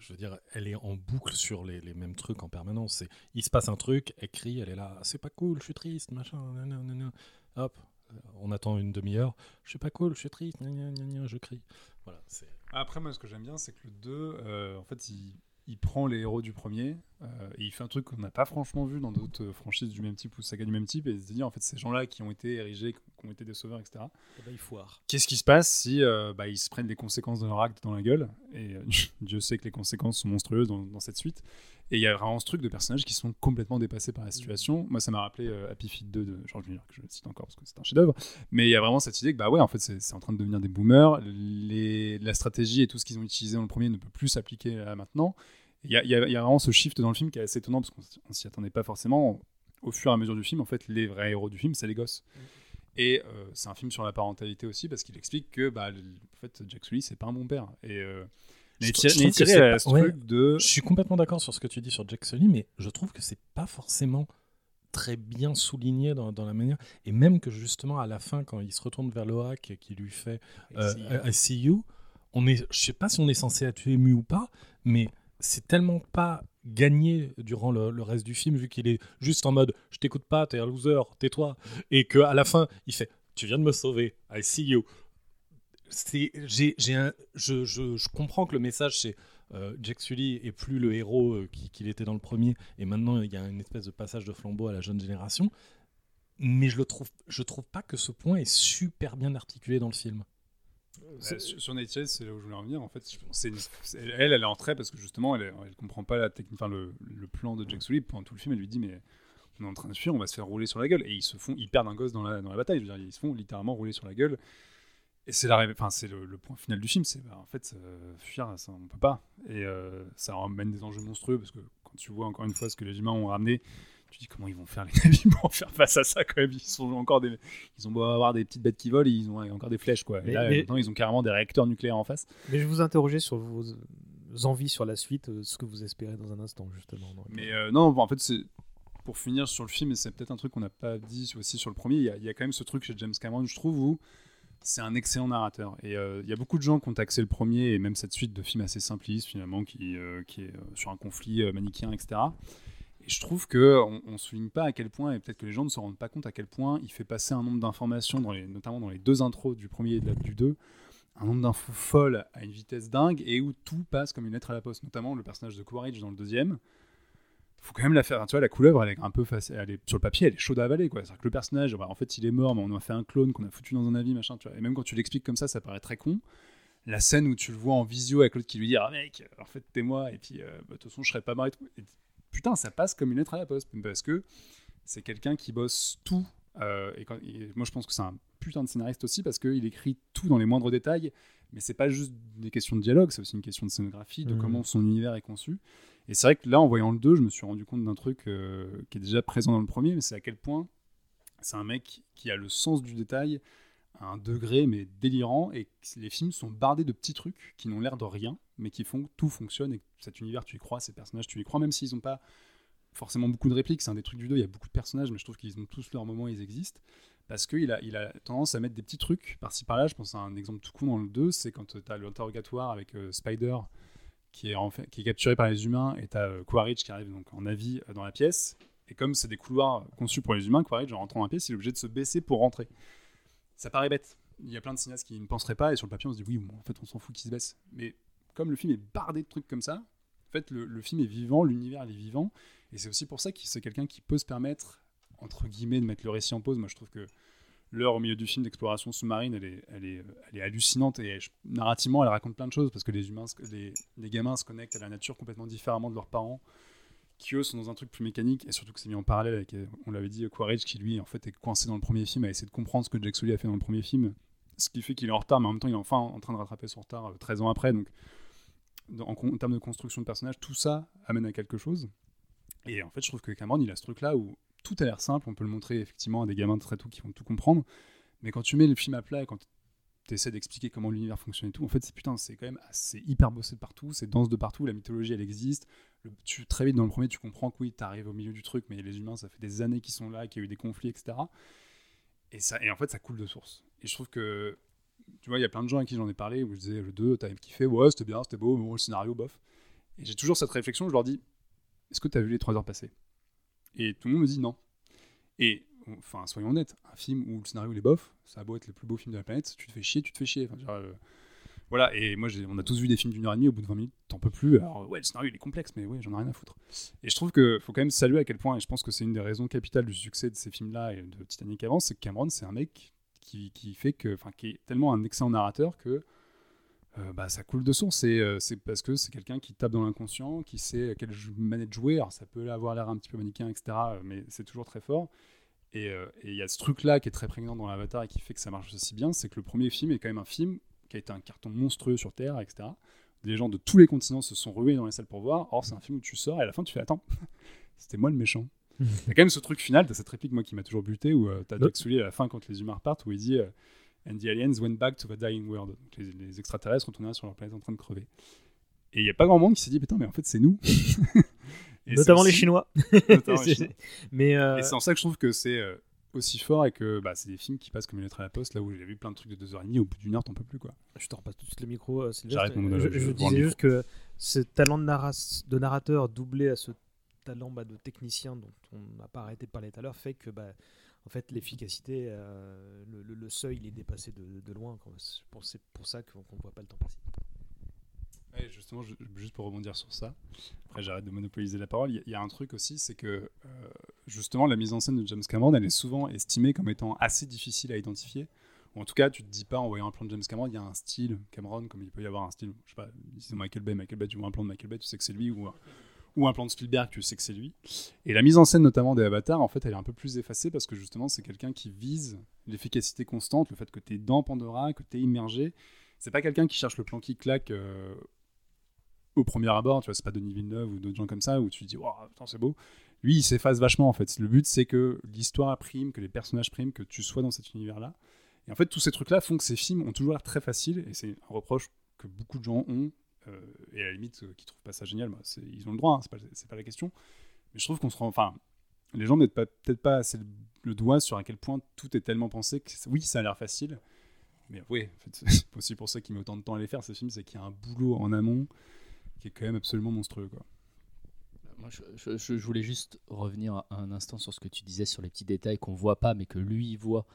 je veux dire, elle est en boucle sur les, mêmes trucs en permanence. Il se passe un truc, elle crie, elle est là, c'est pas cool, je suis triste, machin, nanana, nanana. hop. euh, on attend une demi-heure. Je suis pas cool, je suis triste, gna, je crie. Voilà, c'est. Après, moi, ce que j'aime bien, c'est que le 2, euh, en fait, il, il prend les héros du premier euh, et il fait un truc qu'on n'a pas franchement vu dans d'autres franchises du même type ou sagas du même type. Et se dire, en fait, ces gens-là qui ont été érigés, qui ont été des sauveurs, etc. Eh ben, il foire. Qu'est-ce qui se passe si euh, bah, ils se prennent les conséquences de leur acte dans la gueule? Et Dieu sait que les conséquences sont monstrueuses dans, dans cette suite. Et il y a vraiment ce truc de personnages qui sont complètement dépassés par la situation. Moi, ça m'a rappelé euh, Happy Feet 2 de George Miller, que je cite encore parce que c'est un chef-d'œuvre. Mais il y a vraiment cette idée que, bah ouais, en fait, c'est en train de devenir des boomers. Les, la stratégie et tout ce qu'ils ont utilisé dans le premier ne peut plus s'appliquer là maintenant. Il y a, il y a- il y a vraiment ce shift dans le film qui est assez étonnant parce qu'on s'y attendait pas forcément. Au fur et à mesure du film, en fait, les vrais héros du film, c'est les gosses. Et euh, c'est un film sur la parentalité aussi parce qu'il explique que bah, le- en fait, Jack Sully, c'est pas un bon père. Et euh, Je trou- je que ce ouais. truc de. Je suis complètement d'accord sur ce que tu dis sur Jack Sully, mais je trouve que c'est pas forcément très bien souligné dans, dans la manière. Et même que justement, à la fin, quand il se retourne vers Loak et qui lui fait euh, see you. I see you, on est, je sais pas si on est censé être ému ou pas, mais c'est tellement pas gagné durant le, le reste du film, vu qu'il est juste en mode je t'écoute pas, t'es un loser, tais-toi. Et qu'à la fin, il fait tu viens de me sauver, I see you. C'est, j'ai, j'ai un, je, je, je comprends que le message c'est euh, Jack Sully est plus le héros euh, qui- qu'il était dans le premier, et maintenant il y a une espèce de passage de flambeau à la jeune génération. Mais je le trouve, je trouve pas que ce point est super bien articulé dans le film. Bah, sur, Thierry, c'est là où je voulais en venir. En fait, c'est une- c'est- elle, elle est en trait parce que justement, elle, elle comprend pas la technique, enfin, le, le plan de Jack Sully. Pendant tout le film, elle lui dit mais on est en train de fuir, on va se faire rouler sur la gueule. Et ils se font, ils perdent un gosse dans la, dans la bataille. Je veux dire, ils se font littéralement rouler sur la gueule. Et c'est la, ré- enfin, c'est le, le point final du film. C'est bah, en fait euh, fuir, ça, on peut pas. Et euh, ça amène des enjeux monstrueux parce que quand tu vois encore une fois ce que les humains ont ramené. Tu dis comment ils vont faire les navires pour faire face à ça quand même. Ils sont encore des, ils ont beau avoir des petites bêtes qui volent, ils ont encore des flèches quoi. Et là, mais- maintenant ils ont carrément des réacteurs nucléaires en face. Mais je vous interroger sur vos envies sur la suite, euh, ce que vous espérez dans un instant, justement. Mais euh, non, en fait, c'est pour finir sur le film, et c'est peut-être un truc qu'on n'a pas dit aussi sur le premier. Il y, y a quand même ce truc chez James Cameron, je trouve, où c'est un excellent narrateur. Et euh, il y a beaucoup de gens qui ont taxé le premier et même cette suite de films assez simplistes, finalement, qui, euh, qui est euh, sur un conflit manichéen, etc. Et je trouve que on, on souligne pas à quel point, et peut-être que les gens ne se rendent pas compte à quel point il fait passer un nombre d'informations, dans les, notamment dans les deux intros du premier et de la- du deux, un nombre d'infos folles à une vitesse dingue et où tout passe comme une lettre à la poste. Notamment le personnage de Quaritch dans le deuxième. Faut quand même la faire. Tu vois, la couleuvre, elle est un peu facile. Elle est, sur le papier, elle est chaude à avaler. Quoi. C'est-à-dire que le personnage, bah, en fait, il est mort, mais on a fait un clone qu'on a foutu dans un avis, machin. Tu vois. Et même quand tu l'expliques comme ça, ça paraît très con. La scène où tu le vois en visio avec l'autre qui lui dit Ah mec, en fait, t'es moi, et puis euh, bah, de toute façon, je serais pas mort et tout. Et putain, ça passe comme une lettre à la poste. Parce que c'est quelqu'un qui bosse tout. euh, et, quand- et moi, je pense que c'est un putain de scénariste aussi parce qu'il écrit tout dans les moindres détails. Mais c'est pas juste des questions de dialogue, c'est aussi une question de scénographie, de Mhm. comment son univers est conçu. Et c'est vrai que là, en voyant le 2, je me suis rendu compte d'un truc euh, qui est déjà présent dans le premier, mais c'est à quel point c'est un mec qui a le sens du détail à un degré mais délirant et les films sont bardés de petits trucs qui n'ont l'air de rien mais qui font que tout fonctionne et que cet univers tu y crois, ces personnages tu y crois même s'ils n'ont pas forcément beaucoup de répliques, c'est un des trucs du 2, il y a beaucoup de personnages mais je trouve qu'ils ont tous leur moment, ils existent parce qu'il a, il a tendance à mettre des petits trucs par-ci par-là, je pense à un exemple tout con dans le 2, c'est quand tu as l'interrogatoire avec euh, Spider qui est, capturé par les humains et tu as Quaritch qui arrive donc en avis euh, dans la pièce et comme c'est des couloirs conçus pour les humains, Quaritch en rentrant dans la pièce, il est obligé de se baisser pour rentrer. Ça paraît bête. Il y a plein de cinéastes qui ne penseraient pas, et sur le papier, on se dit oui, en fait, on s'en fout qu'il se baisse. Mais comme le film est bardé de trucs comme ça, en fait, le, le film est vivant, l'univers est vivant, et c'est aussi pour ça que c'est quelqu'un qui peut se permettre, entre guillemets, de mettre le récit en pause. Moi, je trouve que l'heure au milieu du film d'exploration sous-marine, elle est, elle, est, elle est hallucinante, et narrativement, elle raconte plein de choses, parce que les humains, les, gamins se connectent à la nature complètement différemment de leurs parents qui eux sont dans un truc plus mécanique et surtout que c'est mis en parallèle avec, euh, on l'avait dit, Quaritch qui lui en fait est coincé dans le premier film à essayer de comprendre ce que Jack Sully a fait dans le premier film, ce qui fait qu'il est en retard mais en même temps il est enfin en train de rattraper son retard euh, 13 ans après. Donc en, en termes de construction de personnage tout ça amène à quelque chose. Et en fait je trouve que Cameron il a ce truc là où tout a l'air simple on peut le montrer effectivement à des gamins très tôt qui vont tout comprendre mais quand tu mets le film à plat et quand tu essaies d'expliquer comment l'univers fonctionne et tout en fait c'est putain c'est quand même assez hyper bossé de partout c'est dense de partout la mythologie elle existe tu, très vite dans le premier, tu comprends que oui, tu arrives au milieu du truc, mais les humains, ça fait des années qu'ils sont là, qu'il y a eu des conflits, etc. Et, ça, et en fait, ça coule de source. Et je trouve que, tu vois, il y a plein de gens à qui j'en ai parlé, où je disais, le 2, t'as kiffé, ouais, c'était bien, c'était beau, mais bon, le scénario, bof. Et j'ai toujours cette réflexion, je leur dis, est-ce que t'as vu les 3 heures passer? Et tout le monde me dit non. Et enfin, soyons honnêtes, un film où le scénario est bof, ça a beau être le plus beau film de la planète, tu te fais chier, tu te fais chier. Euh, voilà, et moi, on a tous vu des films d'une heure et demie, au bout de 20 minutes, t'en peux plus. Alors, ouais, le scénario il est complexe, mais ouais, j'en ai rien à foutre. Et je trouve qu'il faut quand même saluer à quel point, et je pense que c'est une des raisons capitales du succès de ces films-là et de Titanic avant, c'est que Cameron, c'est un mec qui, qui fait que, enfin, qui est tellement un excellent narrateur que euh, bah, ça coule de source. C'est euh, c'est parce que c'est quelqu'un qui tape dans l'inconscient, qui sait quelle jou- manette jouer. Alors, ça peut avoir l'air un petit peu manichéen, etc., euh, mais c'est toujours très fort. Et euh, il y a ce truc-là qui est très prégnant dans l'Avatar et qui fait que ça marche aussi bien, c'est que le premier film est quand même un film qui a été un carton monstrueux sur Terre, etc. Les gens de tous les continents se sont rués dans les salles pour voir. Or, c'est un film où tu sors et à la fin, tu fais Attends, c'était moi le méchant. Il y a quand même ce truc final, t'as cette réplique moi qui m'a toujours buté, où euh, t'as Jack Sully à la fin quand les humains repartent, où il dit euh, And the aliens went back to the dying world. Donc, les, les extraterrestres retournèrent sur leur planète en train de crever. Et il n'y a pas grand monde qui s'est dit Putain, mais en fait, c'est nous. Notamment les Chinois. Notamment les C'est- Chinois. Mais euh, Et c'est en ça que je trouve que c'est euh, aussi fort et que bah, c'est des films qui passent comme une lettre à la poste, là où j'ai vu plein de trucs de 2h30, au bout d'une heure, t'en peux plus quoi. Je te repasse tout de suite le micro, euh. J'arrête mon je, monologue, je je vends disais juste que ce talent de, narra- de narrateur doublé à ce talent bah, de technicien dont on n'a pas arrêté de parler tout à l'heure fait que bah, en fait l'efficacité, euh, le, seuil il est dépassé de, loin. C'est pour, ça qu'on ne voit pas le temps passer. Ouais, justement, ju- juste pour rebondir sur ça, après j'arrête de monopoliser la parole, il y, a- un truc aussi, c'est que euh, justement la mise en scène de James Cameron, elle est souvent estimée comme étant assez difficile à identifier. En tout cas, tu te dis pas en voyant un plan de James Cameron, il y a un style Cameron, comme il peut y avoir un style, je sais pas, c'est Michael Bay, Michael Bay, tu vois un plan de Michael Bay, tu sais que c'est lui, ou, ou un plan de Spielberg, tu sais que c'est lui. Et la mise en scène notamment des Avatars, en fait, elle est un peu plus effacée parce que justement, c'est quelqu'un qui vise l'efficacité constante, le fait que tu es dans Pandora, que tu es immergé. C'est pas quelqu'un qui cherche le plan qui claque euh, au premier abord, tu vois, c'est pas Denis Villeneuve ou d'autres gens comme ça où tu te dis, waouh, c'est beau. Lui, il s'efface vachement en fait. Le but, c'est que l'histoire prime, que les personnages priment, que tu sois dans cet univers-là. Et en fait, tous ces trucs-là font que ces films ont toujours l'air très faciles, et c'est un reproche que beaucoup de gens ont, et à la limite, euh, qui trouvent pas ça génial, ils ont le droit, hein, c'est pas, pas la question. Mais je trouve qu'on se rend. Enfin, les gens mettent peut-être pas assez le, doigt sur à quel point tout est tellement pensé que oui, ça a l'air facile, mais oui, c'est aussi pour ça qu'il met autant de temps à les faire, ces films, c'est qu'il y a un boulot en amont qui est quand même absolument monstrueux, quoi. Moi, je, je- voulais juste revenir un instant sur ce que tu disais sur les petits détails qu'on voit pas, mais que lui voit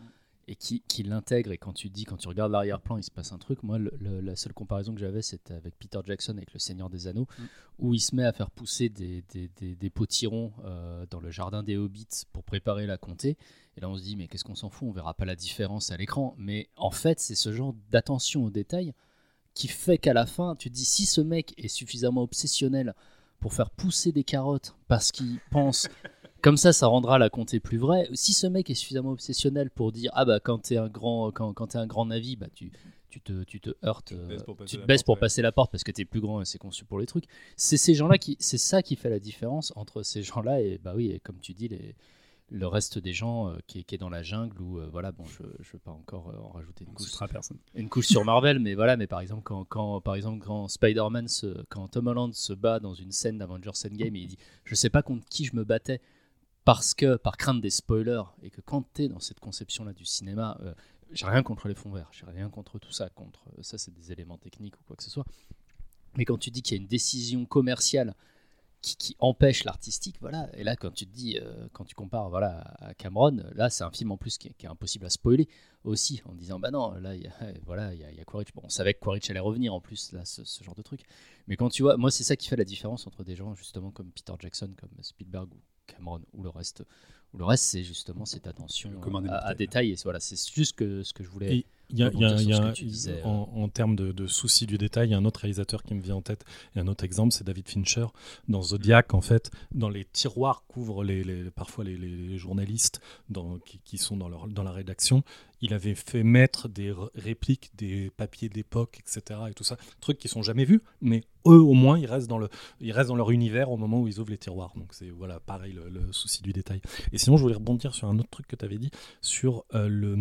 et qui, qui l'intègre. Et quand tu dis, quand tu regardes l'arrière-plan, il se passe un truc. Moi, le- le- la seule comparaison que j'avais, c'était avec Peter Jackson, avec Le Seigneur des Anneaux, Mm. où il se met à faire pousser des, des, des- des potirons euh, dans le jardin des hobbits pour préparer la comté. Et là, on se dit, mais qu'est-ce qu'on s'en fout? On verra pas la différence à l'écran. Mais en fait, c'est ce genre d'attention aux détails qui fait qu'à la fin, tu te dis, si ce mec est suffisamment obsessionnel pour faire pousser des carottes parce qu'il pense comme ça ça rendra la comté plus vraie si ce mec est suffisamment obsessionnel pour dire ah bah quand t'es un grand quand, quand t'es un grand navi bah tu tu te, tu te heurtes, te baisses pour passer tu te la baisses porte, pour ouais. passer la porte parce que t'es plus grand et c'est conçu pour les trucs. C'est ces gens-là qui, c'est ça qui fait la différence entre ces gens-là et bah oui, et comme tu dis, les, le reste des gens euh, qui, est, qui est dans la jungle où euh, voilà, bon, je, je veux pas encore euh, en rajouter une On couche citera personne. une couche sur Marvel, mais voilà, mais par exemple, quand, quand par exemple, quand Spider-Man, se, quand Tom Holland se bat dans une scène d'Avengers Endgame et il dit Je sais pas contre qui je me battais parce que, par crainte des spoilers, et que quand t'es dans cette conception-là du cinéma, euh, j'ai rien contre les fonds verts, j'ai rien contre tout ça, contre ça, c'est des éléments techniques ou quoi que ce soit. Mais quand tu dis qu'il y a une décision commerciale qui, empêche l'artistique, voilà. Et là, quand tu te dis, euh, quand tu compares, voilà, à Cameron, là, c'est un film en plus qui est, impossible à spoiler aussi, en disant, bah non, là, il y a, voilà, il y a Quaritch. Bon, on savait que Quaritch allait revenir en plus, là, ce, ce genre de truc. Mais quand tu vois, moi, c'est ça qui fait la différence entre des gens justement comme Peter Jackson, comme Spielberg ou Cameron ou le reste. Ou le reste, c'est justement cette attention des à, détail. Et voilà, c'est juste que, ce que je voulais. Et y a, y a- y disais, euh. en, en termes de, de souci du détail, il y a un autre réalisateur qui me vient en tête, et un autre exemple, c'est David Fincher. Dans Zodiac, en fait, dans les tiroirs qu'ouvrent les, les- parfois les, les journalistes dans- qui, qui sont dans, leur, dans la rédaction, il avait fait mettre des répliques des papiers d'époque, etc. et tout ça, trucs qui sont jamais vus, mais eux au moins ils restent dans le, ils restent dans leur univers au moment où ils ouvrent les tiroirs. Donc c'est voilà pareil le, le souci du détail. Et sinon je voulais rebondir sur un autre truc que tu avais dit sur euh, le,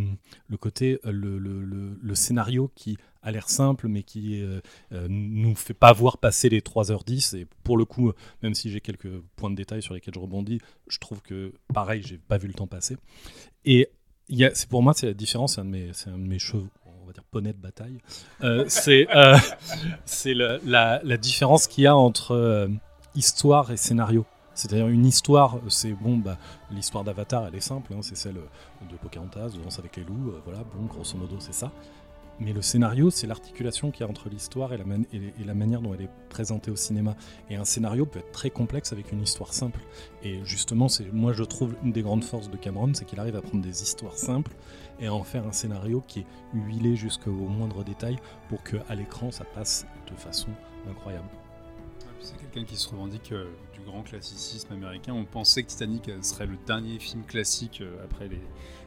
le côté euh, le, le- le- scénario qui a l'air simple mais qui euh, euh, nous fait pas voir passer les 3h10 et pour le coup même si j'ai quelques points de détail sur lesquels je rebondis je trouve que pareil j'ai pas vu le temps passer. Et c'est pour moi c'est la différence c'est un de mes un de mes chevaux on va dire poney de bataille. Euh, c'est euh, la différence qu'il y a entre euh, histoire et scénario C'est-à-dire une histoire, c'est bon, bah, l'histoire d'Avatar, elle est simple, hein, c'est celle de Pocahontas, de Danse avec les loups, euh, voilà, bon, grosso modo, c'est ça. Mais le scénario, c'est l'articulation qu'il y a entre l'histoire et, la manière dont elle est présentée au cinéma. Et un scénario peut être très complexe avec une histoire simple. Et justement, moi je trouve une des grandes forces de Cameron, c'est qu'il arrive à prendre des histoires simples et à en faire un scénario qui est huilé jusqu'au moindre détail pour que à l'écran ça passe de façon incroyable. C'est quelqu'un qui se revendique euh, grand classicisme américain. On pensait que Titanic euh, serait le dernier film classique euh, après les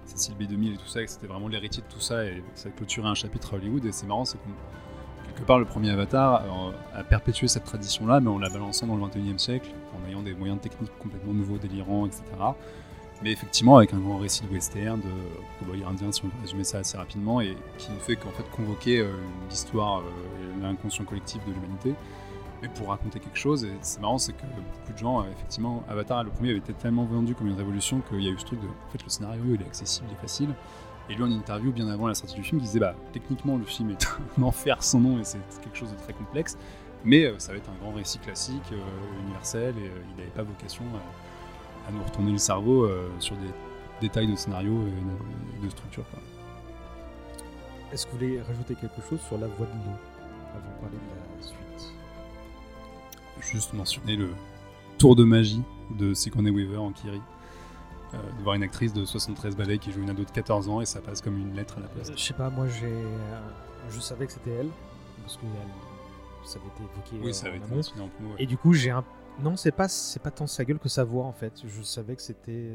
Cécile B2000 et tout ça, et que c'était vraiment l'héritier de tout ça, et ça clôturait un chapitre à Hollywood. Et c'est marrant, c'est qu'on quelque part le premier Avatar euh, a perpétué cette tradition-là, mais en la balançant dans le 21e siècle, en ayant des moyens techniques complètement nouveaux, délirants, etc. Mais effectivement, avec un grand récit de western, de cowboy indien, si on peut résumer ça assez rapidement, et qui ne fait qu'en fait convoquer l'histoire et l'inconscient collectif de l'humanité mais pour raconter quelque chose. Et c'est marrant, c'est que beaucoup de gens, effectivement, Avatar, le premier avait été tellement vendu comme une révolution qu'il y a eu ce truc de. En fait, le scénario, il est accessible, il est facile. Et lui, en interview, bien avant la sortie du film, il disait Bah, techniquement, le film est un enfer sans nom et c'est quelque chose de très complexe. Mais euh, ça va être un grand récit classique, euh, universel, et euh, il n'avait pas vocation à, nous retourner le cerveau sur des détails de scénario et de, structure. Est-ce que vous voulez rajouter quelque chose sur la voix de l'eau avant de parler de la juste mentionner le tour de magie de Sigourney Weaver en Kiri. Euh, de voir une actrice de 73 balais qui joue une ado de 14 ans et ça passe comme une lettre à la place. Je sais pas, moi j'ai, euh, je savais que c'était elle parce que elle- ça avait été évoqué. Oui, euh, ça avait été mentionné en ouais. Et du coup, j'ai un, non, c'est pas, c'est pas tant sa gueule que sa voix en fait. Je savais que c'était,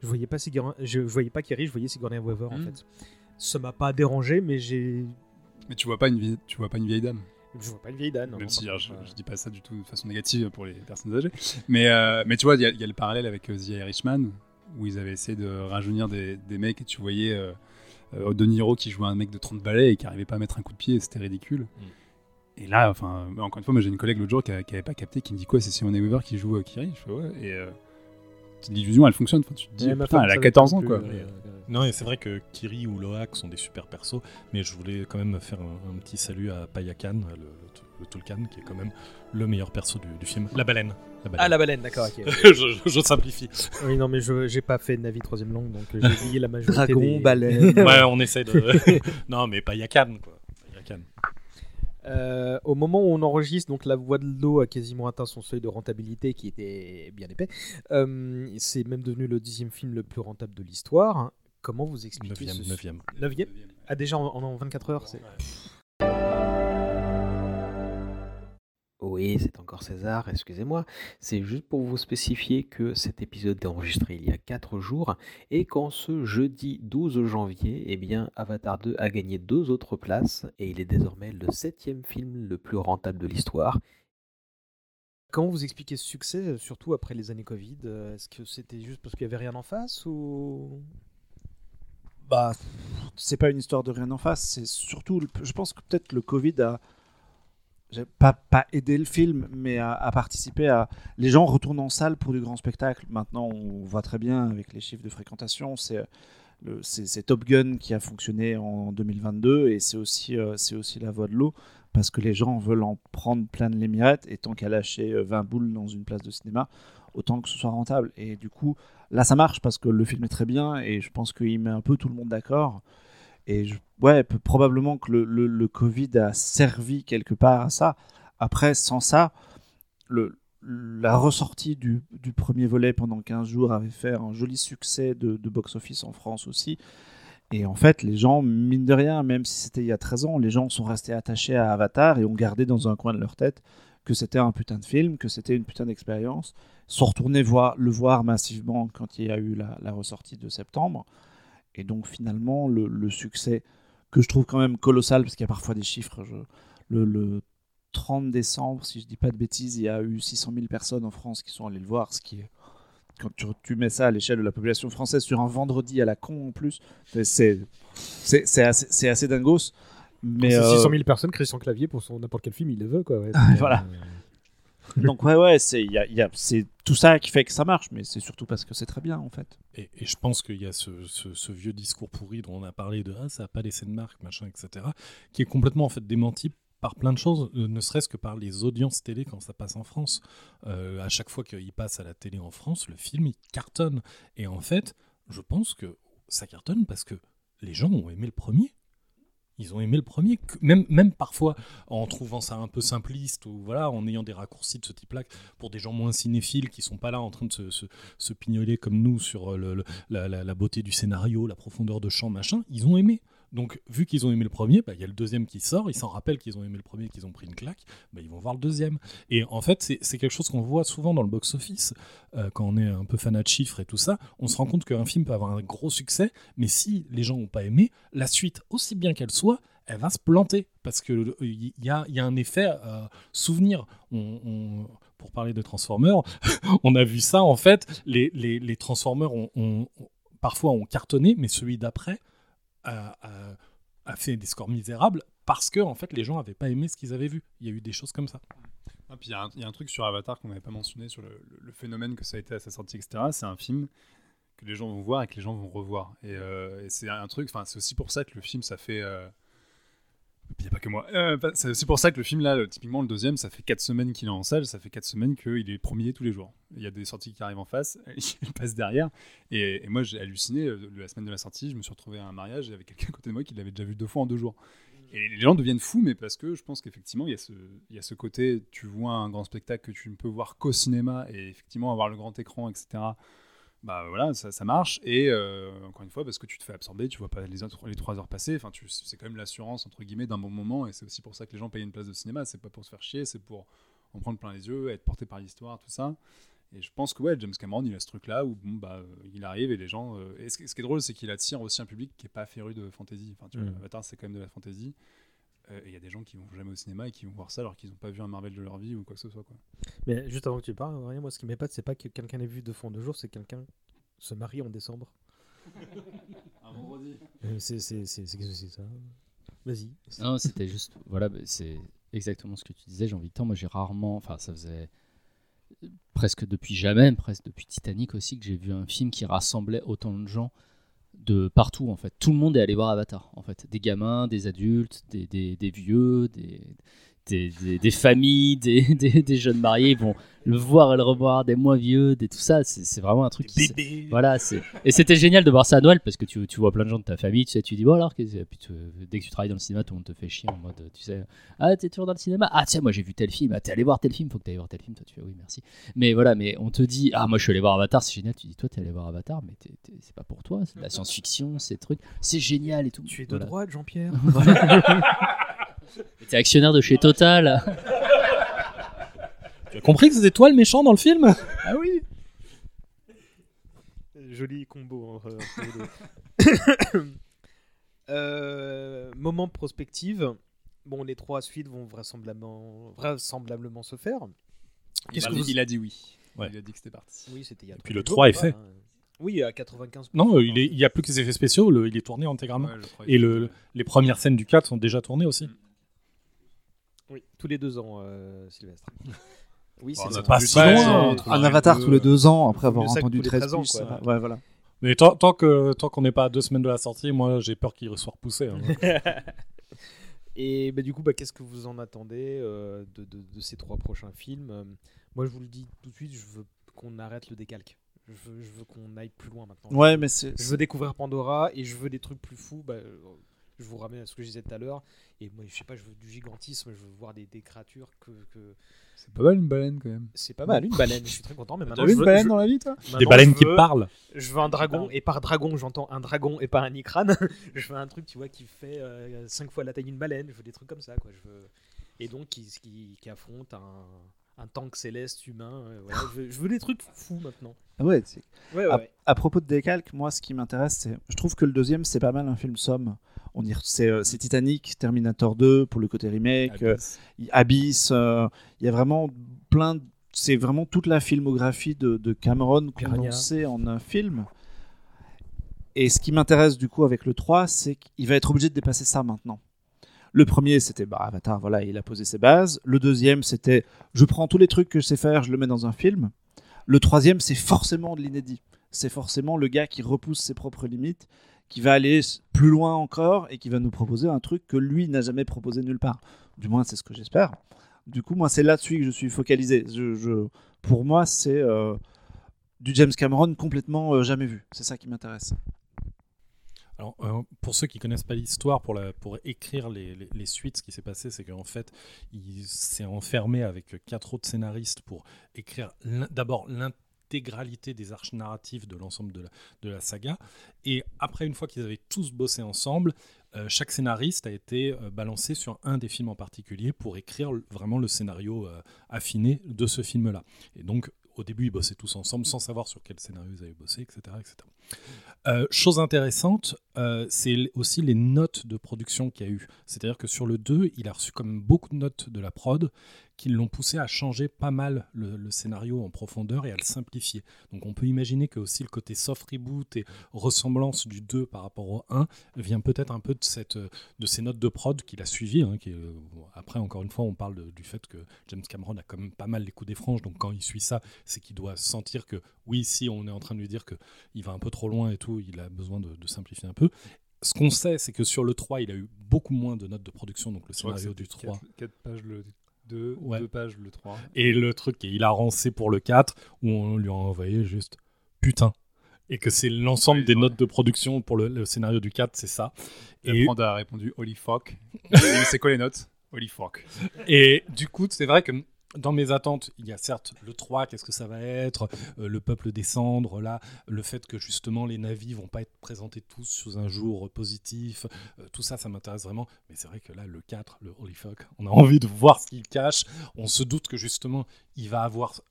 je voyais pas Sigourney, je, je voyais pas Kerry, je voyais Sigourney Weaver en Hmm. fait. Ça m'a pas dérangé, mais j'ai, Mais tu vois pas une vieille, tu vois pas une vieille dame. Je vois pas une vieille dame. Même non, si je, je dis pas ça du tout de façon négative pour les personnes âgées. Mais, euh, mais tu vois, il y, a- il y a le parallèle avec euh, The Irishman, où ils avaient essayé de rajeunir des, des mecs et tu voyais euh, euh, De Niro qui jouait un mec de 30 balais et qui arrivait pas à mettre un coup de pied c'était ridicule. Et là, enfin, encore une fois, moi j'ai une collègue l'autre jour qui, a- qui avait pas capté, qui me dit quoi, c'est Sigourney Weaver qui joue euh, Kiri Je fais ouais, et euh, l'illusion elle fonctionne. Enfin, tu te dis, putain, elle a savait 14 pas ans quoi. plus, euh, Non, et c'est vrai que Kiri ou Loak sont des super persos, mais je voulais quand même faire un, un petit salut à Payakan, le, le, le Tulkan, qui est quand même le meilleur perso du, du film. La baleine. Ah, la baleine, d'accord, ok. je, je- je simplifie. Oui, non, mais je j'ai pas fait Navi troisième langue, donc euh, j'ai oublié la majorité Dragon, des... baleine. ouais, on essaie de. non, mais Payakan, quoi. Payakan. Euh, au moment où on enregistre, donc la voix de l'eau a quasiment atteint son seuil de rentabilité qui était bien épais. Euh, c'est même devenu le dixième film le plus rentable de l'histoire. Comment vous expliquez Neuvième, ce... neuvième. Neuvième Ah déjà en, en 24 heures c'est... Oui, c'est encore César, excusez-moi. C'est juste pour vous spécifier que cet épisode est enregistré il y a 4 jours et qu'en ce jeudi 12 janvier, eh bien, Avatar 2 a gagné deux autres places et il est désormais le septième film le plus rentable de l'histoire. Comment vous expliquez ce succès, euh, surtout après les années Covid? Euh, Est-ce que c'était juste parce qu'il n'y avait rien en face ou Bah, c'est pas une histoire de rien en face, c'est surtout, je pense que peut-être le Covid a pas, aidé le film, mais a, participé à. Les gens retournent en salle pour du grand spectacle. Maintenant, on voit très bien avec les chiffres de fréquentation, c'est c'est Top Gun qui a fonctionné en 2022 et c'est aussi, euh, aussi la voie de l'eau parce que les gens veulent en prendre plein de les et tant qu'à lâcher euh, 20 boules dans une place de cinéma, autant que ce soit rentable. Et du coup, là, ça marche parce que le film est très bien et je pense qu'il met un peu tout le monde d'accord. Et je- ouais, probablement que le, le- le Covid a servi quelque part à ça. Après, sans ça, le, la ressortie du, du premier volet pendant 15 jours avait fait un joli succès de, de box-office en France aussi. Et en fait, les gens, mine de rien, même si c'était il y a 13 ans, les gens sont restés attachés à Avatar et ont gardé dans un coin de leur tête que c'était un putain de film, que c'était une putain d'expérience, sont retournés voir, le voir massivement quand il y a eu la, ressortie de septembre. Et donc finalement, le, succès que je trouve quand même colossal, parce qu'il y a parfois des chiffres, le, le 30 décembre, si je dis pas de bêtises, il y a eu 600 000 personnes en France qui sont allées le voir, ce qui est quand tu, mets ça à l'échelle de la population française sur un vendredi à la con en plus, c'est assez, assez. Mais C'est euh, 600 000 personnes, Christian Clavier, pour son n'importe quel film, il le veut quoi. ouais. voilà. Donc ouais ouais, c'est il y a- il y a- c'est tout ça qui fait que ça marche, mais c'est surtout parce que c'est très bien en fait. Et, et je pense qu'il y a ce, ce- ce vieux discours pourri dont on a parlé de ah, ça n'a pas laissé de marque, machin, etc., qui est complètement en fait démenti par plein de choses, euh, ne serait-ce que par les audiences télé quand ça passe en France. Euh, à chaque fois qu'il passe à la télé en France, le film il cartonne. Et en fait, je pense que ça cartonne parce que les gens ont aimé le premier. Ils ont aimé le premier, même, même parfois en trouvant ça un peu simpliste ou voilà, en ayant des raccourcis de ce type-là pour des gens moins cinéphiles qui sont pas là en train de se, se, pignoler comme nous sur le- la, la- la beauté du scénario, la profondeur de champ, machin. Ils ont aimé. Donc, vu qu'ils ont aimé le premier, bah, il y a le deuxième qui sort, ils s'en rappellent qu'ils ont aimé le premier, qu'ils ont pris une claque, bah, ils vont voir le deuxième. Et en fait, c'est quelque chose qu'on voit souvent dans le box-office, euh, quand on est un peu fanat de chiffres et tout ça, on se rend compte qu'un film peut avoir un gros succès, mais si les gens n'ont pas aimé, la suite, aussi bien qu'elle soit, elle va se planter, parce qu'il y, a- il y a un effet euh, souvenir. Pour parler de Transformers, on a vu ça, en fait, les, Transformers ont- parfois ont cartonné, mais celui d'après a, fait des scores misérables parce que en fait les gens n'avaient pas aimé ce qu'ils avaient vu. Il y a eu des choses comme ça. Ah, puis il y, a un- truc sur Avatar qu'on n'avait pas mentionné sur le, phénomène que ça a été à sa sortie, etc. C'est un film que les gens vont voir et que les gens vont revoir. Et, euh, c'est un truc, enfin, c'est aussi pour ça que le film, ça fait. euh, Il n'y a pas que moi. Euh, c'est pour ça que le film, là, typiquement le deuxième, ça fait 4 semaines qu'il est en salle, ça fait 4 semaines qu'il est premier tous les jours. Il y a des sorties qui arrivent en face, il passe derrière. Et, moi, j'ai halluciné. euh, La semaine de la sortie, je me suis retrouvé à un mariage avait quelqu'un à côté de moi qui l'avait déjà vu deux fois en deux jours. Et les gens deviennent fous, mais parce que je pense qu'effectivement, il y a ce côté, tu vois un grand spectacle que tu ne peux voir qu'au cinéma, et effectivement, avoir le grand écran, etc., bah voilà, ça, ça marche. Et euh, encore une fois, parce que tu te fais absorber, tu vois pas les, autres- les trois heures passer, enfin, c'est quand même l'assurance, entre guillemets, d'un bon moment, et c'est aussi pour ça que les gens payent une place de cinéma, c'est pas pour se faire chier, c'est pour en prendre plein les yeux, être porté par l'histoire, tout ça. Et je pense que ouais, James Cameron, il a ce truc-là où bon, bah, il arrive et les gens. euh, et ce, qui- ce qui est drôle, c'est qu'il attire aussi un public qui est pas féru de fantasy. Enfin, tu vois, Mm. Avatar, c'est quand même de la fantasy. Euh, et il y a des gens qui vont jamais au cinéma et qui vont voir ça alors qu'ils n'ont pas vu un Marvel de leur vie ou quoi que ce soit. Quoi. Mais juste avant que tu parles, Aurélien, moi ce qui m'épate, c'est pas que quelqu'un ait vu de fond de jour, c'est que quelqu'un se marie en décembre. Un vendredi. Euh, C'est c'est- c'est- c'est- c'est ça. Vas-y. Non, c'était juste. Voilà, bah, c'est exactement ce que tu disais, j'ai envie de temps. Moi, j'ai rarement. Enfin, ça faisait presque depuis jamais, presque depuis Titanic aussi, que j'ai vu un film qui rassemblait autant de gens de partout, en fait. Tout le monde est allé voir Avatar, en fait. Des gamins, des adultes, des, des- des vieux, des, des, des- des familles, des, jeunes mariés. Ils vont le voir et le revoir, des moins vieux, des tout ça. C'est vraiment un truc qui. bébés. Voilà, c'est et c'était génial de voir ça à Noël parce que tu, tu vois plein de gens de ta famille, tu sais, tu dis bon alors que- puis tu- dès que tu travailles dans le cinéma, tout le monde te fait chier en mode tu sais ah t'es toujours dans le cinéma? Ah tiens moi j'ai vu tel film ah t'es allé voir tel film faut que t'ailles voir tel film toi tu fais oui merci mais voilà mais on te dit ah moi je suis allé voir Avatar c'est génial tu dis toi t'es allé voir Avatar mais c'est pas pour toi c'est de la science-fiction c'est trucs c'est génial et tout Tu es de Voilà. droite, Jean-Pierre? t'es actionnaire de chez Total Tu as compris que c'était toi le méchant dans le film? Ah oui Joli combo les deux. Euh, moment prospective. Bon, les trois suites vont vraisemblablement, vraisemblablement se faire. Qu'est-ce il, que a, vous... il a dit oui. Ouais. Il a dit que c'était parti. Oui, c'était il y a puis le jours, 3 est fait. hein. Oui, à 95%. Non, euh, il est- il y a plus que les effets spéciaux, le- il est tourné intégralement. Ouais, Et le, les premières scènes du 4 sont déjà tournées aussi. Oui, tous les deux ans, euh, Sylvestre. Oui, Bon, c'est on ça. a pas si 13 loin, hein. Un avatar tous les deux ans après avoir entendu tous les 13 13 ans, plus. quoi. euh, Ouais, voilà. Mais tant, tant que tant qu'on n'est pas à deux semaines de la sortie, moi j'ai peur qu'il soit repoussé. hein. Et bah, du coup, bah, qu'est-ce que vous en attendez euh, de, de- de ces trois prochains films? Euh, Moi, je vous le dis tout de suite, je veux qu'on arrête le décalque. Je veux, qu'on aille plus loin maintenant. Ouais, je, mais je veux découvrir Pandora et je veux des trucs plus fous. Bah, euh, je vous ramène à ce que je disais tout à l'heure. Et moi, je sais pas, je veux du gigantisme, je veux voir des, des créatures que. que... C'est pas mal une baleine quand même. C'est pas mal, une baleine, je suis très content. Mais T'as maintenant, vu une veux- baleine je- dans la vie toi maintenant, Des baleines qui parlent. Je veux un dragon, et par dragon, j'entends un dragon et pas un icrane. je veux un truc, tu vois, qui fait 5 fois la taille d'une baleine. Je veux des trucs comme ça, quoi. Je veux... Et donc, qui, qui, qui affronte un, un tank céleste humain. euh, voilà. je, veux, je veux des trucs fous maintenant. Ah Ouais, c'est- Ouais, ouais, à, ouais. à propos de décalque, moi, ce qui m'intéresse, c'est. Je trouve que le deuxième, c'est pas mal un film somme. On y c'est, euh, c'est Titanic, Terminator 2 pour le côté remake, euh, Abyss. euh, Il y a vraiment plein. de- C'est vraiment toute la filmographie de, de Cameron condensée en un film. Et ce qui m'intéresse du coup avec le 3, c'est qu'il va être obligé de dépasser ça maintenant. Le premier, c'était bah, Avatar, voilà, il a posé ses bases. Le deuxième, c'était je prends tous les trucs que je sais faire, je le mets dans un film. Le troisième, c'est forcément de l'inédit. C'est forcément le gars qui repousse ses propres limites, qui va aller plus loin encore et qui va nous proposer un truc que lui n'a jamais proposé nulle part. Du moins, c'est ce que j'espère. Du coup, moi, c'est là-dessus que je suis focalisé. Pour moi, c'est euh, du James Cameron complètement euh, jamais vu. C'est ça qui m'intéresse. Alors, euh, pour ceux qui connaissent pas l'histoire, pour, écrire les, suites, ce qui s'est passé, c'est qu'en fait, il s'est enfermé avec quatre autres scénaristes pour écrire d'abord l'intégralité des arches narratives de l'ensemble de la, saga. Et après, une fois qu'ils avaient tous bossé ensemble, euh, chaque scénariste a été euh, balancé sur un des films en particulier pour écrire vraiment le scénario affiné de ce film-là. Et donc, au début, ils bossaient tous ensemble sans savoir sur quel scénario ils avaient bossé, etc. etc. Euh, chose intéressante, euh, c'est aussi les notes de production qu'il y a eu. C'est-à-dire que sur le 2, il a reçu quand même beaucoup de notes de la prod qui l'ont poussé à changer pas mal le, le scénario en profondeur et à le simplifier. Donc on peut imaginer que aussi le côté soft reboot et ressemblance du 2 par rapport au 1 vient peut-être un peu de, cette, de ces notes de prod qu'il a suivies. hein, qui euh, après, encore une fois, on parle de- du fait que James Cameron a quand même pas mal les coups des franges. Donc quand il suit ça, c'est qu'il doit sentir que oui, si on est en train de lui dire qu'il va un peu trop loin et tout, il a besoin de, de simplifier un peu. Ce qu'on sait, c'est que sur le 3, il a eu beaucoup moins de notes de production, donc le scénario du c'était 3. 4, pages le 2, Ouais. 2 pages le 3. Et le truc est hilaranté pour le 4, où on lui a envoyé juste putain. Et que c'est l'ensemble des notes de production pour le, le scénario du 4, c'est ça. Et Pranda a répondu Holy fuck. Et c'est quoi les notes? Holy fuck. Et du coup, c'est vrai que dans mes attentes, il y a certes le 3, qu'est-ce que ça va être, euh, le peuple des cendres, là, le fait que justement les navis vont pas être présentés tous sous un jour positif, euh, tout ça, ça m'intéresse vraiment. Mais c'est vrai que là, le 4, le Holy Fuck, on a envie de voir ce qu'il cache. On se doute que justement, il va avoir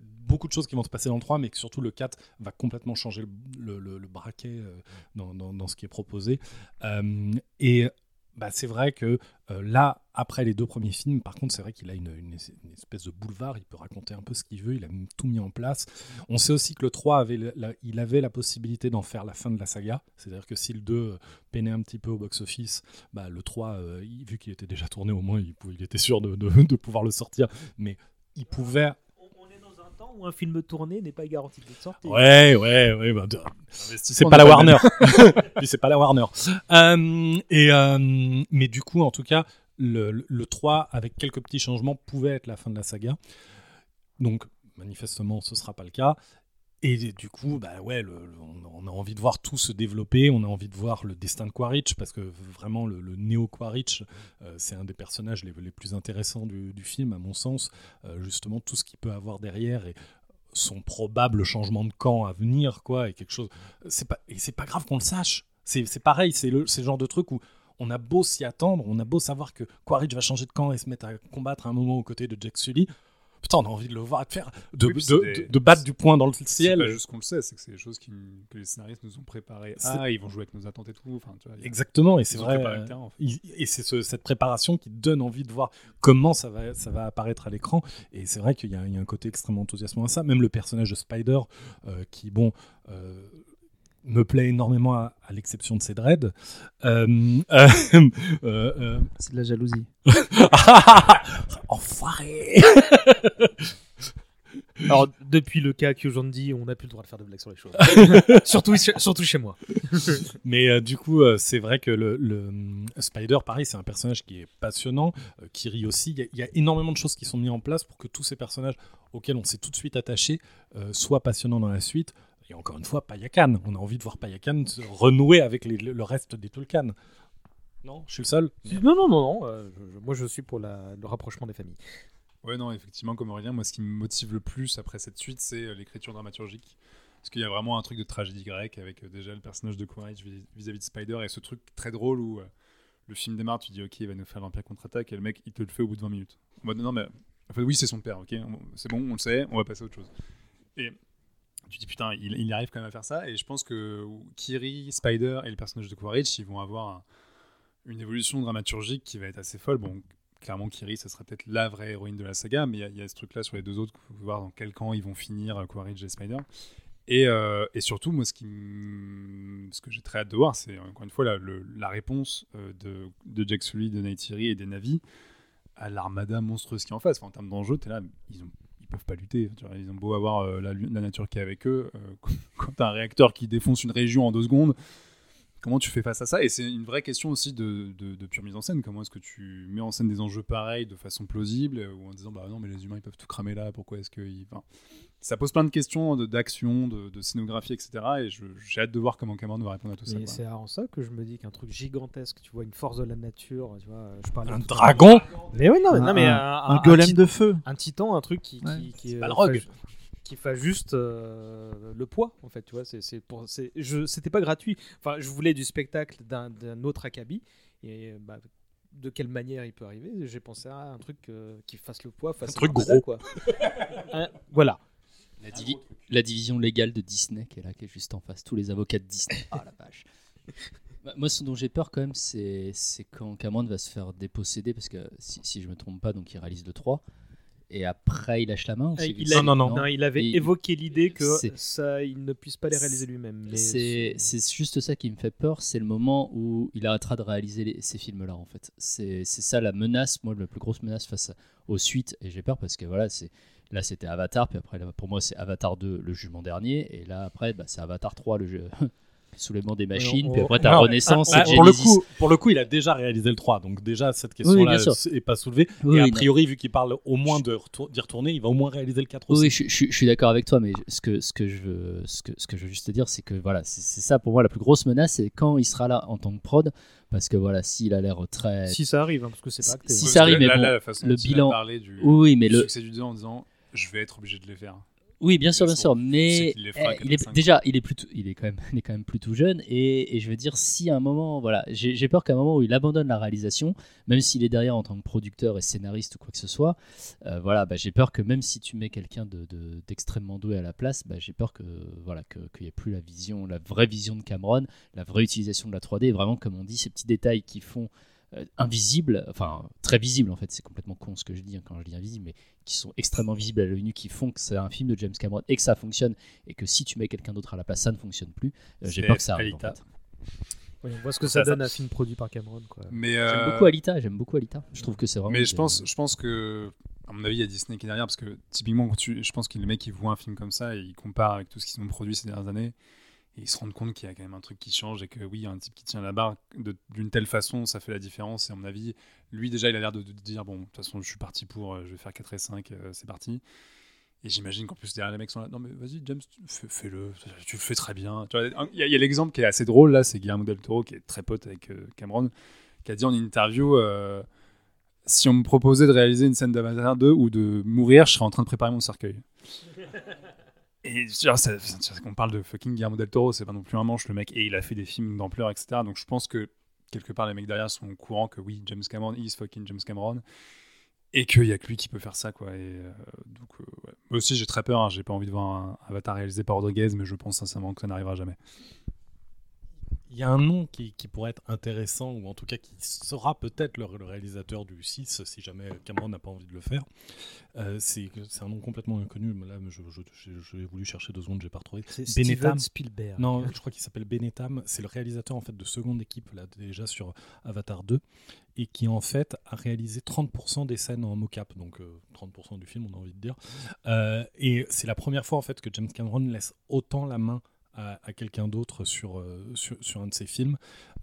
beaucoup de choses qui vont se passer dans le 3, mais que surtout le 4 va complètement changer le, braquet euh, dans, dans- ce qui est proposé. Et bah, c'est vrai que euh, là, après les deux premiers films, par contre, c'est vrai qu'il a une, espèce de boulevard, il peut raconter un peu ce qu'il veut, il a tout mis en place. On sait aussi que le 3 avait la, il avait la possibilité d'en faire la fin de la saga, c'est-à-dire que si le 2 euh, peinait un petit peu au box-office, bah, le 3, euh, vu qu'il était déjà tourné, au moins il, était sûr de- de pouvoir le sortir, mais il pouvait temps où un film tourné n'est pas garanti d'être sorti. Ouais, ouais, ouais. bah, de- c'est pas la Warner. c'est pas la Warner. Et, euh, mais du coup, en tout cas, le, le- le 3, avec quelques petits changements, pouvait être la fin de la saga. Donc, manifestement, ce sera pas le cas. Et du coup, bah ouais, on a envie de voir tout se développer, on a envie de voir le destin de Quaritch, parce que vraiment, le, le Néo Quaritch, euh, c'est un des personnages les, les plus intéressants du, du film, à mon sens. Euh, justement, tout ce qu'il peut avoir derrière et son probable changement de camp à venir, quoi, et quelque chose. C'est pas, et c'est pas grave qu'on le sache. C'est c'est pareil, c'est le, c'est le genre de truc où on a beau s'y attendre, on a beau savoir que Quaritch va changer de camp et se mettre à combattre à un moment aux côtés de Jack Sully. Putain, on a envie de le voir de faire, de, Oui, de, c'est des- de- battre du poing dans le C'est ciel. pas juste qu'on le sait, c'est que c'est des choses qui, que les scénaristes nous ont préparées. C'est- Ah, ils vont jouer avec nos attentes et tout. Enfin, tu vois, Exactement, et c'est vrai. terrain, en fait. il- et c'est ce- cette préparation qui donne envie de voir comment ça va, ça va apparaître à l'écran. Et c'est vrai qu'il y, a il y a un côté extrêmement enthousiasmant à ça. Même le personnage de Spider, euh, qui, bon, euh, me plaît énormément à, à l'exception de ses dreads. Euh, euh, euh, euh, C'est de la jalousie. Enfoiré Alors, depuis le cas Kyojandi, on n'a plus le droit de faire de blagues sur les choses. surtout, surtout chez moi. Mais euh, du coup, euh, c'est vrai que le, le, Spider, pareil, c'est un personnage qui est passionnant, euh, qui rit aussi. Il y, y a énormément de choses qui sont mises en place pour que tous ces personnages auxquels on s'est tout de suite attaché euh, soient passionnants dans la suite. Et encore une fois, Payakan. On a envie de voir Payakan se renouer avec les- le reste des Tulkan. Non, je suis le seul. Non, non, non, non. euh, je- moi, je suis pour la- le rapprochement des familles. Ouais, non, effectivement, comme Aurélien, moi, ce qui me motive le plus après cette suite, c'est euh, l'écriture dramaturgique. Parce qu'il y a vraiment un truc de tragédie grecque avec euh, déjà le personnage de Quaritch vis- vis-à-vis de Spider et ce truc très drôle où euh, le film démarre, tu dis, ok, il va nous faire l'Empire contre-attaque et le mec, il te le fait au bout de 20 minutes. En mode, non, mais en fait, oui, c'est son père, ok, c'est bon, on le sait, on va passer à autre chose. Et tu dis, putain, il, il arrive quand même à faire ça. Et je pense que Kiri, Spider et le personnage de Quaritch, ils vont avoir un- une évolution dramaturgique qui va être assez folle. Bon, clairement, Kiri, ça sera peut-être la vraie héroïne de la saga, mais il y a- ce truc-là sur les deux autres, voir dans quel camp ils vont finir, euh, Quaritch et Spider. Et, euh, surtout, moi, ce, que j'ai très hâte de voir, c'est encore une fois la, réponse euh, de, de Jack Sully, de Neytiri et des Navi à l'armada monstrueuse qui est en face. En termes d'enjeu, t'es là, ils ont peuvent pas lutter. Ils ont beau avoir euh, la, nature qui est avec eux. euh, quand t'as un réacteur qui défonce une région en deux secondes, comment tu fais face à ça Et c'est une vraie question aussi de, de, de pure mise en scène. Comment est-ce que tu mets en scène des enjeux pareils de façon plausible ou en disant bah non mais les humains ils peuvent tout cramer là, pourquoi est-ce qu'ils enfin, ça pose plein de questions d'action, de, de scénographie, etc. Et je- j'ai hâte de voir comment Cameron va répondre à tout ça. C'est en ça que je me dis qu'un truc gigantesque, tu vois, une force de la nature, tu vois, je parle Un dragon Mais oui, non, mais, Un- non, mais un- un golem de feu. Un titan, un truc qui. Ouais. qui, qui, C'est euh, Balrog. fa- Qui fait juste euh, le poids, en fait, tu vois. C'est, c'est pour, c'est, je, c'était pas gratuit. Enfin, je voulais du spectacle d'un, d'un autre acabit. Et bah, de quelle manière il peut arriver? J'ai pensé à un truc euh, qui fasse le poids, fasse Un truc gros. quoi. Hein, voilà. La, divi- la division légale de Disney qui est là, qui est juste en face. Tous les avocats de Disney. Ah la vache. Bah, Moi, ce dont j'ai peur quand même, c'est c'est quand Cameron va se faire déposséder, parce que si, si je me trompe pas, donc il réalise le 3, et après il lâche la main. il, a- Non, non, non. il avait Et- évoqué l'idée que ça, il ne puisse pas les réaliser lui-même. C'est juste ça qui me fait peur, c'est le moment où il arrêtera de réaliser les- ces films-là en fait. C'est c'est ça la menace, moi la plus grosse menace face aux suites, et j'ai peur parce que voilà, c'est là c'était Avatar, puis après là, pour moi c'est Avatar 2, le jugement dernier, et là après bah, c'est Avatar 3, le jeu. soulèvement des machines, on- puis après t'as Renaissance ah, et pour, le coup, pour le coup, il a déjà réalisé le 3, donc déjà cette question-là n'est pas soulevée. Oui, et a priori, vu qu'il parle au moins retour- d'y retourner, il va au moins réaliser le 4 aussi. Oui, je, je- je suis d'accord avec toi, mais ce que, ce que je veux, ce que, ce que je veux juste te dire, c'est que voilà, c'est ça pour moi la plus grosse menace, c'est quand il sera là en tant que prod, parce que voilà, s'il a l'air très. si ça arrive, hein, parce que c'est pas acté. Si hein. ça arrive, Là, mais là, bon, la façon le dont il a bilan- parlé du, Oui, mais du le- succès du 2 en disant je vais être obligé de les faire. Oui, bien sûr, bien sûr, mais eh, il est, 4-5. déjà, il est plutôt, il est quand même, il est quand même plutôt jeune, et, et je veux dire, si à un moment, voilà, j'ai peur qu'à un moment où il abandonne la réalisation, même s'il est derrière en tant que producteur et scénariste ou quoi que ce soit, euh, voilà, bah, j'ai peur que même si tu mets quelqu'un de- de- d'extrêmement doué à la place, bah, j'ai peur que voilà, qu'il n'y ait plus la vision, la vraie vision de Cameron, la vraie utilisation de la 3D, et vraiment comme on dit, ces petits détails qui font invisibles, enfin très visibles en fait, c'est complètement con ce que je dis hein, quand je dis invisible, mais qui sont extrêmement visibles à l'œil nu, qui font que c'est un film de James Cameron et que ça fonctionne, et que si tu mets quelqu'un d'autre à la place, ça ne fonctionne plus. Euh, J'ai peur que ça arrive. en fait. Oui, on voit ce que Ça, ça, ça- donne un film produit par Cameron. Quoi. Mais, J'aime euh, beaucoup Alita, j'aime beaucoup Alita. Je trouve que c'est vraiment. Mais je pense, je pense que, à mon avis, il y a Disney qui est derrière parce que typiquement, quand tu, je pense que les mecs ils voient un film comme ça et ils comparent avec tout ce qu'ils ont produit ces dernières années et ils se rendent compte qu'il y a quand même un truc qui change et que oui, un type qui tient la barre d'une telle façon, ça fait la différence. Et à mon avis, lui déjà, il a l'air de, dire bon, de toute façon, je suis parti pour, euh, je vais faire 4 et 5, euh, c'est parti. Et j'imagine qu'en plus derrière les mecs sont là, non mais vas-y James, fais-le, tu le fais très bien. Il y a, l'exemple qui est assez drôle là, c'est Guillermo del Toro qui est très pote avec euh, Cameron, qui a dit en interview, si on me proposait de réaliser une scène d'Avatar 2 ou de mourir, je serais en train de préparer mon cercueil. Et genre, ça- qu'on parle de fucking Guillermo del Toro, c'est pas non plus un manche le mec, et il a fait des films d'ampleur, etc. Donc je pense que quelque part les mecs derrière sont au courant que oui, James Cameron is fucking James Cameron, et qu'il y a que lui qui peut faire ça, quoi. Et euh, donc, euh, moi aussi j'ai très peur, hein, j'ai pas envie de voir un Avatar réalisé par Rodriguez, mais je pense sincèrement que ça n'arrivera jamais. Il y a un nom qui, qui pourrait être intéressant, ou en tout cas qui sera peut-être le, le réalisateur du 6, si jamais Cameron n'a pas envie de le faire. Euh, c'est un nom complètement inconnu. mais Là, je, je, je- j'ai voulu chercher deux secondes, j'ai pas retrouvé. C'est. Steven Spielberg. Non, je crois qu'il s'appelle Benetam. C'est le réalisateur en fait de seconde équipe là déjà sur Avatar 2 et qui en fait a réalisé 30% des scènes en mocap, donc euh, 30% du film, on a envie de dire. Euh, et c'est la première fois en fait que James Cameron laisse autant la main à, quelqu'un d'autre sur, euh, sur, sur un de ses films.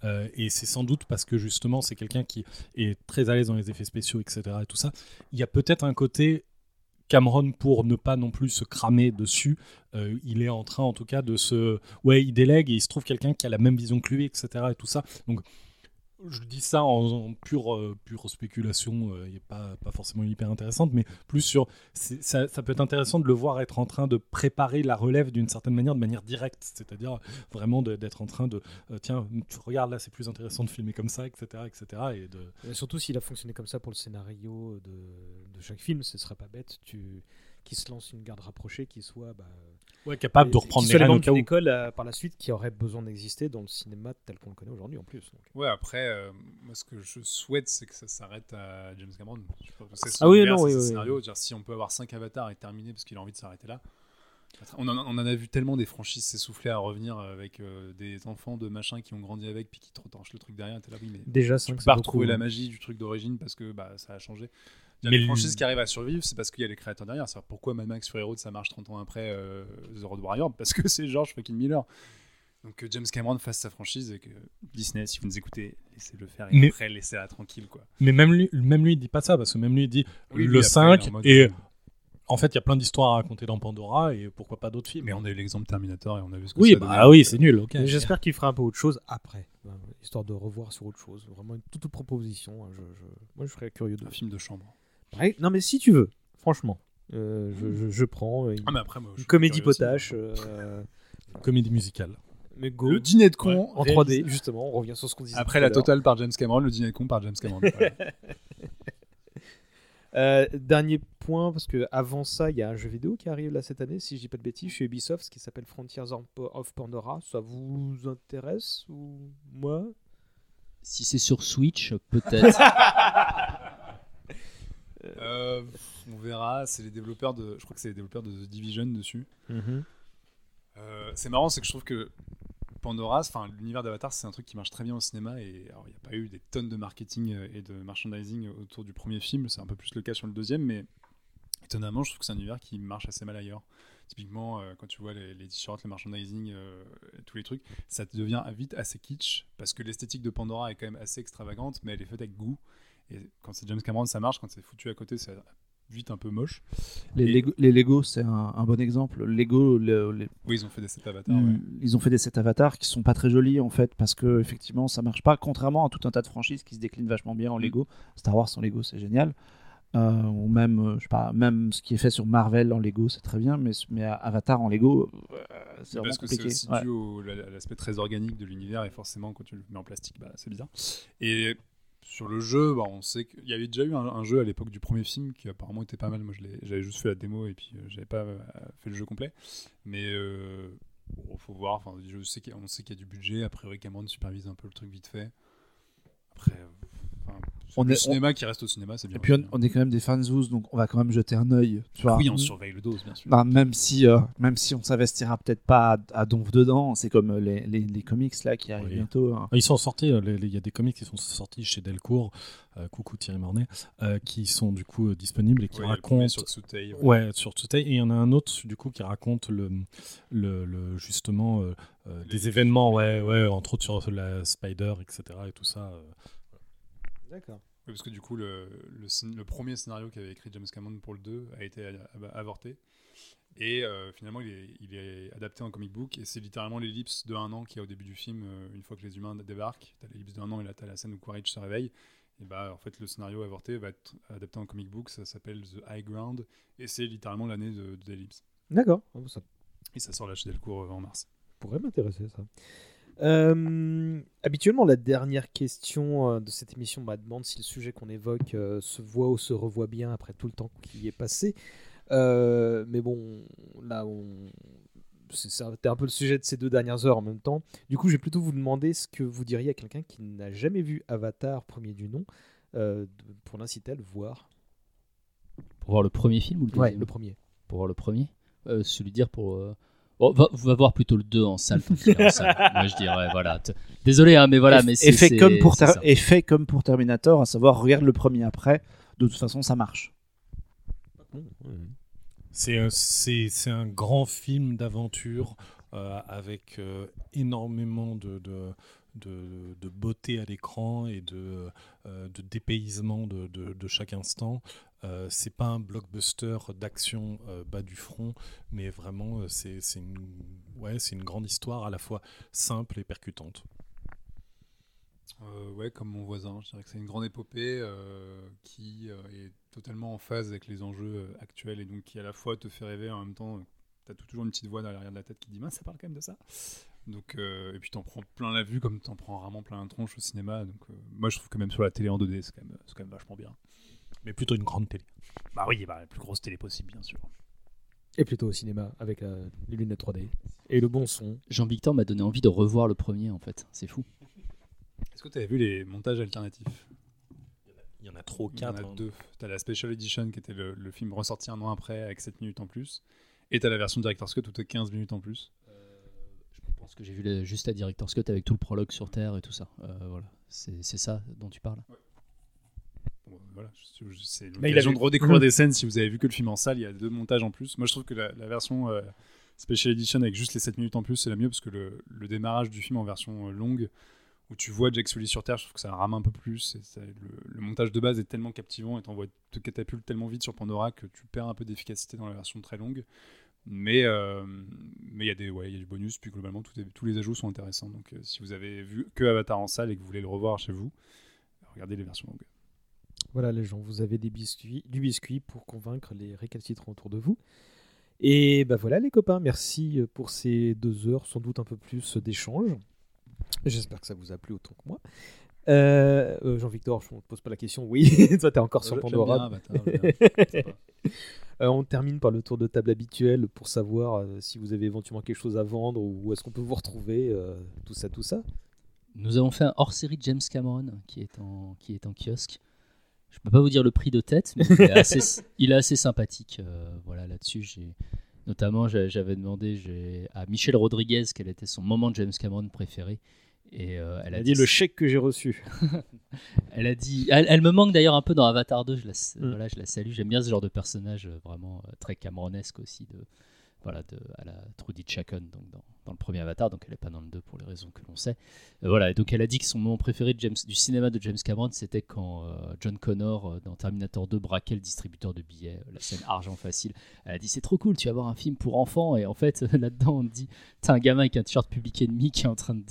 Euh, et c'est sans doute parce que justement c'est quelqu'un qui est très à l'aise dans les effets spéciaux, etc. Et tout ça. Il y a peut-être un côté Cameron pour ne pas non plus se cramer dessus. euh, il est en train en tout cas de se... Ouais, il délègue et il se trouve quelqu'un qui a la même vision que lui, etc. Et tout ça. Donc je dis ça en, pure, euh, pure spéculation, euh, pas, pas forcément hyper intéressante, mais plus sur. Ça, ça peut être intéressant de le voir être en train de préparer la relève d'une certaine manière, de manière directe, c'est-à-dire vraiment d'être en train de. euh, tiens, tu regardes là, c'est plus intéressant de filmer comme ça, etc. etc. et surtout s'il a fonctionné comme ça pour le scénario de, de chaque film, ce serait pas bête qu'il se lance une garde rapprochée qui soit bah, Ouais, capable de reprendre les rênes au école euh, par la suite qui aurait besoin d'exister dans le cinéma tel qu'on le connaît aujourd'hui en plus. donc. Ouais, après, euh, moi, ce que je souhaite, c'est que ça s'arrête à James Cameron. Je pense que c'est Ah oui, non, oui, oui, scénario. oui. Dire, si on peut avoir 5 avatars et terminer parce qu'il a envie de s'arrêter là. On en, a- on en a vu tellement des franchises s'essouffler à revenir avec euh, des enfants de machin qui ont grandi avec puis qui te retorchent le truc derrière. Là, oui, mais Déjà, tu peux pas retrouver hein. la magie du truc d'origine parce que bah, ça a changé. Mais les le- franchises qui arrivent à survivre, c'est parce qu'il y a les créateurs derrière. C'est pourquoi Mad Max Fury Road ça marche 30 ans après euh, The Road Warrior? Parce que c'est George fucking Miller. Donc que James Cameron fasse sa franchise et que Disney, si vous nous écoutez, laissez-le faire et Mais- après laissez-la tranquille quoi. Mais même lui, même lui, il dit pas ça, parce que même lui, il dit Oui, le lui, après, 5, il est en et fait, il y a plein d'histoires à raconter dans Pandora, et pourquoi pas d'autres films. Mais on a eu l'exemple Terminator et on a vu ce que Oui, ça bah oui, c'est nul, J'espère qu'il fera un peu autre chose après, euh, histoire de revoir sur autre chose. Vraiment une toute, proposition. hein, Je, je- Moi, je serais curieux de. Un film de chambre. Ouais, non, mais si tu veux, franchement, euh, je, je- je prends euh, une, Ah, mais après, moi, je une suis comédie curieux aussi. potache. euh, Comédie musicale. mais go. Le dîner de con Ouais, en réalisé- 3D, justement. On revient sur ce qu'on disait. Après tout à la l'heure. totale par James Cameron, le dîner de con par James Cameron. Voilà. Euh, dernier point, parce que avant ça, il y a un jeu vidéo qui arrive là cette année, si je dis pas de bêtises, chez Ubisoft, qui s'appelle Frontiers of Pandora. Ça vous intéresse ou moi? Si c'est sur Switch, peut-être. Euh, on verra. C'est les développeurs de. Je crois que c'est les développeurs de The Division dessus. Mhm. Euh, c'est marrant, c'est que je trouve que Pandora, enfin l'univers d'Avatar, c'est un truc qui marche très bien au cinéma et alors il n'y a pas eu des tonnes de marketing euh, et de merchandising autour du premier film, c'est un peu plus le cas sur le deuxième, mais étonnamment, je trouve que c'est un univers qui marche assez mal ailleurs. Typiquement, euh, quand tu vois les, les t-shirts, le merchandising, euh, tous les trucs, ça devient vite assez kitsch parce que l'esthétique de Pandora est quand même assez extravagante, mais elle est faite avec goût. Et quand c'est James Cameron, ça marche. Quand c'est foutu à côté, c'est vite un peu moche. Les, Et- Lego, les Lego, c'est un, un bon exemple. Lego, le- les- Oui, ils ont fait des sets avatars. Mm, ouais. Ils ont fait des sets avatars qui sont pas très jolis en fait parce que effectivement ça marche pas contrairement à tout un tas de franchises qui se déclinent vachement bien en Lego. Star Wars en Lego c'est génial. Euh, ou même euh, je sais pas même ce qui est fait sur Marvel en Lego c'est très bien mais mais Avatar en Lego euh, c'est vraiment Parce que c'est aussi Ouais. dû à l'aspect très organique de l'univers et forcément quand tu le mets en plastique, bah, c'est bizarre. Et sur le jeu, bah, on sait qu'il y avait déjà eu un, jeu à l'époque du premier film qui apparemment était pas mal. Moi, j'avais juste fait la démo et puis euh, j'avais pas euh, fait le jeu complet. Mais euh, faut voir. Enfin, je sais qu'il y a- on sait qu'il y a du budget. A priori, Cameron supervise un peu le truc vite fait. Après, enfin, On le est- cinéma qui reste au cinéma, c'est bien. Et puis on, on est quand même des fans donc on va quand même jeter un œil. tu vois. Oui, on surveille le dos, bien sûr. Bah, même si euh, même si on s'investira peut-être pas à, à donf dedans, c'est comme euh, les, les, les comics là qui arrivent Oui. bientôt. hein. Ils sont sortis, euh, il y a des comics qui sont sortis chez Delcourt, euh, coucou Thierry Mornay, euh, qui sont du coup euh, disponibles et qui Ouais, racontent. sur Tsutai, ouais. ouais. sur Tsutai. Et il y en a un autre du coup qui raconte le, le, le- justement euh, euh, des événements, ouais, ouais, entre autres sur la Spider, etc. et tout ça. D'accord. Oui, parce que du coup, le, le, scén- le premier scénario qu'avait écrit James Cameron pour le 2 a été avorté. Et euh, finalement, il est, il est adapté en comic book. Et c'est littéralement l'ellipse de un an qu'il y a au début du film. euh, une fois que les humains débarquent, t'as l'ellipse de un an et là, t'as la scène où Quaritch se réveille. Et bah, en fait, le scénario avorté va être adapté en comic book. Ça s'appelle The High Ground. Et c'est littéralement l'année de, de l'ellipse. D'accord. Oh, Et ça sort là chez Delcourt euh, en mars. pourrait m'intéresser, ça. Euh, habituellement, la dernière question euh, de cette émission me demande si le sujet qu'on évoque euh, se voit ou se revoit bien après tout le temps qui y est passé. Euh, mais bon, là, on... c'était un peu le sujet de ces deux dernières heures en même temps. Du coup, je vais plutôt vous demander ce que vous diriez à quelqu'un qui n'a jamais vu Avatar, premier du nom, pour l'inciter à le voir. Pour voir le premier film ou le Ouais, deuxième? le premier. Pour voir le premier? Euh, Celui dire pour. Bon, va, va voir plutôt le 2 en salle. en. Moi je dirais, voilà. Désolé, hein, mais voilà. et, mais et c'est- fait comme pour c'est Ter- ça. et fait comme pour Terminator, à savoir regarde le premier après. De toute façon, ça marche. C'est un grand film d'aventure euh, avec euh, énormément de, de, de, de beauté à l'écran et de, euh, de dépaysement de, de, de chaque instant. Euh, c'est pas un blockbuster d'action euh, bas du front, mais vraiment euh, c'est une, ouais, une grande histoire à la fois simple et percutante. Ouais, comme mon voisin. Je dirais que c'est une grande épopée qui est totalement en phase avec les enjeux actuels et donc qui à la fois te fait rêver en même temps. tu as toujours une petite voix dans l'arrière de la tête qui dit Mince, ça parle quand même de ça. Donc, et puis t'en prends plein la vue comme t'en prends rarement plein la tronche au cinéma. Donc, moi je trouve que même sur la télé en 2D, c'est quand, quand même vachement bien. Mais plutôt une grande télé. Bah oui, bah, la plus grosse télé possible, bien sûr. Et plutôt au cinéma avec la- les lunettes 3D et le bon son. Jean-Victor m'a donné envie de revoir le premier en fait. C'est fou. Est-ce que tu avais vu les montages alternatifs? Il y en a trop, Il y en quatre. a hein. deux. T'as la Special Edition qui était le, le film ressorti un an après avec 7 minutes en plus. Et t'as la version Director's Cut où t'as 15 minutes en plus. Je pense que j'ai vu la- juste la Director's Cut avec tout le prologue sur Terre et tout ça. Euh, voilà. C'est c'est ça dont tu parles? Bon, voilà, c'est l'occasion de redécouvrir des scènes si vous avez vu que le film en salle. Il y a deux montages en plus. Moi, je trouve que la, la version euh, Special Edition avec juste les 7 minutes en plus, c'est la mieux parce que le, le démarrage du film en version euh, longue, où tu vois Jack Sully sur Terre, je trouve que ça rame un peu plus. Et ça- le, le montage de base est tellement captivant et t'envoie te catapulte tellement vite sur Pandora que tu perds un peu d'efficacité dans la version très longue. Mais euh, mais il y a des ouais, il y a du bonus, puis globalement tout est- tous les ajouts sont intéressants. Donc euh, si vous avez vu que Avatar en salle et que vous voulez le revoir chez vous, regardez les versions longues. Voilà les gens, vous avez des biscuits, du biscuit pour convaincre les récalcitrants autour de vous. Et bah voilà les copains, merci pour ces deux heures, sans doute un peu plus d'échange. J'espère que ça vous a plu autant que moi. Euh, euh, Jean-Victor, je ne te pose pas la question. Oui, toi t'es encore sur Pandora. Euh, on termine par le tour de table habituel pour savoir euh, si vous avez éventuellement quelque chose à vendre ou où est-ce qu'on peut vous retrouver, euh, tout ça, tout ça. Nous avons fait un hors-série de James Cameron qui est en, qui est en kiosque. Je peux pas vous dire le prix de tête, mais il est assez, il est assez sympathique. euh, voilà, là-dessus, j'ai notamment j'a- j'avais demandé à Michel Rodriguez quel était son moment de James Cameron préféré. Et euh, elle a dit le chèque que j'ai reçu. elle a dit, elle, elle me manque d'ailleurs un peu dans Avatar 2. Je la, Mm. voilà, je la salue. J'aime bien ce genre de personnage euh, vraiment très Cameronesque aussi de, voilà, de, à la Trudy Chacon donc dans, dans le premier Avatar. Donc elle est pas dans le 2 pour les raisons que l'on sait. Euh, voilà. Et donc elle a dit que son moment préféré du cinéma de James Cameron, c'était quand euh, John Connor euh, dans Terminator 2 braquait le distributeur de billets, la scène argent facile. Elle a dit c'est trop cool, tu vas voir un film pour enfants et en fait là-dedans on dit t'as un gamin avec un t-shirt Public Enemy qui est en train de,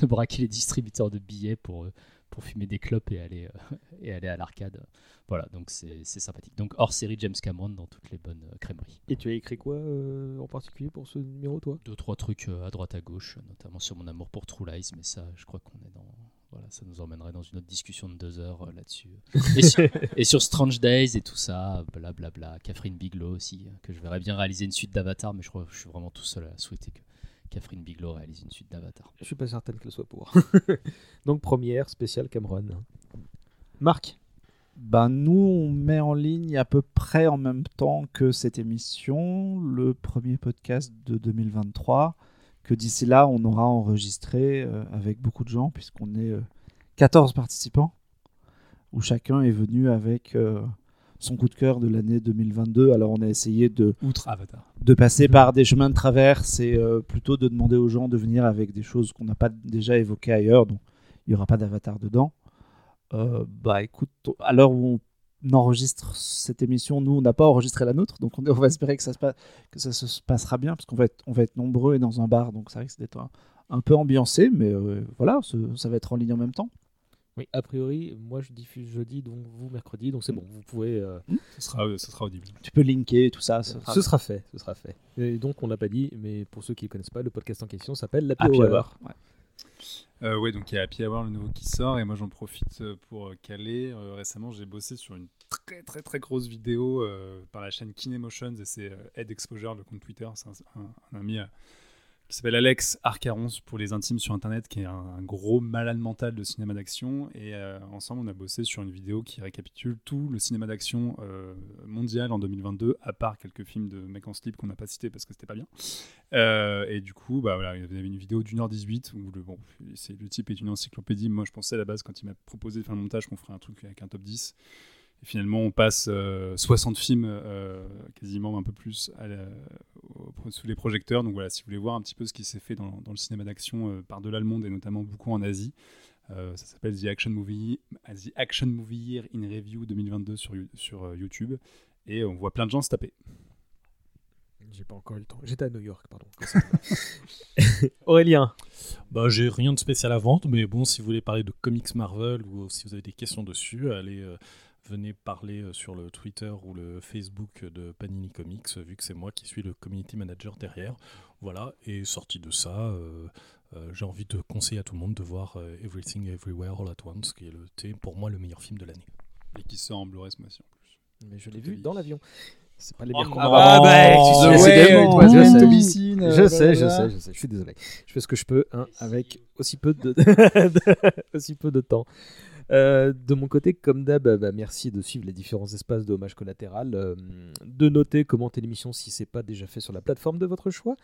de braquer les distributeurs de billets pour pour fumer des clopes et aller, euh, et aller à l'arcade. Voilà, donc c'est c'est sympathique. Donc hors série James Cameron dans toutes les bonnes euh, crèmeries. Et tu as écrit quoi euh, en particulier pour ce numéro, toi? Deux, trois trucs à droite à gauche, notamment sur mon amour pour True Lies, mais ça, je crois qu'on est dans. Voilà, ça nous emmènerait dans une autre discussion de deux heures euh, là-dessus. Et, sur- et sur Strange Days et tout ça, blablabla. Catherine Bigelow aussi, euh, que je verrais bien réaliser une suite d'Avatar, mais je crois que je suis vraiment tout seul à souhaiter que Catherine Bigelow réalise une suite d'Avatar. Je suis pas certaine qu'elle soit pour. Donc première spéciale Cameron. Marc Ben, nous, on met en ligne à peu près en même temps que cette émission le premier podcast de 2023, que d'ici là, on aura enregistré euh, avec beaucoup de gens, puisqu'on est euh, 14 participants, où chacun est venu avec euh, son coup de cœur de l'année 2022. Alors, on a essayé de, Outre Avatar. de passer par des chemins de traverse et euh, plutôt de demander aux gens de venir avec des choses qu'on n'a pas déjà évoquées ailleurs, donc il n'y aura pas d'avatar dedans. Euh, bah écoute, à l'heure où on enregistre cette émission, nous on n'a pas enregistré la nôtre, donc on, on va espérer que ça se, passe, que ça se passera bien, parce qu'on va être, on va être nombreux et dans un bar, donc ça risque d'être un, un peu ambiancé, mais euh, voilà, ça va être en ligne en même temps. Oui, a priori, moi je diffuse jeudi, donc vous mercredi, donc c'est bon, vous pouvez. euh, Ce sera, euh, ce sera audible. Tu peux linker tout ça. ça Ce sera fait, ce sera fait. Et donc on l'a pas dit, mais pour ceux qui ne connaissent pas, le podcast en question s'appelle La Happy Hour. Hour, ouais. Euh, ouais, donc il y a Happy Hour, le nouveau qui sort, et moi j'en profite euh, pour euh, caler. Euh, récemment, j'ai bossé sur une très très très grosse vidéo euh, par la chaîne Kinemotions, et c'est euh, Ed Exposure, le compte Twitter, c'est un, un- un ami euh, qui s'appelle Alex Arcaron pour les intimes sur internet, qui est un, gros malade mental de cinéma d'action. Et euh, ensemble, on a bossé sur une vidéo qui récapitule tout le cinéma d'action euh, mondial en 2022, à part quelques films de mecs en slip qu'on n'a pas cités parce que c'était pas bien. Euh, et du coup, bah voilà, il y avait une vidéo d'une heure 18 où le, bon, le type est une encyclopédie. Moi, je pensais à la base, quand il m'a proposé de faire le montage, qu'on ferait un truc avec un top 10. Et finalement, on passe euh, 60 films, euh, quasiment un peu plus, à la- au- sous les projecteurs. Donc voilà, si vous voulez voir un petit peu ce qui s'est fait dans, dans le cinéma d'action euh, par-delà le monde et notamment beaucoup en Asie, euh, ça s'appelle The Action Movie, The Action Movie Year in Review 2022 sur, You- sur euh, YouTube. Et on voit plein de gens se taper. J'ai pas encore eu le temps. J'étais à New York, pardon. Aurélien Bah, j'ai rien de spécial à vendre, mais bon, si vous voulez parler de comics Marvel ou si vous avez des questions dessus, allez, euh, venez parler euh, sur le Twitter ou le Facebook de Panini Comics, euh, vu que c'est moi qui suis le community manager derrière. Voilà, et sorti de ça, euh, euh, j'ai envie de conseiller à tout le monde de voir euh, Everything Everywhere All at Once, qui est le, pour moi le meilleur film de l'année. Et qui sort en Blu-ray ce mois-ci en plus. Mais je l'ai vu dans l'avion. C'est pas les Oh, bières qu'on ah bah, bah, Oh, toi, je toi, sais. Je sais, je sais, je sais. Je suis désolé. Je fais ce que je peux hein, avec aussi peu de, aussi peu de temps. Euh, de mon côté, comme d'hab, bah, merci de suivre les différents espaces de hommage collatéral, euh, de noter, commenter l'émission si c'est pas déjà fait sur la plateforme de votre choix.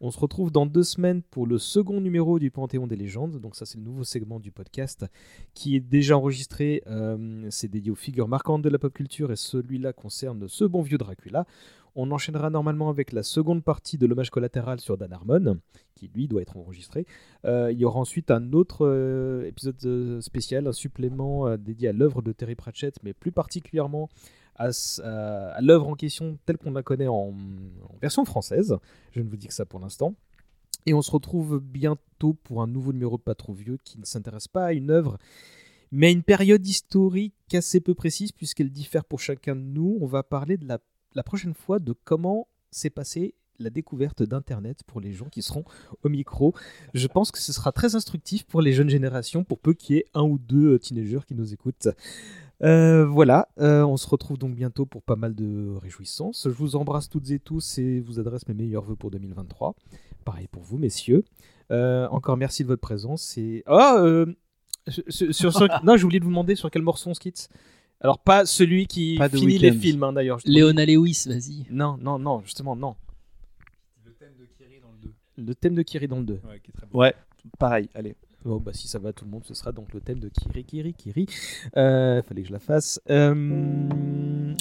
On se retrouve dans deux semaines pour le second numéro du Panthéon des légendes. Donc ça, c'est le nouveau segment du podcast qui est déjà enregistré. Euh, c'est dédié aux figures marquantes de la pop culture et celui-là concerne ce bon vieux Dracula. On enchaînera normalement avec la seconde partie de l'hommage collatéral sur Dan Harmon, qui lui doit être enregistré. Euh, il y aura ensuite un autre euh, épisode euh, spécial, un supplément dédié à l'œuvre de Terry Pratchett, mais plus particulièrement à, l'œuvre en question telle qu'on la connaît en, version française. Je ne vous dis que ça pour l'instant. Et on se retrouve bientôt pour un nouveau numéro Pas trop vieux qui ne s'intéresse pas à une œuvre, mais à une période historique assez peu précise puisqu'elle diffère pour chacun de nous. On va parler de la, la prochaine fois de comment s'est passée la découverte d'Internet pour les gens qui seront au micro. Je pense que ce sera très instructif pour les jeunes générations, pour peu qu'il y ait un ou deux euh, teenagers qui nous écoutent. Euh, voilà, euh, on se retrouve donc bientôt pour pas mal de réjouissances. Je vous embrasse toutes et tous et vous adresse mes meilleurs voeux pour 2023. Pareil pour vous, messieurs. Euh, encore merci de votre présence. Et... Sur, sur- sur- non, j'ai oublié de vous demander sur quel morceau on se quitte. Alors, pas celui qui Pas finit les films, hein, d'ailleurs. Léona Lewis, vas-y. Non, non, non, justement, non. Le thème de Kiri dans le 2. Le thème de Kiri dans le 2. Ouais, qui est très bon. Ouais, pareil, allez. Bon, bah, si ça va tout le monde, ce sera donc le thème de Kiri, Kiri, Kiri. Euh, fallait que je la fasse. Euh,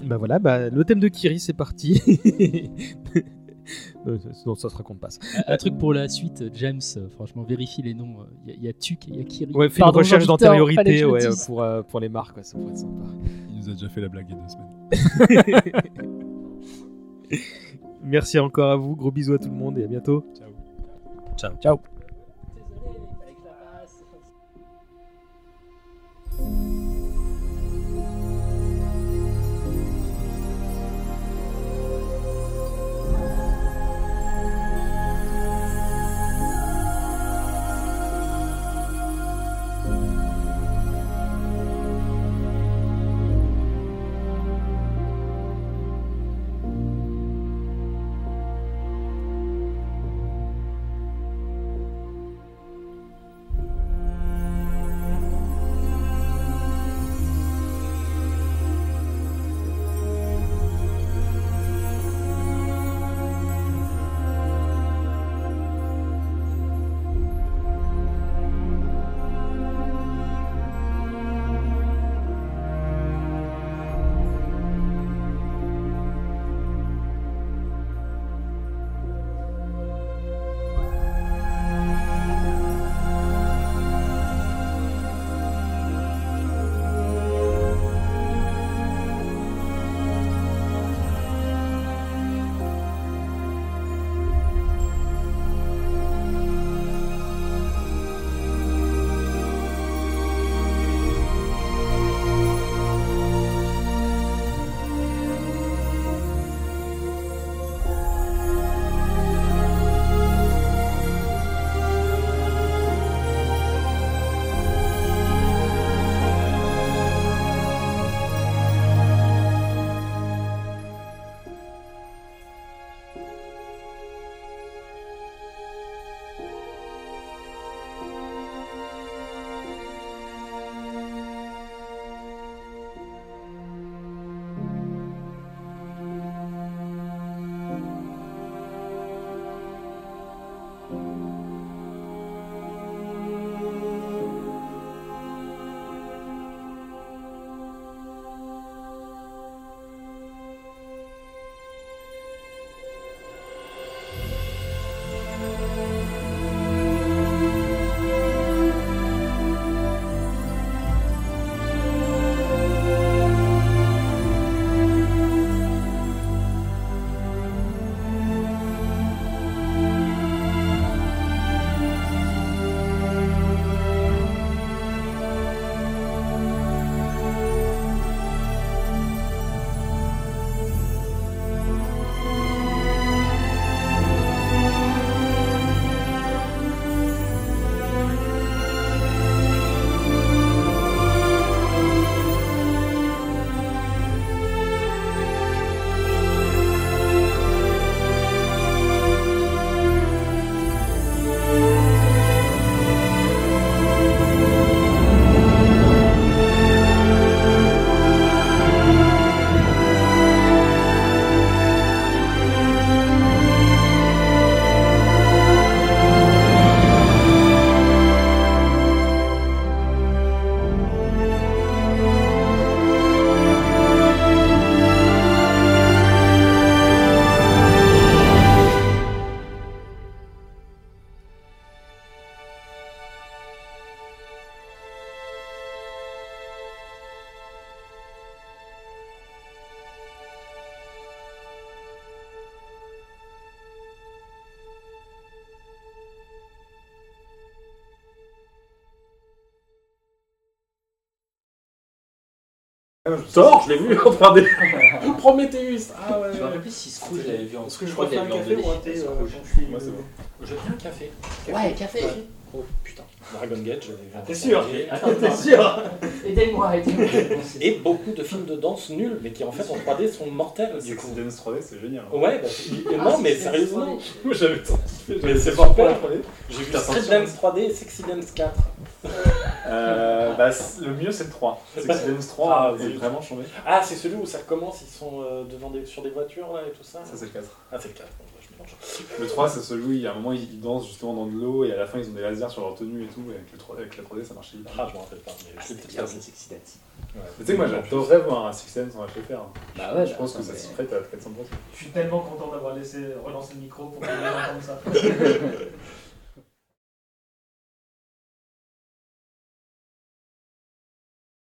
bah voilà, bah, le thème de Kiri, c'est parti. Euh, non, ça se raconte pas. ça. Un, truc pour la suite, James, euh, franchement, vérifie les noms. Il y, a- y a Tuc et il y a Kiri. Ouais, fais une recherche d'antériorité ouais, pour, euh, pour les marques, ouais, ça pourrait être sympa. Il nous a déjà fait la blague il y a deux semaines. Merci encore à vous, gros bisous à tout le monde et à bientôt. Ciao. Ciao. Ciao. Thor, je l'ai vu en 3D. Prometheus. Ah ouais. Je me rappelle plus si Scrooge je l'avais vu en Est-ce que je crois qu'il café l'avait vu en thé 2D. euh, je Moi, c'est bon. J'ai bien un café. Ouais, café. Oh putain. Dragon Gate, j'avais vu. en T'es sûr 3D. Attends, T'es sûr Aidez-moi, aidez-moi. Et beaucoup de films de danse nuls, mais qui en fait en 3D sont mortels du coup. Dance 3D, c'est génial. Ouais, bah, c'est- Ah, non, mais sérieusement. Moi j'avais. Mais c'est pas super. la 3D. J'ai vu Street Dance 3D et Sexy Dance 4. Euh, bah, le mieux c'est le 3. Sexy Dance 3 Ah, est oui. vraiment chambé. Ah, c'est celui où ça commence, ils sont euh, devant des, sur des voitures là et tout ça Ça c'est le 4. Ah, c'est le 4, bon, bah, je. Le 3 c'est celui où il y a un moment ils dansent justement dans de l'eau et à la fin ils ont des lasers sur leur tenue et tout. Et avec, le 3, avec la 3D ça marchait hyper. Ah, je me rappelle pas, mais je l'ai peut-être pas vu. Sexy Dance. Mais Tu sais que moi j'adorerais voir un Six Dance en HFR. Bah ouais, Je pense bah, que ça s'y prête à 400%. Je suis tellement content d'avoir laissé relancer le micro pour que les gens entendent ça.